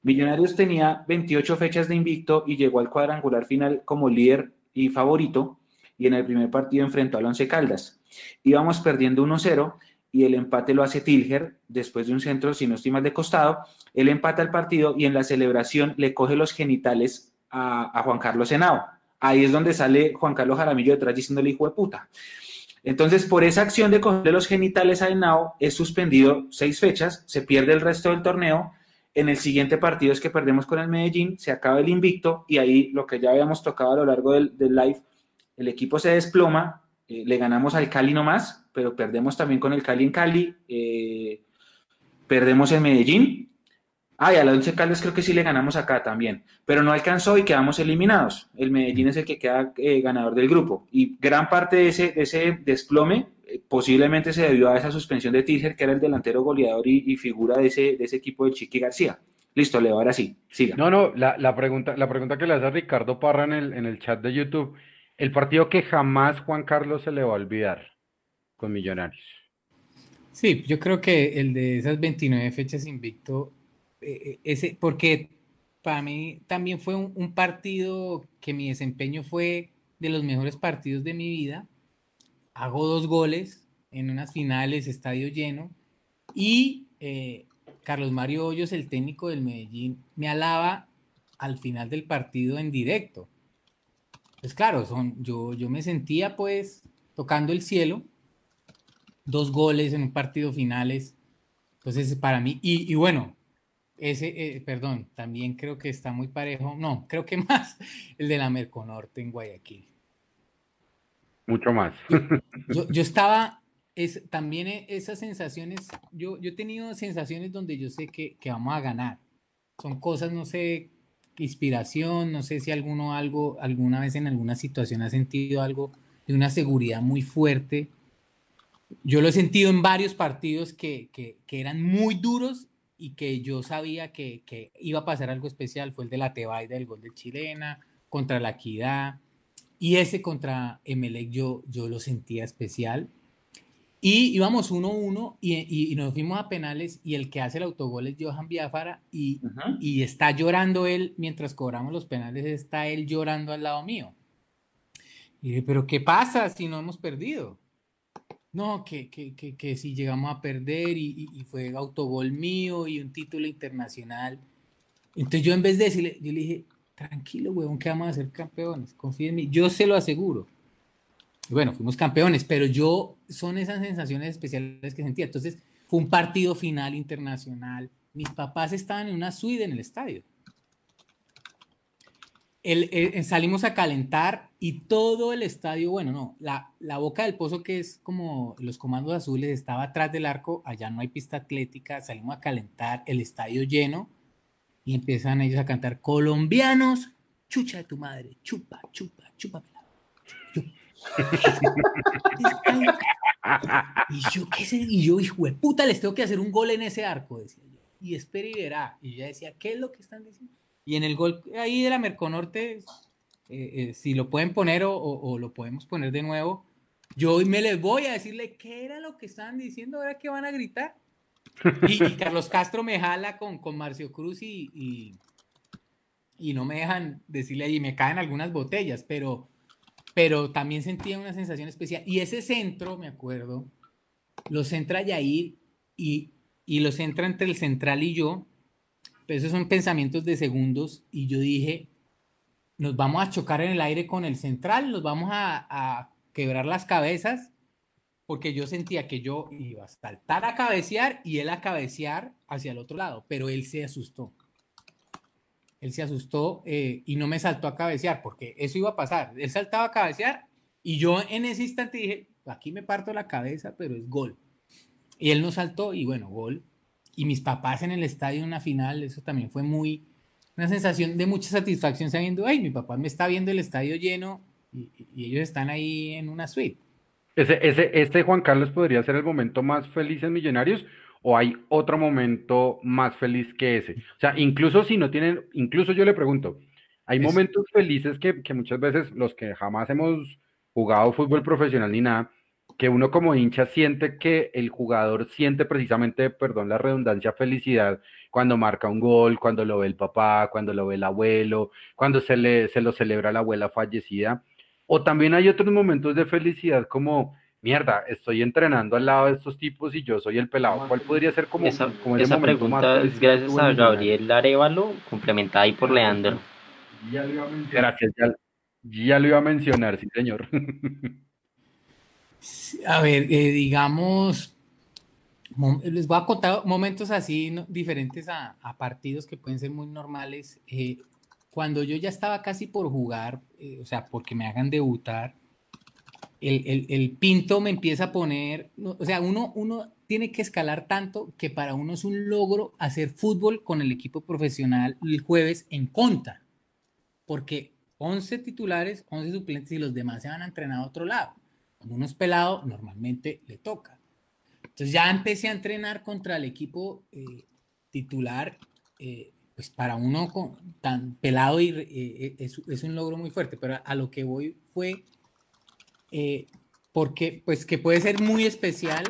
Millonarios tenía 28 fechas de invicto y llegó al cuadrangular final como líder y favorito y en el primer partido enfrentó al Once Caldas. Íbamos perdiendo 1-0 y el empate lo hace Tilger después de un centro, si no de costado. Él empata el partido y en la celebración le coge los genitales a, Juan Carlos Henao. Ahí es donde sale Juan Carlos Jaramillo detrás diciéndole hijo de puta. Entonces, por esa acción de cogerle los genitales a Henao, es suspendido seis fechas, se pierde el resto del torneo. En el siguiente partido es que perdemos con el Medellín, se acaba el invicto y ahí lo que ya habíamos tocado a lo largo del, live, el equipo se desploma, eh, le ganamos al Cali nomás, pero perdemos también con el Cali en Cali, eh, perdemos en Medellín. Ah, y a la Once Caldas creo que sí le ganamos acá también, pero no alcanzó y quedamos eliminados. El Medellín es el que queda eh, ganador del grupo. Y gran parte de ese, de ese desplome posiblemente se debió a esa suspensión de Tiger, que era el delantero goleador y, figura de ese, de ese equipo de Chiqui García. Listo, Leo, ahora sí, siga. No, no, la, la, pregunta, la pregunta que le hace a Ricardo Parra en el, en el chat de YouTube el partido que jamás Juan Carlos se le va a olvidar con Millonarios. Sí, yo creo que el de esas 29 fechas invicto, eh, ese, porque para mí también fue un, partido que mi desempeño fue de los mejores partidos de mi vida. Hago dos goles en unas finales, estadio lleno, y eh, Carlos Mario Hoyos, el técnico del Medellín, me alaba al final del partido en directo. Pues claro, son, yo, yo me sentía pues tocando el cielo, dos goles en un partido finales, entonces para mí, y, bueno, ese, eh, perdón, también creo que está muy parejo, no, creo que más el de la Merconorte en Guayaquil. Mucho más. Yo, estaba, es, también esas sensaciones, yo, yo he tenido sensaciones donde yo sé que, que vamos a ganar. Son cosas, no sé, inspiración, no sé si alguno algo, alguna vez en alguna situación ha sentido algo de una seguridad muy fuerte. Yo lo he sentido en varios partidos que, que, que eran muy duros y que yo sabía que, que, iba a pasar algo especial. Fue el de la Tebaida, del gol de Chilena, contra la Equidad. Y ese contra Emelec yo, yo lo sentía especial. Y íbamos 1-1 y, y, nos fuimos a penales y el que hace el autogol es Johan Biafara y, y, está llorando él mientras cobramos los penales, está él llorando al lado mío. Y dije, pero ¿qué pasa si no hemos perdido? No, que, que, que, que si llegamos a perder y, fue autogol mío y un título internacional. Entonces yo en vez de decirle, yo le dije, tranquilo, huevón, que vamos a ser campeones, confía en mí, yo se lo aseguro. Bueno, fuimos campeones, pero yo, son esas sensaciones especiales que sentía. Entonces, fue un partido final internacional. Mis papás estaban en una suite en el estadio. Salimos a calentar y todo el estadio, bueno, no, la, la, boca del pozo que es como los comandos azules estaba atrás del arco, allá no hay pista atlética, salimos a calentar, el estadio lleno y empiezan ellos a cantar colombianos, chucha de tu madre, chupa, chupa, chupa. y yo, ¿qué sé? Y yo, hijo de puta, les tengo que hacer un gol en ese arco, decía yo. Y espera y verá. Y yo decía, ¿qué es lo que están diciendo? Y en el gol ahí de la Merconorte, eh, eh, si lo pueden poner o, lo podemos poner de nuevo, yo me les voy a decirle qué era lo que estaban diciendo, ahora que van a gritar. Y, Carlos Castro me jala con, con Marcio Cruz y, y, no me dejan decirle ahí, me caen algunas botellas, pero, pero también sentía una sensación especial. Y ese centro, me acuerdo, lo centra Yair y, y lo centra entre el central y yo. Pero esos son pensamientos de segundos y yo dije, nos vamos a chocar en el aire con el central, nos vamos a, quebrar las cabezas porque yo sentía que yo iba a saltar a cabecear y él a cabecear hacia el otro lado, pero él se asustó. Él se asustó eh, y no me saltó a cabecear, porque eso iba a pasar. Él saltaba a cabecear y yo en ese instante dije, aquí me parto la cabeza, pero es gol. Y él no saltó y bueno, gol. Y mis papás en el estadio en una final, eso también fue muy, una sensación de mucha satisfacción sabiendo, ay, mi papá me está viendo el estadio lleno y ellos están ahí en una suite. Ese, ese, este Juan Carlos podría ser el momento más feliz en Millonarios o hay otro momento más feliz que ese. O sea, incluso si no tienen, incluso yo le pregunto, hay momentos felices que, que, muchas veces los que jamás hemos jugado fútbol profesional ni nada, que uno como hincha siente que el jugador siente precisamente, perdón la redundancia, felicidad cuando marca un gol, cuando lo ve el papá, cuando lo ve el abuelo, cuando se, le, se lo celebra la abuela fallecida. O también hay otros momentos de felicidad como, mierda, estoy entrenando al lado de estos tipos y yo soy el pelado. ¿Cuál podría ser como, esa, esa pregunta es gracias a Gabriel Arevalo, complementada ahí por Leandro. Ya lo iba a Gracias, ya, lo iba a mencionar, sí, señor. A ver, eh, digamos, les voy a contar momentos así diferentes a, partidos que pueden ser muy normales. Eh, cuando yo ya estaba casi por jugar, eh, o sea, porque me hagan debutar, el, pinto me empieza a poner, o sea, uno, uno tiene que escalar tanto que para uno es un logro hacer fútbol con el equipo profesional el jueves en conta, porque 11 titulares, 11 suplentes y los demás se van a entrenar a otro lado. Cuando uno es pelado, normalmente le toca. Entonces ya empecé a entrenar contra el equipo eh, titular eh, pues para uno tan pelado y, eh, es, un logro muy fuerte, pero a, lo que voy fue porque pues que puede ser muy especial,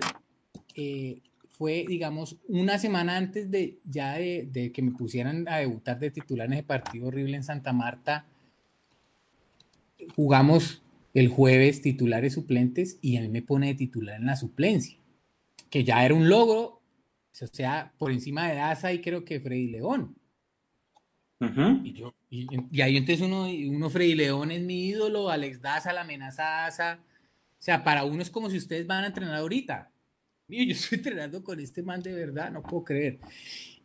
fue digamos una semana antes de ya de, que me pusieran a debutar de titular en ese partido horrible en Santa Marta, jugamos el jueves titulares suplentes y a mí me pone de titular en la suplencia, que ya era un logro, o sea, por encima de Daza y creo que Freddy León y, yo, y, ahí entonces uno, uno Freddy León es mi ídolo, Alex Daza, la amenaza Daza. O sea, para uno es como si ustedes van a entrenar ahorita. Mío, yo estoy entrenando con este man de verdad, no puedo creer.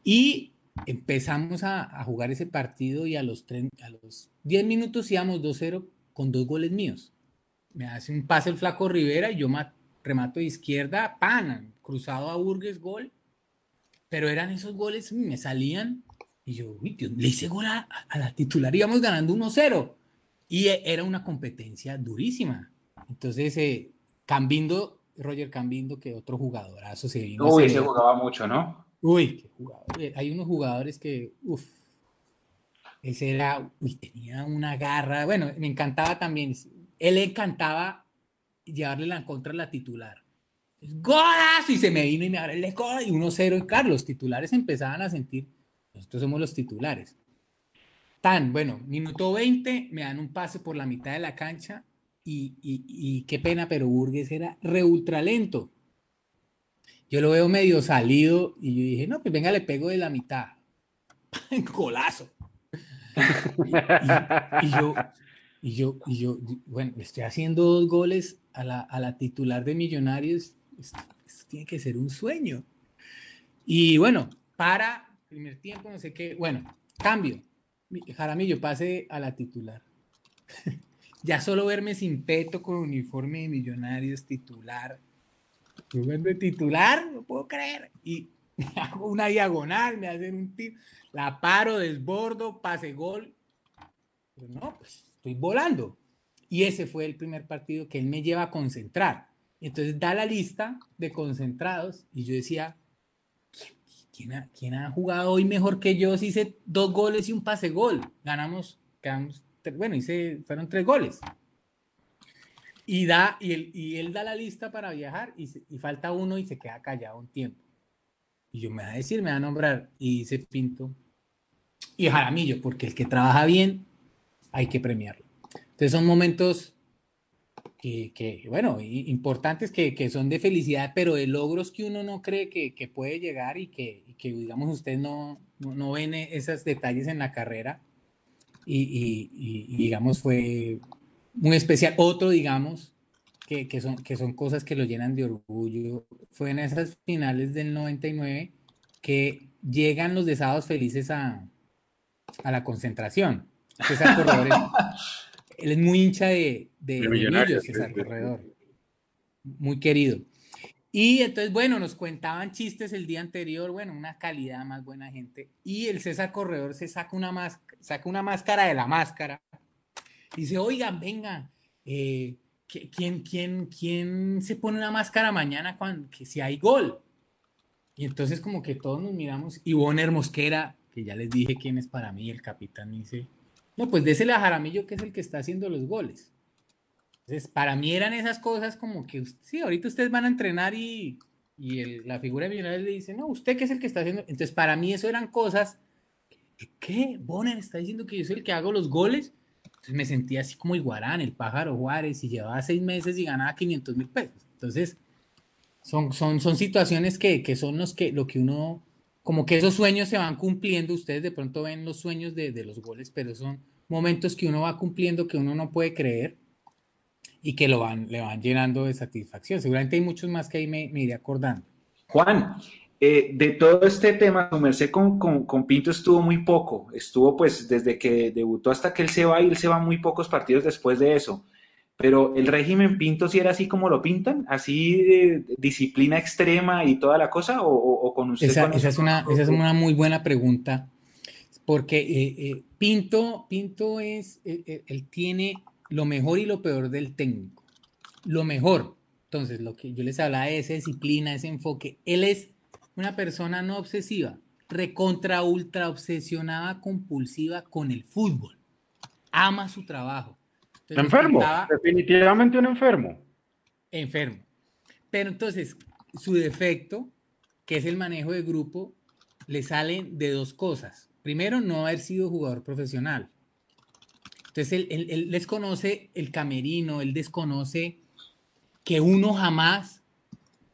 Y empezamos a, a jugar ese partido y a los, a los 10 minutos íbamos 2-0 con dos goles míos. Me hace un pase el flaco Rivera y yo remato de izquierda, pan, cruzado a Burgues, gol. Pero eran esos goles, me salían y yo, uy, le hice gol a, la titular, íbamos ganando 1-0. Y e, era una competencia durísima. Entonces, eh, Cambindo, Roger Cambindo, que otro jugadorazo se vino. Uy, se jugaba mucho, ¿no? Uy, qué jugador. Eh, hay unos jugadores que, uff, ese era, uy, tenía una garra. Bueno, me encantaba también. Él le encantaba llevarle la contra a la titular. ¡Golas! Y se me vino y me abre el gol y 1-0. Y Carlos, titulares empezaban a sentir nosotros somos los titulares. Tan, bueno, minuto 20, me dan un pase por la mitad de la cancha y, y, qué pena, pero Burgues era re ultra lento. Yo lo veo medio salido y yo dije, no, pues venga, le pego de la mitad. En colazo. y, yo, y yo, y yo, bueno, estoy haciendo dos goles a la, a la titular de Millonarios. Esto, tiene que ser un sueño. Y bueno, para primer tiempo, no sé qué, bueno, cambio. Jaramillo, pase a la titular. ya solo verme sin peto con uniforme de Millonarios titular. de titular, no puedo creer. Y hago una diagonal, me hacen un tiro, la paro, desbordo, pase gol. Pero no, pues estoy volando. Y ese fue el primer partido que él me lleva a concentrar. Entonces da la lista de concentrados y yo decía, ¿quién, ha, quién ha jugado hoy mejor que yo? Si hice dos goles y un pase gol. Ganamos, quedamos, bueno, hice, fueron tres goles. Y, da, y, él, y él da la lista para viajar y, y falta uno y se queda callado un tiempo. Y yo me va a decir, me va a nombrar y dice Pinto y Jaramillo, porque el que trabaja bien hay que premiarlo. Entonces son momentos que, que bueno, importantes que, que, son de felicidad, pero de logros que uno no cree que, que puede llegar y que, que digamos, usted no, no, no, ven esos detalles en la carrera. Y, y, y, digamos, fue muy especial. Otro, digamos, que, que, son, que son cosas que lo llenan de orgullo, fue en esas finales del 99 que llegan los desados felices a, a la concentración. César Corredor él es muy hincha de, de, de César Corredor. Muy querido. Y entonces, bueno, nos contaban chistes el día anterior, bueno, una calidad más buena gente. Y el César Corredor se saca una, saca una máscara de la máscara. Y dice, oigan, venga, eh, ¿quién, quién, ¿quién se pone una máscara mañana cuando, que si hay gol? Y entonces como que todos nos miramos y Bonner Mosquera, que ya les dije quién es para mí, el capitán, dice, no, pues désele a Jaramillo que es el que está haciendo los goles. Entonces, para mí eran esas cosas como que, sí, ahorita ustedes van a entrenar y, y la figura de Millonarios le dice, no, usted que es el que está haciendo. Entonces, para mí eso eran cosas, ¿qué? Bonner está diciendo que yo soy el que hago los goles. Entonces me sentía así como Iguarán, el pájaro Juárez, y llevaba seis meses y ganaba 500 mil pesos. Entonces, son, son, son situaciones que, que son los que, lo que uno como que esos sueños se van cumpliendo, ustedes de pronto ven los sueños de, los goles, pero son momentos que uno va cumpliendo que uno no puede creer y que lo van, le van llenando de satisfacción. Seguramente hay muchos más que ahí me, me iré acordando. Juan, eh, de todo este tema, su merced con, con, con, Pinto estuvo muy poco, estuvo pues desde que debutó hasta que él se va y él se va muy pocos partidos después de eso. Pero el régimen Pinto sí era así como lo pintan, así disciplina extrema y toda la cosa, o, con usted. Esa, es una, esa es una muy buena pregunta, porque eh, eh, Pinto, Pinto es, eh, él tiene lo mejor y lo peor del técnico. Lo mejor, entonces, lo que yo les hablaba de esa disciplina, ese enfoque, él es una persona no obsesiva, recontra ultra obsesionada, compulsiva con el fútbol. Ama su trabajo enfermo, definitivamente un enfermo. Enfermo. Pero entonces, su defecto, que es el manejo de grupo, le sale de dos cosas. Primero, no haber sido jugador profesional. Entonces, él, él, desconoce el camerino, él desconoce que uno jamás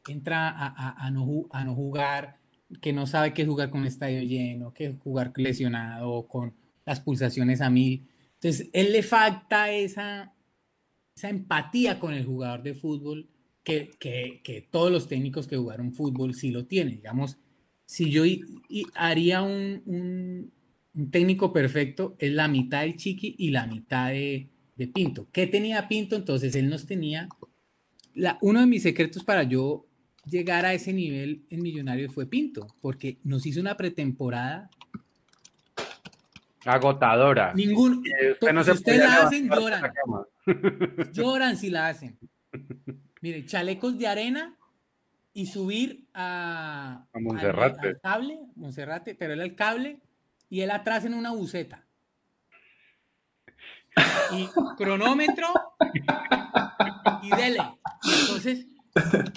entra a, a, no, a no jugar, que no sabe qué jugar con estadio lleno, qué jugar lesionado, con las pulsaciones a mil. Entonces, él le falta esa, esa empatía con el jugador de fútbol que, que, que, todos los técnicos que jugaron fútbol sí lo tienen. Digamos, si yo haría un, un, un, técnico perfecto, es la mitad del Chiqui y la mitad de, de Pinto. ¿Qué tenía Pinto? Entonces, él nos tenía... La, uno de mis secretos para yo llegar a ese nivel en Millonarios fue Pinto, porque nos hizo una pretemporada Agotadora. Ningún. Usted si ustedes la hacen, lloran. lloran si la hacen. Mire, chalecos de arena y subir a, a Monserrate. Al, cable, Monserrate, pero él el cable y él atrás en una buceta. Y cronómetro y dele. entonces,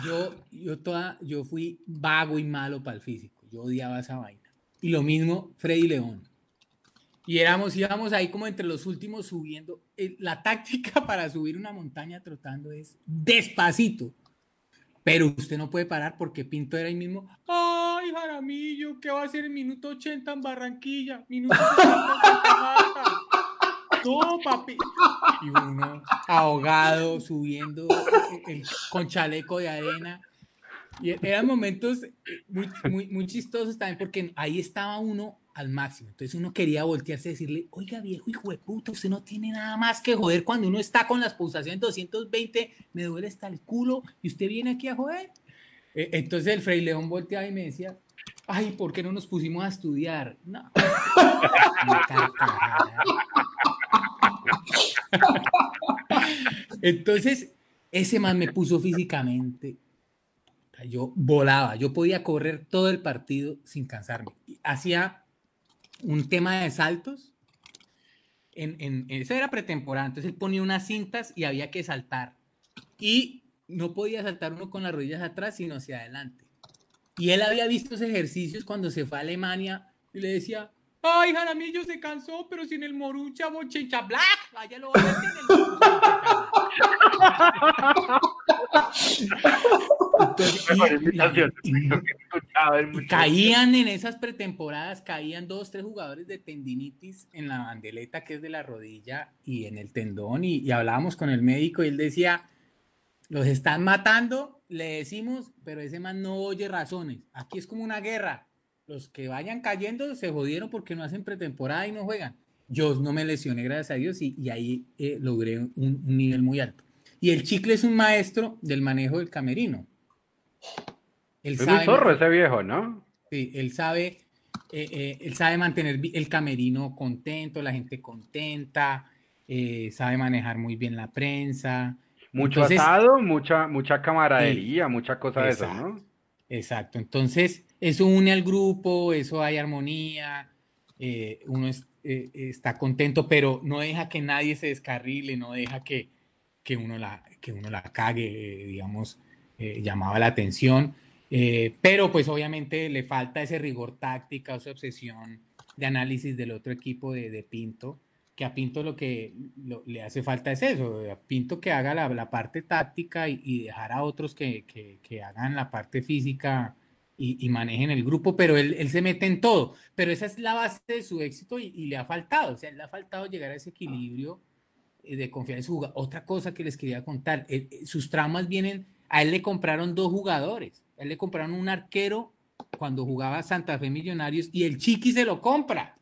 yo, yo, toda, yo fui vago y malo para el físico. Yo odiaba esa vaina. Y lo mismo Freddy León Y éramos, íbamos ahí como entre los últimos subiendo. Eh, la táctica para subir una montaña trotando es despacito. Pero usted no puede parar porque Pinto era ahí mismo. ¡Ay, Jaramillo! ¿Qué va a hacer en minuto 80 en Barranquilla? Minuto 80 en papi. Y uno ahogado, subiendo con chaleco de arena. Y eran momentos eh, muy, muy, muy chistosos también porque ahí estaba uno al máximo. Entonces uno quería voltearse y decirle, oiga viejo hijo de puta, usted no tiene nada más que joder cuando uno está con las pulsaciones 220, me duele hasta el culo y usted viene aquí a joder. E, entonces el Frei León volteaba y me decía, ay, ¿por qué no nos pusimos a estudiar? No. entonces ese man me puso físicamente yo volaba, yo podía correr todo el partido sin cansarme. Hacía un tema de saltos. En, en, eso era pretemporada, entonces él ponía unas cintas y había que saltar. Y no podía saltar uno con las rodillas atrás, sino hacia adelante. Y él había visto esos ejercicios cuando se fue a Alemania y le decía, ay, Jaramillo se cansó, pero sin el morucha bochencha black, allá lo voy caían en esas pretemporadas, caían dos, tres jugadores de tendinitis en la bandeleta que es de la rodilla y en el tendón y, hablábamos con el médico y él decía, los están matando, le decimos, pero ese man no oye razones. Aquí es como una guerra. Los que vayan cayendo se jodieron porque no hacen pretemporada y no juegan. Yo no me lesioné, gracias a Dios, y, ahí eh, logré un nivel muy alto. Y el chicle es un maestro del manejo del camerino. Él es sabe, zorro ese viejo, ¿no? Sí, él sabe, eh, eh, él sabe mantener el camerino contento, la gente contenta, sabe manejar muy bien la prensa. Mucho asado, mucha, mucha camaradería, mucha cosa de eso, ¿no? Exacto. Entonces, eso une al grupo, eso hay armonía, uno está contento, pero no deja que nadie se descarrile, no deja que, que uno la, que uno la cague, digamos, eh, llamaba la atención. Eh, pero pues obviamente le falta ese rigor táctica, esa obsesión de análisis del otro equipo de, de Pinto, que a Pinto lo que le hace falta es eso, a Pinto que haga la, la parte táctica y, dejar a otros que, que, que, hagan la parte física y, y manejen el grupo, pero él, él, se mete en todo, pero esa es la base de su éxito y, le ha faltado, o sea, le ha faltado llegar a ese equilibrio eh, de confiar. Otra cosa que les quería contar, eh, eh, sus traumas vienen, a él le compraron dos jugadores, él le compraron un arquero cuando jugaba Santa Fe Millonarios y el Chiqui se lo compra.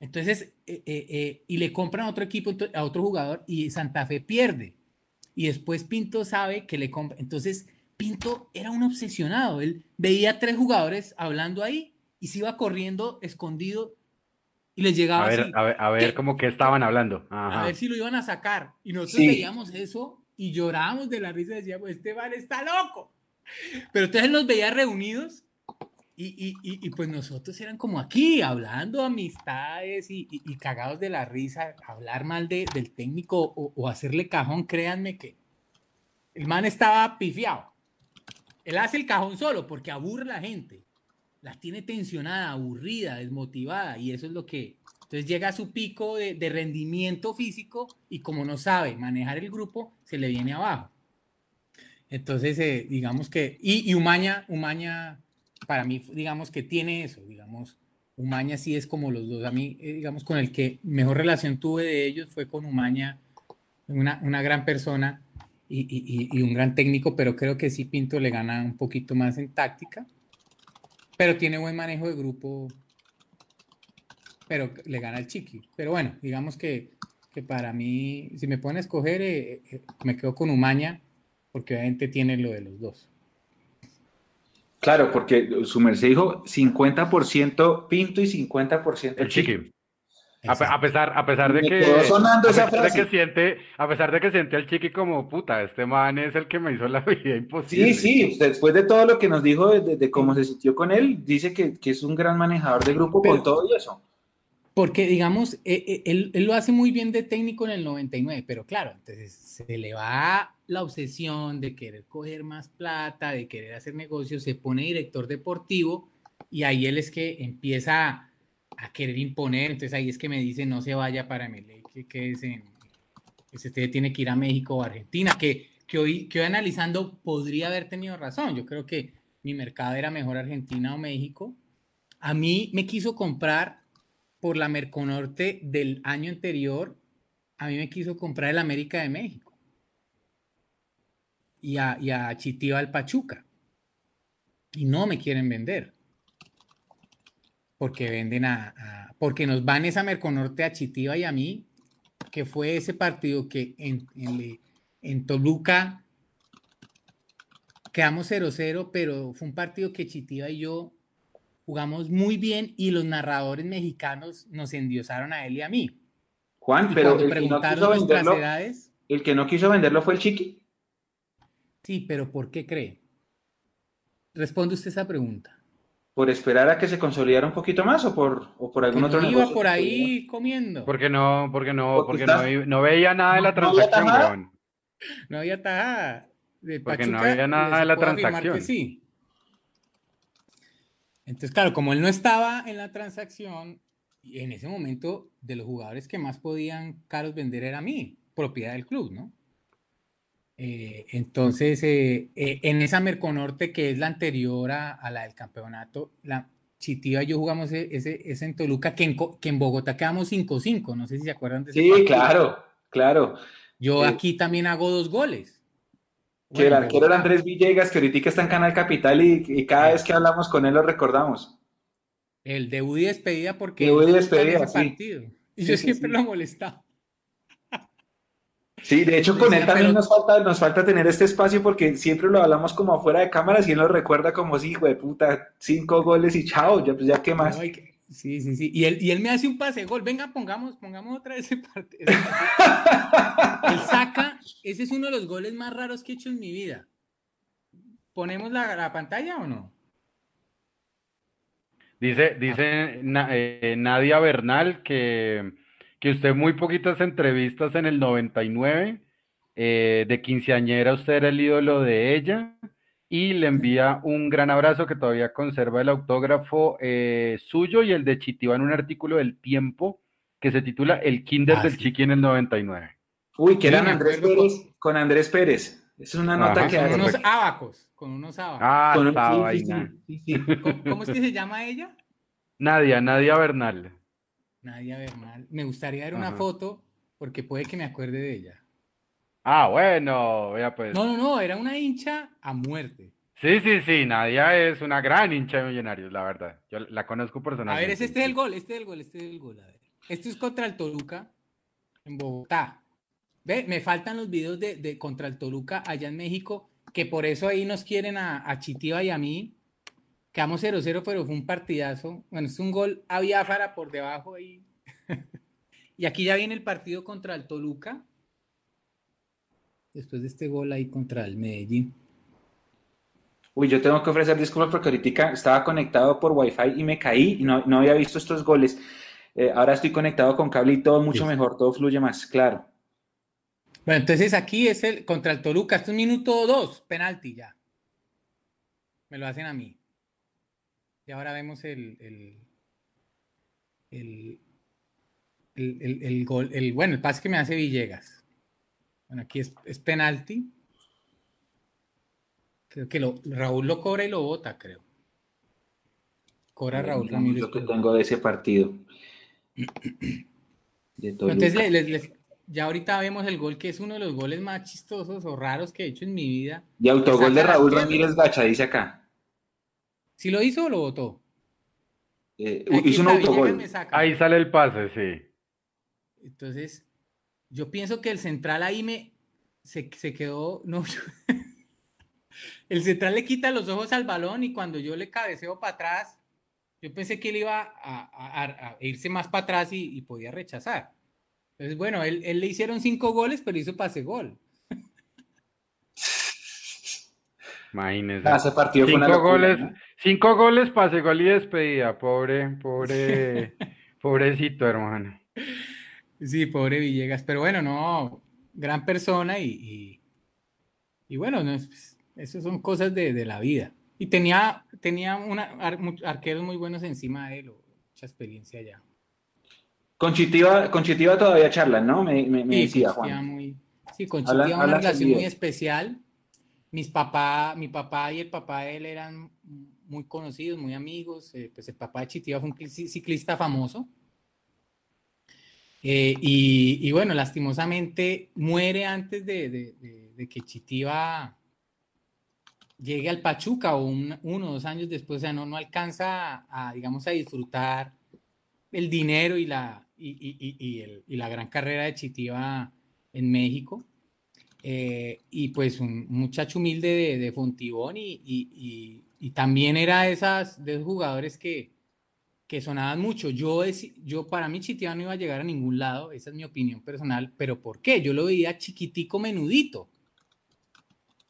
Entonces, y le compran a otro equipo, a otro jugador y Santa Fe pierde. Y después Pinto sabe que le compra. Entonces, Pinto era un obsesionado. Él veía tres jugadores hablando ahí y se iba corriendo escondido y les llegaba a ver, así, a ver, a ver cómo que estaban hablando. A ver si lo iban a sacar. Y nosotros veíamos eso y llorábamos de la risa y decíamos, este vale está loco. Pero entonces nos veía reunidos y, y, y, pues nosotros eran como aquí, hablando amistades y, cagados de la risa, hablar mal de, del técnico o, o, hacerle cajón, créanme que el man estaba pifiado. Él hace el cajón solo porque aburre a la gente la tiene tensionada, aburrida, desmotivada, y eso es lo que... Entonces llega a su pico de, rendimiento físico y como no sabe manejar el grupo, se le viene abajo. Entonces, eh, digamos que... Y, y Umaña, Umaña, para mí, digamos que tiene eso, digamos, Umaña sí es como los dos. A mí, eh, digamos, con el que mejor relación tuve de ellos fue con Umaña, una, una gran persona y, y, y, un gran técnico, pero creo que sí Pinto le gana un poquito más en táctica. Pero tiene buen manejo de grupo. Pero le gana el Chiqui. Pero bueno, digamos que, que para mí, si me a escoger, eh, eh, me quedo con Umaña, porque obviamente tiene lo de los dos. Claro, porque su merced dijo 50% Pinto y 50% el Chiqui. A, pesar, a pesar de que, a pesar de que siente, a pesar de que siente al chiqui como puta, este man es el que me hizo la vida imposible. Sí, sí, después de todo lo que nos dijo de, cómo se sintió con él, dice que, que, es un gran manejador de grupo con todo y eso. Porque, digamos, eh, eh, él, él, lo hace muy bien de técnico en el 99, pero claro, entonces se le va la obsesión de querer coger más plata, de querer hacer negocios, se pone director deportivo y ahí él es que empieza a querer imponer. Entonces ahí es que me dice no se vaya para MLE, que quédese en, que usted tiene que ir a México o Argentina, que, que, hoy, que hoy analizando podría haber tenido razón. Yo creo que mi mercado era mejor Argentina o México. A mí me quiso comprar por la Merconorte del año anterior, a mí me quiso comprar el América de México y a, y a Chitiba al Pachuca. Y no me quieren vender. Porque venden a, porque nos van esa Merconorte a Chitiba y a mí, que fue ese partido que en, en, en Toluca quedamos 0-0, pero fue un partido que Chitiba y yo jugamos muy bien y los narradores mexicanos nos endiosaron a él y a mí. Juan, pero el que, no quiso venderlo, edades, el que no quiso venderlo fue el Chiqui. Sí, pero ¿por qué cree? Responde usted esa pregunta. ¿Por esperar a que se consolidara un poquito más o por, o por algún otro iba por ahí comiendo. Porque no, porque no, porque, no, no, veía nada de la transacción, No había tajada. porque no había nada de la transacción. sí. Entonces, claro, como él no estaba en la transacción, en ese momento de los jugadores que más podían caros vender era mí, propiedad del club, ¿no? Eh, entonces, eh, eh, en esa Merconorte, que es la anterior a, la del campeonato, la Chitiva y yo jugamos e, ese, ese en Toluca, que en, que en Bogotá quedamos 5-5, no sé si se acuerdan de eso. Sí, claro, claro. Yo aquí también hago dos goles. Que era, que era Andrés Villegas, que ahorita está en Canal Capital y, cada vez que hablamos con él lo recordamos. El debut y despedida porque debut y despedida, sí. partido. Y yo siempre lo he molestado. Sí, de hecho con él también nos, falta, nos falta tener este espacio porque siempre lo hablamos como afuera de cámaras y él lo recuerda como si, hijo de puta, cinco goles y chao, ya, pues ya qué más. Sí, sí, sí. Y él, y él me hace un pase gol. Venga, pongamos, pongamos otra vez ese partido. él saca, ese es uno de los goles más raros que he hecho en mi vida. ¿Ponemos la, la pantalla o no? Dice, dice eh, Nadia Bernal que, que usted muy poquitas entrevistas en el 99, eh, de quinceañera usted era el ídolo de ella y le envía un gran abrazo que todavía conserva el autógrafo eh, suyo y el de Chitiba en un artículo del Tiempo que se titula El Kinder ah, del Chiqui en el 99. Uy, que eran Andrés Pérez con Andrés Pérez. Es una nota que Con unos abacos, con unos abacos. Ah, con vaina. ¿Cómo, es que se llama ella? Nadia, Nadia Bernal. Nadia Bernal. Me gustaría ver una foto porque puede que me acuerde de ella. Ah, bueno, ya pues. No, no, no, era una hincha a muerte. Sí, sí, sí, Nadia es una gran hincha de Millonarios, la verdad. Yo la conozco personalmente. A ver, este es el gol, este es el gol, este es el gol. A ver. Esto es contra el Toluca en Bogotá. Ve, me faltan los videos de, contra el Toluca allá en México, que por eso ahí nos quieren a, a Chitiva y a mí. Quedamos 0-0, pero fue un partidazo. Bueno, es un gol a Biafara por debajo ahí. y aquí ya viene el partido contra el Toluca después de este gol ahí contra el Medellín. Uy, yo tengo que ofrecer disculpas porque ahorita estaba conectado por Wi-Fi y me caí y no, había visto estos goles. Eh, ahora estoy conectado con cable y todo mucho mejor, todo fluye más, claro. Bueno, entonces aquí es el contra el Toluca, este es un minuto dos, penalti ya. Me lo hacen a mí. Y ahora vemos el, el, el, el, el gol, el, bueno, el pase que me hace Villegas. Bueno, aquí es, penalti. Creo que lo, Raúl lo cobra y lo vota, creo. Cobra Raúl Ramírez. Lo que tengo de ese partido. Entonces, ya ahorita vemos el gol que es uno de los goles más chistosos o raros que he hecho en mi vida. Y autogol de Raúl Ramírez Gacha, dice acá. ¿Sí lo hizo o lo votó? Eh, hizo un autogol. Ahí sale el pase, sí. Entonces, yo pienso que el central ahí me se, quedó, no, el central le quita los ojos al balón y cuando yo le cabeceo para atrás, yo pensé que él iba a, irse más para atrás y, podía rechazar. Entonces, bueno, él, le hicieron cinco goles, pero hizo pase gol. Imagínese. Ah, partido cinco goles, cinco goles, pase gol y despedida. Pobre, pobre, pobrecito, hermano. Sí, pobre Villegas, pero bueno, no, gran persona y, y, bueno, no, pues, eso son cosas de, la vida. Y tenía, tenía una, arqueros muy buenos encima de él, mucha experiencia allá. Con Chitiva, con Chitiva todavía charlan, ¿no? Me, me, me Sí, decía con Juan. muy- sí, con Habla- Chitiva una habla relación muy especial. Mis papá, mi papá y el papá de él eran muy conocidos, muy amigos. eh, pues el papá de Chitiva fue un cicl- ciclista famoso. Eh, y, bueno, lastimosamente muere antes de, que Chitiva llegue al Pachuca o un- uno o dos años después, o sea, no, no alcanza a, digamos, a disfrutar el dinero y la, y, y- y- el- la gran carrera de Chitiva en México. Eh, y pues un muchacho humilde de, Fontibón y, y- y- también era esas, de esos jugadores que, que sonaban mucho. Yo, deci- yo para mí Chitiva no iba a llegar a ningún lado, esa es mi opinión personal, pero ¿por qué? Yo lo veía chiquitico, menudito.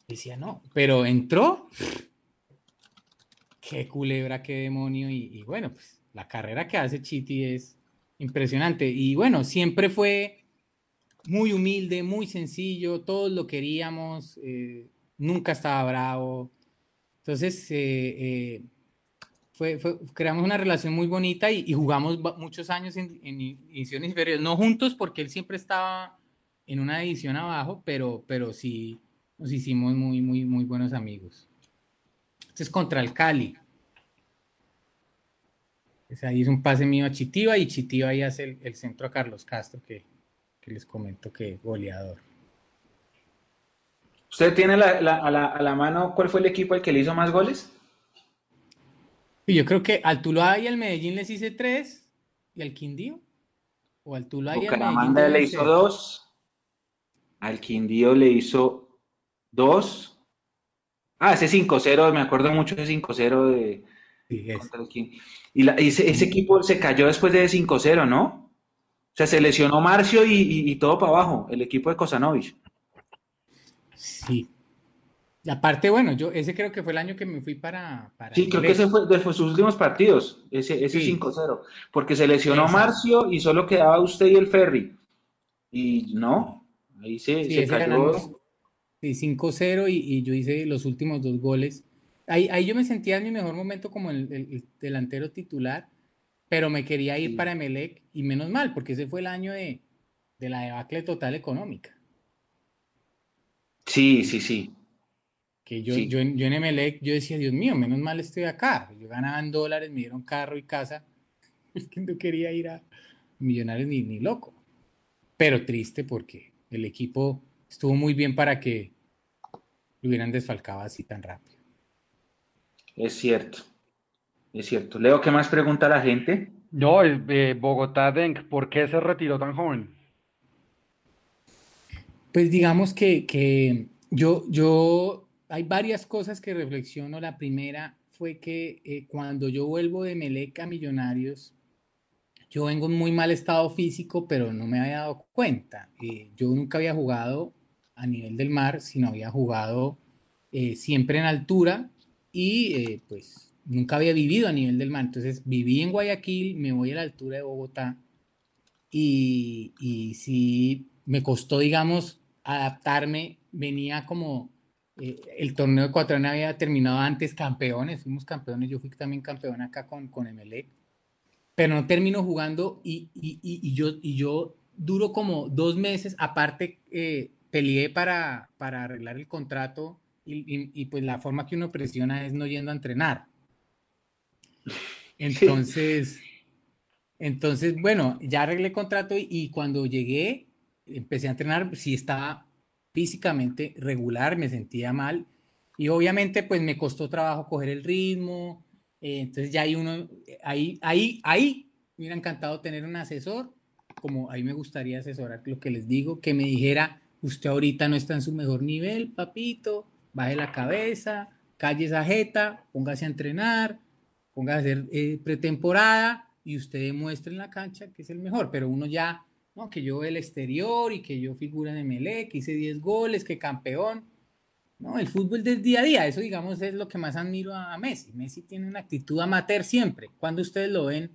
Decía, no, pero entró. Qué culebra, qué demonio. Y bueno, pues la carrera que hace Chiti es impresionante. Y bueno, siempre fue muy humilde, muy sencillo, todos lo queríamos, eh, nunca estaba bravo. Entonces, eh, eh, fue, creamos una relación muy bonita y, jugamos muchos años en, ediciones inferiores, no juntos porque él siempre estaba en una edición abajo, pero, pero sí nos hicimos muy, muy, muy buenos amigos. Este es contra el Cali. Ahí es un pase mío a Chitiva y Chitiva ahí hace el, el centro a Carlos Castro, que, que les comento que goleador. ¿Usted tiene la- la- a, la, a la mano cuál fue el equipo al que le hizo más goles? Yo creo que al Tuluá y al Medellín les hice tres, y al Quindío. O al Tuluá y al Medellín. Le hizo dos. Al Quindío le hizo dos. Ah, ese 5-0, me acuerdo mucho de ese 5-0 de Sí, es. contra el Quindío. Y la- y ese, ese equipo se cayó después de ese 5-0, ¿no? O sea, se lesionó Marcio y, y- y todo para abajo, el equipo de Kosanovich. Sí. Y aparte, bueno, yo ese creo que fue el año que me fui para. para Sí, creo que ese fue de sus últimos partidos, ese, ese Sí. 5-0, porque se lesionó Exacto. Marcio y solo quedaba usted y el Ferry. Y no, ahí se, Sí, se cayó. sí, 5-0 y, y yo hice los últimos dos goles. Ahí, ahí yo me sentía en mi mejor momento como el, el- el delantero titular, pero me quería ir para Emelec y menos mal, porque ese fue el año de, de la debacle total económica. Sí, sí, sí. Que yo, Sí. yo, en, yo en Emelec, yo decía, Dios mío, menos mal estoy acá. Yo ganaba en dólares, me dieron carro y casa. Es que no quería ir a Millonarios ni, ni loco. Pero triste porque el equipo estuvo muy bien para que lo hubieran desfalcado así tan rápido. Es cierto. Es cierto. Leo, ¿qué más pregunta la gente? No, es, eh, Bogotá Denk, ¿por qué se retiró tan joven? Pues digamos que, que yo, yo, hay varias cosas que reflexiono. La primera fue que eh, cuando yo vuelvo de Melec a Millonarios, yo vengo en muy mal estado físico, pero no me había dado cuenta. Eh, yo nunca había jugado a nivel del mar, sino había jugado eh, siempre en altura y eh, pues nunca había vivido a nivel del mar. Entonces viví en Guayaquil, me voy a la altura de Bogotá y, y sí me costó, digamos, adaptarme. Venía como eh, el torneo ecuatoriano había terminado antes, campeones, fuimos campeones, yo fui también campeón acá con, con pero no termino jugando y, y- y- yo, y yo duro como dos meses, aparte eh, peleé para, para arreglar el contrato y, y- y, pues la forma que uno presiona es no yendo a entrenar. Entonces, entonces, bueno, ya arreglé contrato y, cuando llegué, empecé a entrenar, sí estaba físicamente regular, me sentía mal y obviamente pues me costó trabajo coger el ritmo, eh, entonces ya hay uno, ahí, ahí, ahí me hubiera encantado tener un asesor, como ahí me gustaría asesorar lo que les digo, que me dijera, usted ahorita no está en su mejor nivel, papito, baje la cabeza, calle esa jeta, póngase a entrenar, póngase a hacer eh, pretemporada y usted demuestre en la cancha que es el mejor, pero uno ya, no, que yo el exterior y que yo figura en Emelec, que hice 10 goles, que campeón, no, el fútbol del día a día, eso digamos es lo que más admiro a Messi. Messi tiene una actitud amateur siempre. Cuando ustedes lo ven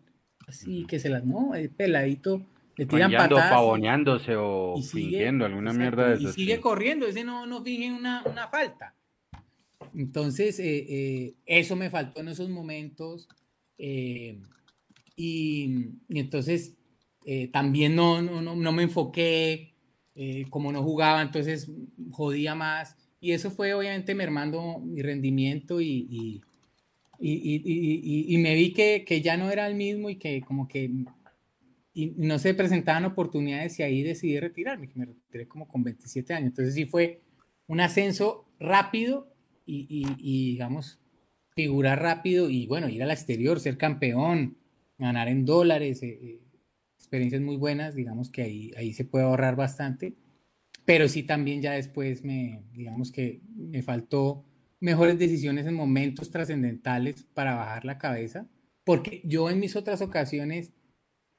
así que se las, no, el peladito, le tiran Rangueando, patadas. y- pavoneándose o y sigue- fingiendo alguna exacto, mierda de y esas. sigue corriendo, ese no, no finge una, una falta. Entonces, eh, eh, eso me faltó en esos momentos. eh, y, entonces también no, no, no, me enfoqué, como no jugaba, entonces jodía más. Y eso fue obviamente mermando mi rendimiento y, y, y, y me vi que, que, ya no era el mismo y que como que no se presentaban oportunidades y ahí decidí retirarme, me retiré como con 27 años. Entonces sí fue un ascenso rápido y, y, digamos, figurar rápido y bueno, ir al exterior, ser campeón, ganar en dólares, eh, eh, experiencias muy buenas, digamos que ahí, ahí se puede ahorrar bastante, pero sí también ya después me, digamos que me faltó mejores decisiones en momentos trascendentales para bajar la cabeza, porque yo en mis otras ocasiones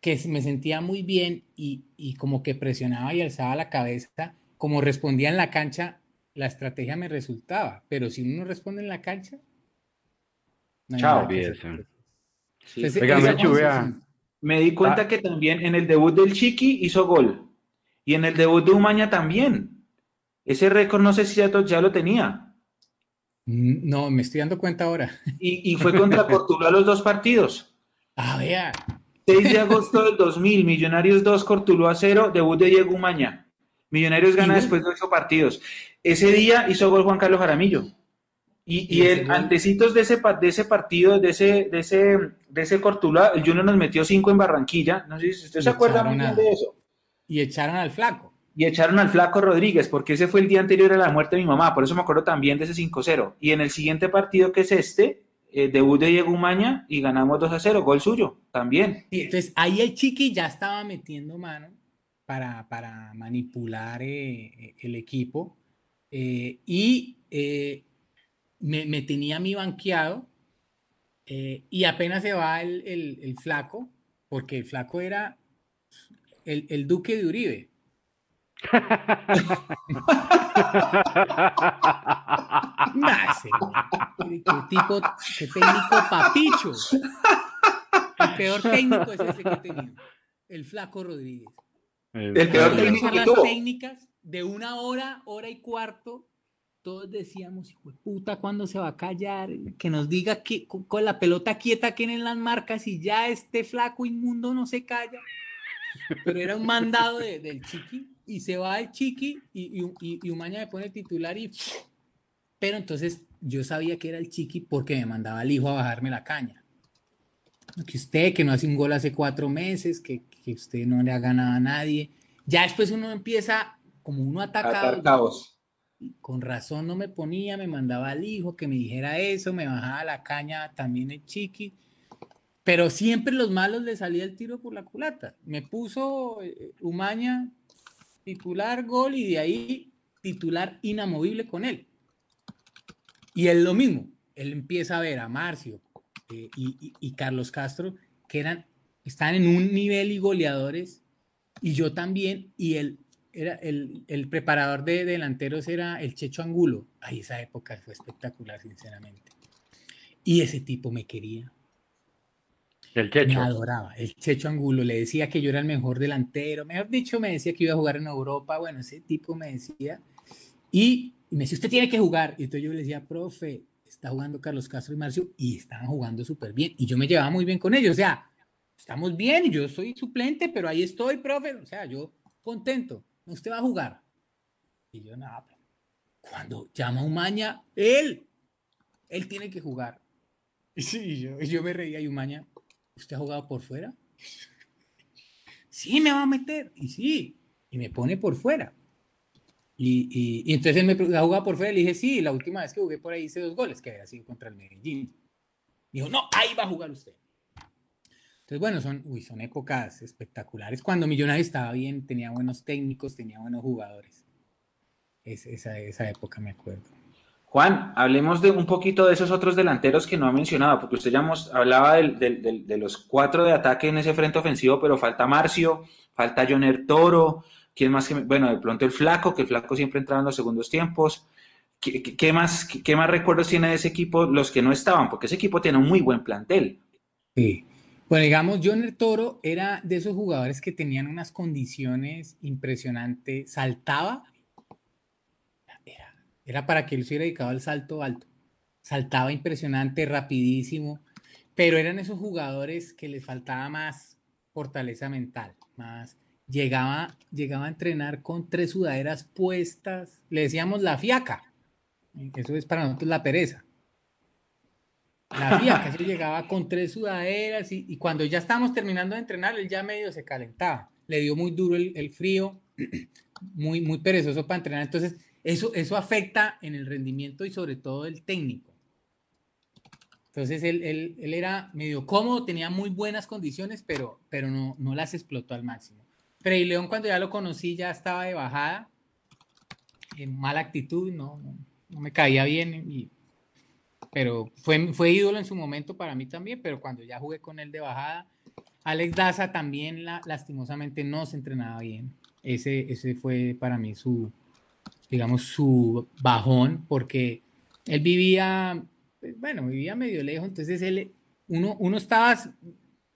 que me sentía muy bien y, y, como que presionaba y alzaba la cabeza, como respondía en la cancha, la estrategia me resultaba, pero si uno no responde en la cancha, no Chao, me di cuenta ah. que también en el debut del Chiqui hizo gol y en el debut de Umaña también. Ese récord no sé si ya, ya lo tenía. Mm, no, me estoy dando cuenta ahora. Y, y fue contra Portugal los dos partidos. Ah, vea. 6 de agosto del 2000, Millonarios 2, a 0, debut de Diego Umaña. Millonarios gana después de ocho partidos. Ese día hizo gol Juan Carlos Jaramillo. Y, y, el antecitos de ese, de ese partido, de ese, de ese, de ese Cortuluá, el Junior nos metió 5 en Barranquilla. No sé si usted se acuerda muy bien de eso. Y echaron al flaco. Y echaron al flaco Rodríguez, porque ese fue el día anterior a la muerte de mi mamá. Por eso me acuerdo también de ese 5-0. Y en el siguiente partido, que es este, eh, debut de Diego Umaña y ganamos 2 a 0, gol suyo también. entonces ahí el Chiqui ya estaba metiendo mano para, para manipular eh, eh, el equipo y me, me, tenía a mí banqueado y apenas se va el, el, el, flaco, porque el flaco era el, el duque de Uribe. qué tipo, qué técnico papicho. El peor técnico es ese que he tenido. El flaco Rodríguez. El, peor técnico que las técnicas de una hora, hora y cuarto. Todos decíamos, hijo de puta, ¿cuándo se va a callar? Que nos diga que con la pelota quieta que en las marcas y ya este flaco inmundo no se calla. Pero era un mandado del chiqui y se va el chiqui y, y, y Umaña me pone titular y... Pero entonces yo sabía que era el chiqui porque me mandaba el hijo a bajarme la caña. Que usted, que no hace un gol hace cuatro meses, que, que usted no le ha ganado a nadie. Ya después uno empieza, como uno atacado. Con razón no me ponía, me mandaba al hijo que me dijera eso, me bajaba la caña también el chiqui. Pero siempre los malos le salía el tiro por la culata. Me puso eh, Umaña titular gol y de ahí titular inamovible con él. Y es lo mismo, él empieza a ver a Marcio eh, y, Carlos Castro, que eran, están en un nivel y goleadores, y yo también, y él era el, el preparador de delanteros era el Checho Angulo. Ay, esa época fue espectacular, sinceramente. Y ese tipo me quería. El Checho. Me adoraba. El Checho Angulo le decía que yo era el mejor delantero. Mejor dicho, me decía que iba a jugar en Europa. Bueno, ese tipo me decía. Y me decía, usted tiene que jugar. Y entonces yo le decía, profe, está jugando Carlos Castro y Marcio y estaban jugando súper bien. Y yo me llevaba muy bien con ellos. O sea, estamos bien, yo soy suplente, pero ahí estoy, profe. O sea, yo contento. Usted va a jugar. Y yo, nada, cuando llama a Umaña, él, él tiene que jugar. Y sí, yo, me reía y Umaña, ¿usted ha jugado por fuera? sí, me va a meter. Y sí, y me pone por fuera. Y, y, entonces él me ha jugado por fuera y le dije, sí, la última vez que jugué por ahí hice dos goles, que había sido contra el Medellín. Dijo, no, ahí va a jugar usted. Entonces, bueno, son, uy, son épocas espectaculares. Cuando Millonarios estaba bien, tenía buenos técnicos, tenía buenos jugadores. Es, esa, esa época me acuerdo. Juan, hablemos de un poquito de esos otros delanteros que no ha mencionado, porque usted ya hablaba de los cuatro de ataque en ese frente ofensivo, pero falta Marcio, falta Joner Toro, ¿quién más que, bueno, de pronto el Flaco, que el Flaco siempre entraba en los segundos tiempos. ¿Qué, más, qué, más recuerdos tiene de ese equipo los que no estaban? Porque ese equipo tiene un muy buen plantel. Sí. Bueno, digamos, Joner Toro era de esos jugadores que tenían unas condiciones impresionantes, saltaba era para que él se hubiera dedicado al salto alto. Saltaba impresionante, rapidísimo. pero eran esos jugadores que les faltaba más fortaleza mental, más llegaba, llegaba a entrenar con tres sudaderas puestas, le decíamos la fiaca, eso es para nosotros la pereza. La fiaca, se llegaba con tres sudaderas y, cuando ya estábamos terminando de entrenar, él ya medio se calentaba, le dio muy duro el, frío, muy, muy perezoso para entrenar, entonces eso, eso afecta en el rendimiento y sobre todo el técnico. Entonces él, él, él, era medio cómodo, tenía muy buenas condiciones, pero, pero no, no las explotó al máximo. Frey León, cuando ya lo conocí, ya estaba de bajada, en mala actitud, no, no, me caía bien, y, pero fue, fue ídolo en su momento para mí también, pero cuando ya jugué con él de bajada, Alex Daza también la, lastimosamente no se entrenaba bien. Ese, ese fue para mí su, digamos, su bajón, porque él vivía bueno, vivía medio lejos, entonces él, uno, uno estaba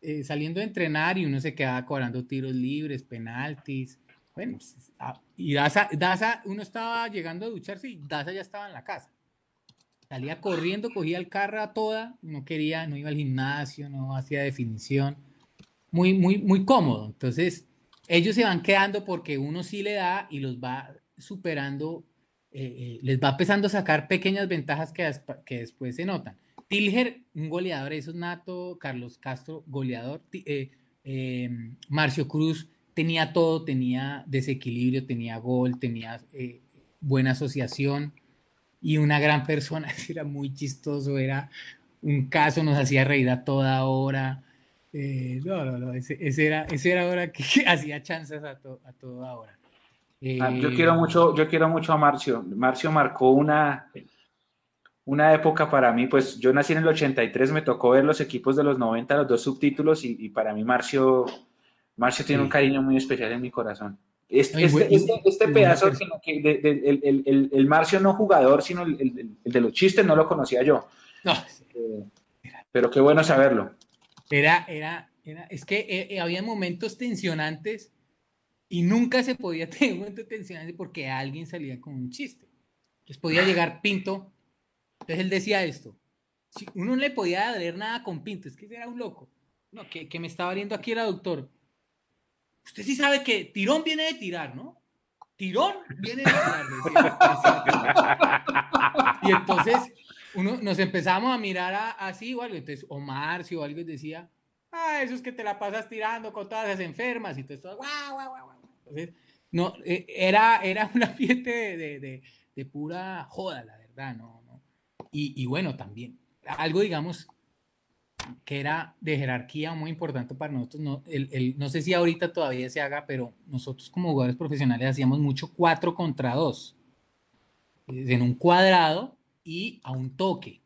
eh, saliendo de entrenar y uno se quedaba cobrando tiros libres, penaltis. Bueno, pues, ah, y Daza, Daza, uno estaba llegando a ducharse y Daza ya estaba en la casa. Salía corriendo, cogía el carro a toda, no quería, no iba al gimnasio, no hacía definición. Muy, muy, muy cómodo. Entonces, ellos se van quedando porque uno sí le da y los va superando eh, eh, les va empezando a sacar pequeñas ventajas que, que después se notan. Tilger, un goleador, eso es nato. Carlos Castro, goleador. Eh, Marcio Cruz tenía todo, tenía desequilibrio, tenía gol, tenía buena asociación y una gran persona. Era muy chistoso, era un caso, nos hacía reír a toda hora. no, no, no, ese, era, ese era hora que hacía chances a, a toda hora. Ah, yo quiero eh, mucho, yo quiero mucho a Marcio. Marcio marcó una, una época para mí, pues yo nací en el 83, me tocó ver los equipos de los 90, los dos subtítulos, y, para mí Marcio, Marcio tiene un cariño muy especial en mi corazón. Este, este, este, este pedazo, el, Marcio no jugador, sino el, de los chistes, no lo conocía yo. Eh, pero qué bueno saberlo. Era, era, era, es que eh, había momentos tensionantes y nunca se podía tener un momento tensionante porque alguien salía con un chiste. Entonces podía llegar Pinto. Entonces él decía esto. Si uno no le podía dar nada con Pinto, es que era un loco. No, que, que me estaba viendo aquí era doctor. Usted sí sabe que tirón viene de tirar, ¿no? Tirón viene de tirar. y entonces uno, nos empezamos a mirar así o algo. Entonces Omar, si o algo decía, ah, eso es que te la pasas tirando con todas las enfermas y todo, guau, guau, guau, no, eh, era, era un ambiente de, pura joda, la verdad, ¿no? Y, bueno, también, algo, digamos, que era de jerarquía muy importante para nosotros, no, no sé si ahorita todavía se haga, pero nosotros como jugadores profesionales hacíamos mucho 4 contra 2, en un cuadrado y a un toque.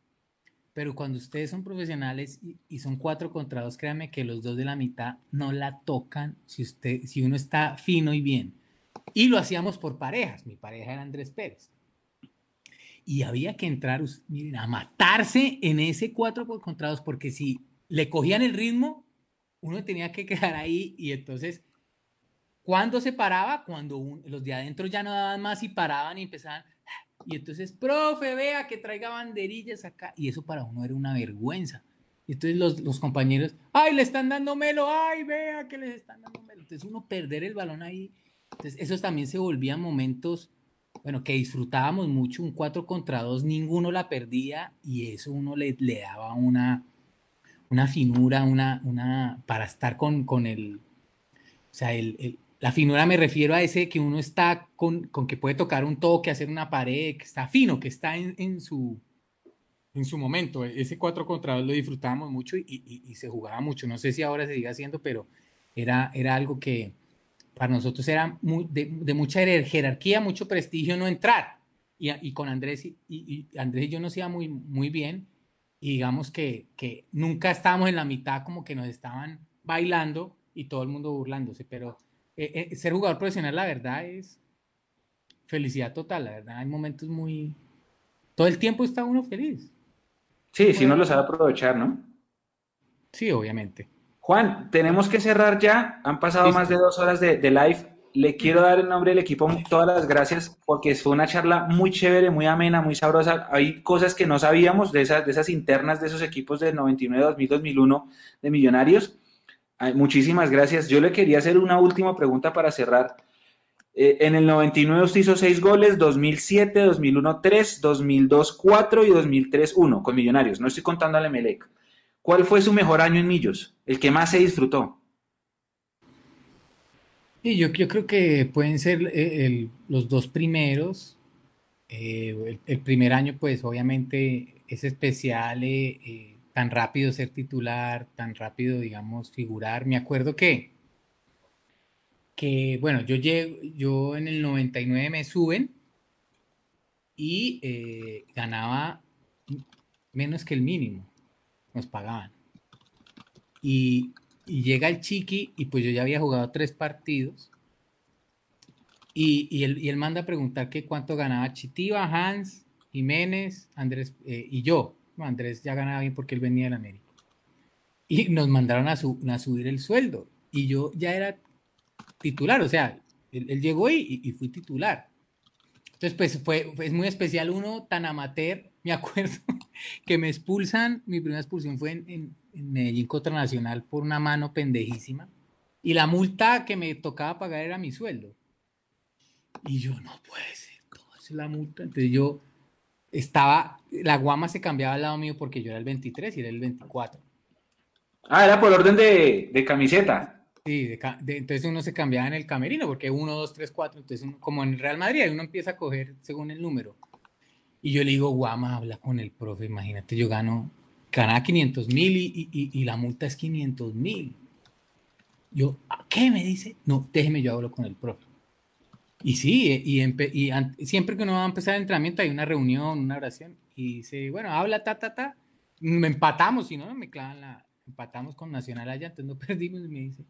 Pero cuando ustedes son profesionales y, son cuatro contra dos, créanme que los dos de la mitad no la tocan si, usted, si uno está fino y bien. Y lo hacíamos por parejas. Mi pareja era Andrés Pérez. Y había que entrar, miren, a matarse en ese cuatro contra dos, porque si le cogían el ritmo, uno tenía que quedar ahí y entonces, ¿cuándo se paraba? Cuando los de adentro ya no daban más y paraban y empezaban, y entonces, profe, vea que traiga banderillas acá. Y eso para uno era una vergüenza. Y entonces los, los, compañeros, ay, le están dando melo, ay, vea que les están dando melo. Entonces uno perder el balón ahí. Entonces esos también se volvían momentos, bueno, que disfrutábamos mucho, un 4 contra 2, ninguno la perdía y eso uno le, le daba una, una finura, una, una, para estar con, con el, o sea, el, la finura me refiero a ese que uno está con, con, que puede tocar un toque, hacer una pared, que está fino, que está en, en su, en su momento. Ese 4 contra 2 lo disfrutábamos mucho y, y, se jugaba mucho. No sé si ahora se sigue haciendo, pero era, era algo que para nosotros era muy, de, de, mucha jerarquía, mucho prestigio no entrar. Y, y con Andrés y, Andrés y yo nos iba muy, muy bien. Y digamos que, que nunca estábamos en la mitad como que nos estaban bailando y todo el mundo burlándose, pero eh, eh, ser jugador profesional, la verdad, es felicidad total, la verdad. Hay momentos muy... Todo el tiempo está uno feliz. Sí, si no lo sabe aprovechar, ¿no? Sí, obviamente. Juan, tenemos que cerrar ya. Han pasado más de dos horas de, live. le quiero dar en nombre del equipo todas las gracias porque fue una charla muy chévere, muy amena, muy sabrosa. Hay cosas que no sabíamos de esas, de esas internas de esos equipos de 99, 2000, 2001 de Millonarios. muchísimas gracias. Yo le quería hacer una última pregunta para cerrar. Eh, en el 99 usted hizo seis goles, 2007, 2001, 3, 2002, 4 y 2003, 1 con Millonarios. No estoy contando al Emelec. ¿Cuál fue su mejor año en Millos? El que más se disfrutó. Y yo, yo creo que pueden ser eh, los dos primeros. Eh, el, primer año, pues obviamente es especial, eh, tan rápido ser titular, tan rápido, digamos, figurar. Me acuerdo que, que bueno, yo, llego, yo en el 99 me suben y ganaba menos que el mínimo, nos pagaban. Y llega el Chiqui y pues yo ya había jugado tres partidos. Y, y, él, él, manda a preguntar que cuánto ganaba Chitiva, Hans, Jiménez, Andrés eh, y yo. Andrés ya ganaba bien porque él venía de América. Y nos mandaron a, subir el sueldo. Y yo ya era titular, o sea, él, llegó y, y, fui titular. Entonces, pues fue, es muy especial uno tan amateur. Me acuerdo que me expulsan, mi primera expulsión fue en, en Medellín contra Nacional por una mano pendejísima. Y la multa que me tocaba pagar era mi sueldo. Y yo, no puede ser, ¿cómo es la multa? Entonces yo estaba, la guama se cambiaba al lado mío porque yo era el 23 y era el 24. Ah, era por orden de, camiseta. Sí, entonces uno se cambiaba en el camerino porque 1, 2, 3, 4, entonces como en Real Madrid uno empieza a coger según el número. Y yo le digo, guama, habla con el profe, imagínate, yo gano ganaba 500 mil y, la multa es 500 mil. Yo, ¿qué me dice? No, déjeme, yo hablo con el profe. Y sí, y, y, siempre que uno va a empezar el entrenamiento hay una reunión, una oración, y dice, bueno, habla, ta, ta, ta. Me empatamos, si no, me clavan la. Empatamos con Nacional allá, entonces no perdimos, y me dice.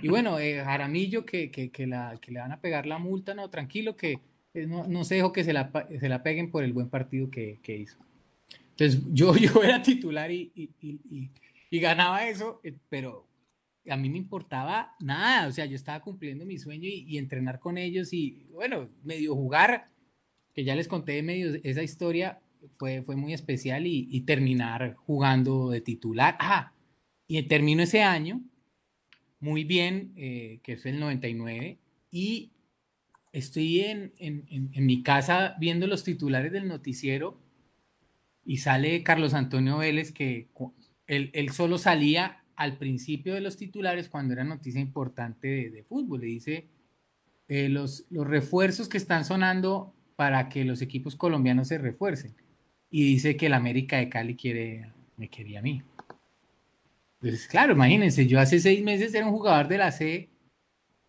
Y bueno, eh, Jaramillo, que, que, la, que le van a pegar la multa, no, tranquilo, que eh, no, no se dejó que se la, se la peguen por el buen partido que, que hizo. Entonces yo, yo era titular y, ganaba eso, eh, pero a mí me importaba nada, o sea, yo estaba cumpliendo mi sueño y, entrenar con ellos y bueno, medio jugar, que ya les conté medio esa historia, fue, fue muy especial y, terminar jugando de titular. Ah, y termino ese año muy bien, eh, que es el 99, y estoy en, en mi casa viendo los titulares del noticiero y sale Carlos Antonio Vélez que él, solo salía al principio de los titulares cuando era noticia importante de, fútbol. Le dice eh, los, los refuerzos que están sonando para que los equipos colombianos se refuercen. Y dice que el América de Cali quiere, me quería a mí. Entonces, claro, imagínense, yo hace seis meses era un jugador de la C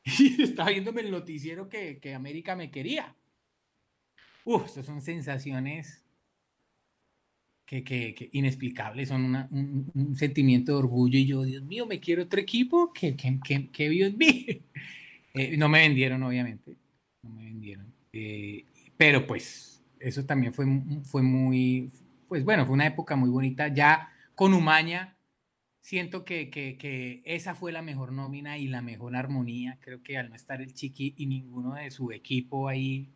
y estaba viéndome el noticiero que, que América me quería. Uf, estas son sensaciones que, que, inexplicables, son un, sentimiento de orgullo y yo, Dios mío, me quiero otro equipo, que, que, que Dios mío. Eh, no me vendieron, obviamente, no me vendieron. Eh, pero pues eso también fue, fue muy, pues bueno, fue una época muy bonita. Ya con Umaña, siento que, que, que, esa fue la mejor nómina y la mejor armonía. Creo que al no estar el Chiqui y ninguno de su equipo ahí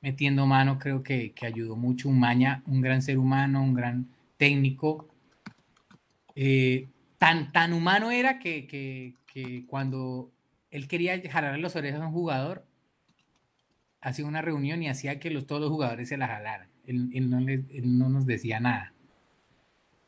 metiendo mano, creo que, ayudó mucho. Un Maña, un gran ser humano, un gran técnico. Eh, tan, tan humano era que, cuando él quería jalar las orejas a un jugador, hacía una reunión y hacía que los, todos los jugadores se la jalaran. Él, no, nos decía nada.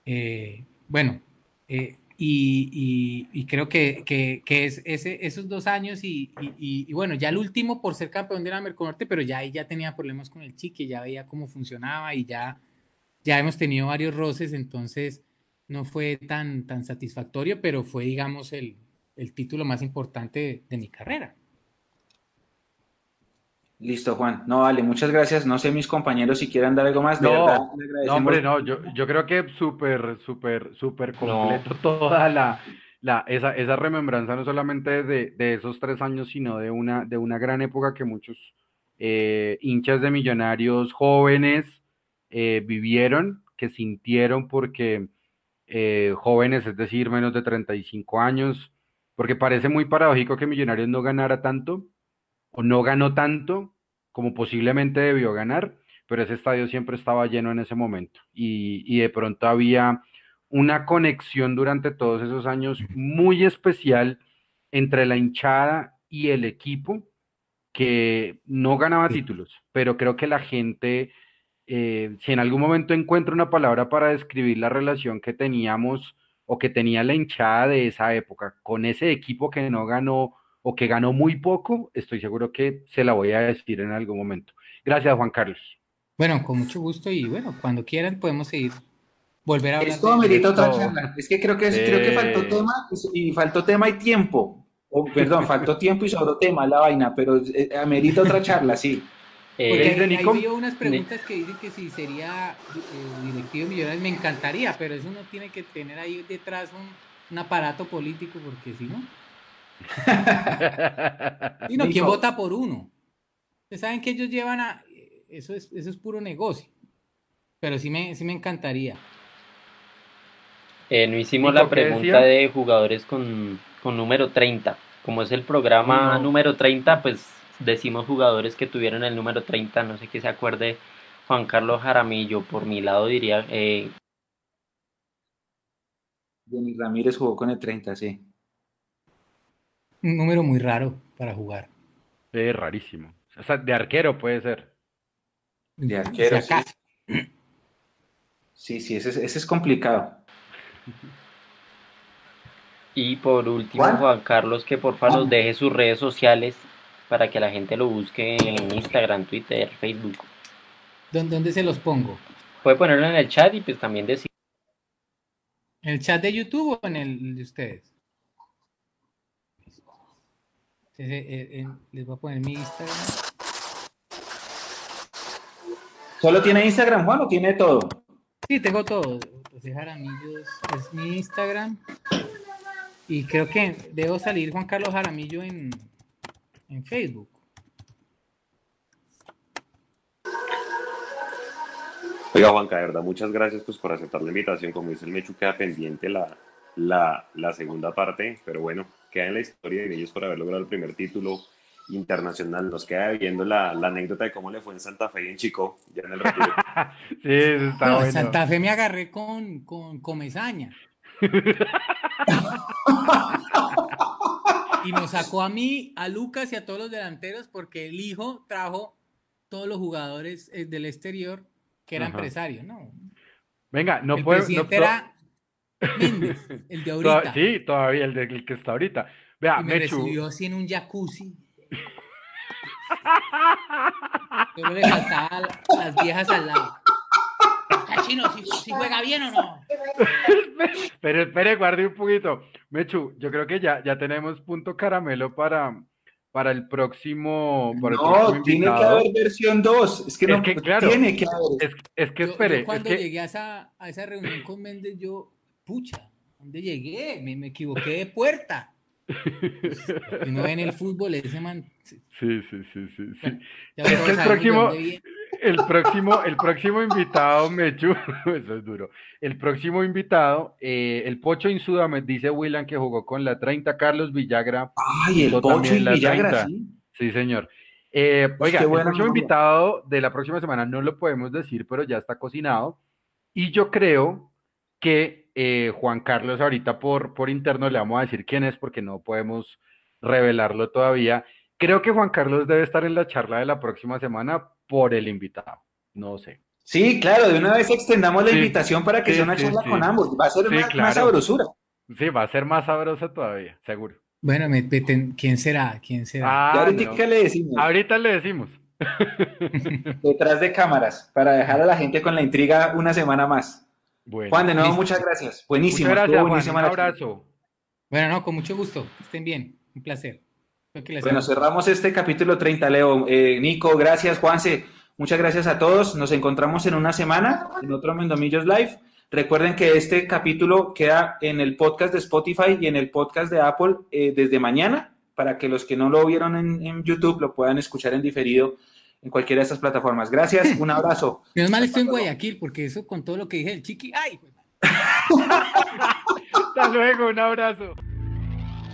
Eh, bueno, eh, y, creo que, es ese, esos dos años y, bueno, ya el último por ser campeón de la Merconorte, pero ya ahí ya tenía problemas con el chique, ya veía cómo funcionaba y ya, ya hemos tenido varios roces, entonces no fue tan, tan satisfactorio, pero fue, digamos, el, título más importante de mi carrera. Listo, Juan. No, vale, muchas gracias. No sé mis compañeros si quieren dar algo más. De no, no, hombre, no, yo, yo creo que súper, súper, súper completo toda la, la, esa, esa remembranza no solamente de, de, esos tres años, sino de una, de una gran época que muchos eh, hinchas de millonarios jóvenes eh, vivieron, que sintieron porque eh, jóvenes, es decir, menos de 35 años, porque parece muy paradójico que Millonarios no ganara tanto, o no ganó tanto como posiblemente debió ganar, pero ese estadio siempre estaba lleno en ese momento. Y, y de pronto había una conexión durante todos esos años muy especial entre la hinchada y el equipo que no ganaba títulos, pero creo que la gente, eh, si en algún momento encuentro una palabra para describir la relación que teníamos o que tenía la hinchada de esa época con ese equipo que no ganó o que ganó muy poco, estoy seguro que se la voy a decir en algún momento. Gracias, Juan Carlos. Bueno, con mucho gusto y bueno, cuando quieran podemos seguir volver a hablar. Esto amerita otra charla. Es que creo que, creo que faltó tema y, faltó tema y tiempo. perdón, faltó tiempo y sobró tema la vaina, pero eh, amerita otra charla, sí. Porque ahí, ahí unas preguntas que dicen que si sería eh, directivo millonario, me encantaría, pero eso no tiene que tener ahí detrás un, un aparato político, porque si no. y no, ¿quién vota por uno? Ustedes saben que ellos llevan a. Eso es, eso es puro negocio. Pero sí me, sí me encantaría. Eh, no hicimos la pregunta de jugadores con, con, número 30. Como es el programa número 30, pues decimos jugadores que tuvieron el número 30. No sé qué se acuerde Juan Carlos Jaramillo. Por mi lado diría. Eh... Denis Ramírez jugó con el 30, sí. Un número muy raro para jugar. Es rarísimo. O sea, de arquero puede ser. De arquero. sí. sí, sí, ese, ese es complicado. Y por último, Juan, Carlos, que por favor nos deje sus redes sociales para que la gente lo busque en Instagram, Twitter, Facebook. ¿Dónde, se los pongo? Puede ponerlo en el chat y pues también decir. ¿En el chat de YouTube o en el de ustedes? Eh, les voy a poner mi Instagram. ¿Solo tiene Instagram, Juan, o tiene todo? Sí, tengo todo. José Jaramillo es mi Instagram. Y creo que debo salir Juan Carlos Jaramillo en, en Facebook. Oiga, Juanca, de verdad, muchas gracias pues, por aceptar la invitación. Como dice el Mechu, queda pendiente la, la, la segunda parte, pero bueno, queda en la historia de ellos por haber logrado el primer título internacional. Nos queda viendo la, la, anécdota de cómo le fue en Santa Fe y en Chico, ya en el retiro. sí, está no, bueno. Santa Fe me agarré con, con comezaña. y nos sacó a mí, a Lucas y a todos los delanteros porque el hijo trajo todos los jugadores eh, del exterior que era empresario, ¿no? Venga, no el puedo. presidente no, era Méndez, el de ahorita. Sí, todavía el, de, el que está ahorita. Vea, y me Mechu. recibió así en un jacuzzi. Solo le faltaba las viejas al lado. Chino, si, si, juega bien o no. Pero espere, guarde un poquito. Mechu, yo creo que ya, ya tenemos punto caramelo para, para el próximo. Para el no, próximo tiene que haber versión 2. Es que no es que, claro, tiene que haber. Es, es que Yo- espere. yo cuando es que, llegué a esa, a esa reunión con Méndez, yo, pucha, ¿dónde llegué? Me, me equivoqué de puerta. Y no ven el fútbol, ese man. Sí, sí, sí, sí, Es que el próximo-. El próximo, el próximo invitado, Mechu, eso es duro. El próximo invitado, eh, el Pocho Insuda, me dice Willan que jugó con la 30, Carlos Villagra. Ay, el Pocho y la Villagra, 30. sí. Sí, señor. Eh, Pues oiga, el próximo invitado de la próxima semana no lo podemos decir, pero ya está cocinado. Y yo creo que eh, Juan Carlos ahorita por, por interno le vamos a decir quién es porque no podemos revelarlo todavía. Creo que Juan Carlos debe estar en la charla de la próxima semana por el invitado. No sé. Sí, claro, de una vez extendamos la Sí, invitación para que sí, sea una sí, charla sí. con ambos. Va a ser Sí, más, claro. más sabrosura. Sí, va a ser más sabrosa todavía, seguro. Bueno, me- me ten- ¿quién será? ¿Quién será? Ah, ahorita no. ¿qué le decimos? Ahorita le decimos. Detrás de cámaras, para dejar a la gente con la intriga una semana más. Bueno, Juan, de nuevo, listo. muchas gracias. Buenísimo. muchas gracias, Juan. Un abrazo. Bueno, no, con mucho gusto. Estén bien. Un placer. Que Bueno, cerramos este capítulo 30, Leo. Eh, Nico, gracias, Juanse. Muchas gracias a todos. Nos encontramos en una semana en otro Mendomillos Live. Recuerden que este capítulo queda en el podcast de Spotify y en el podcast de Apple eh, desde mañana, para que los que no lo vieron en, en YouTube lo puedan escuchar en diferido en cualquiera de estas plataformas. Gracias, un abrazo. Menos mal estoy en Guayaquil, porque eso con todo lo que dije del chiqui. ¡Ay! Hasta luego, un abrazo.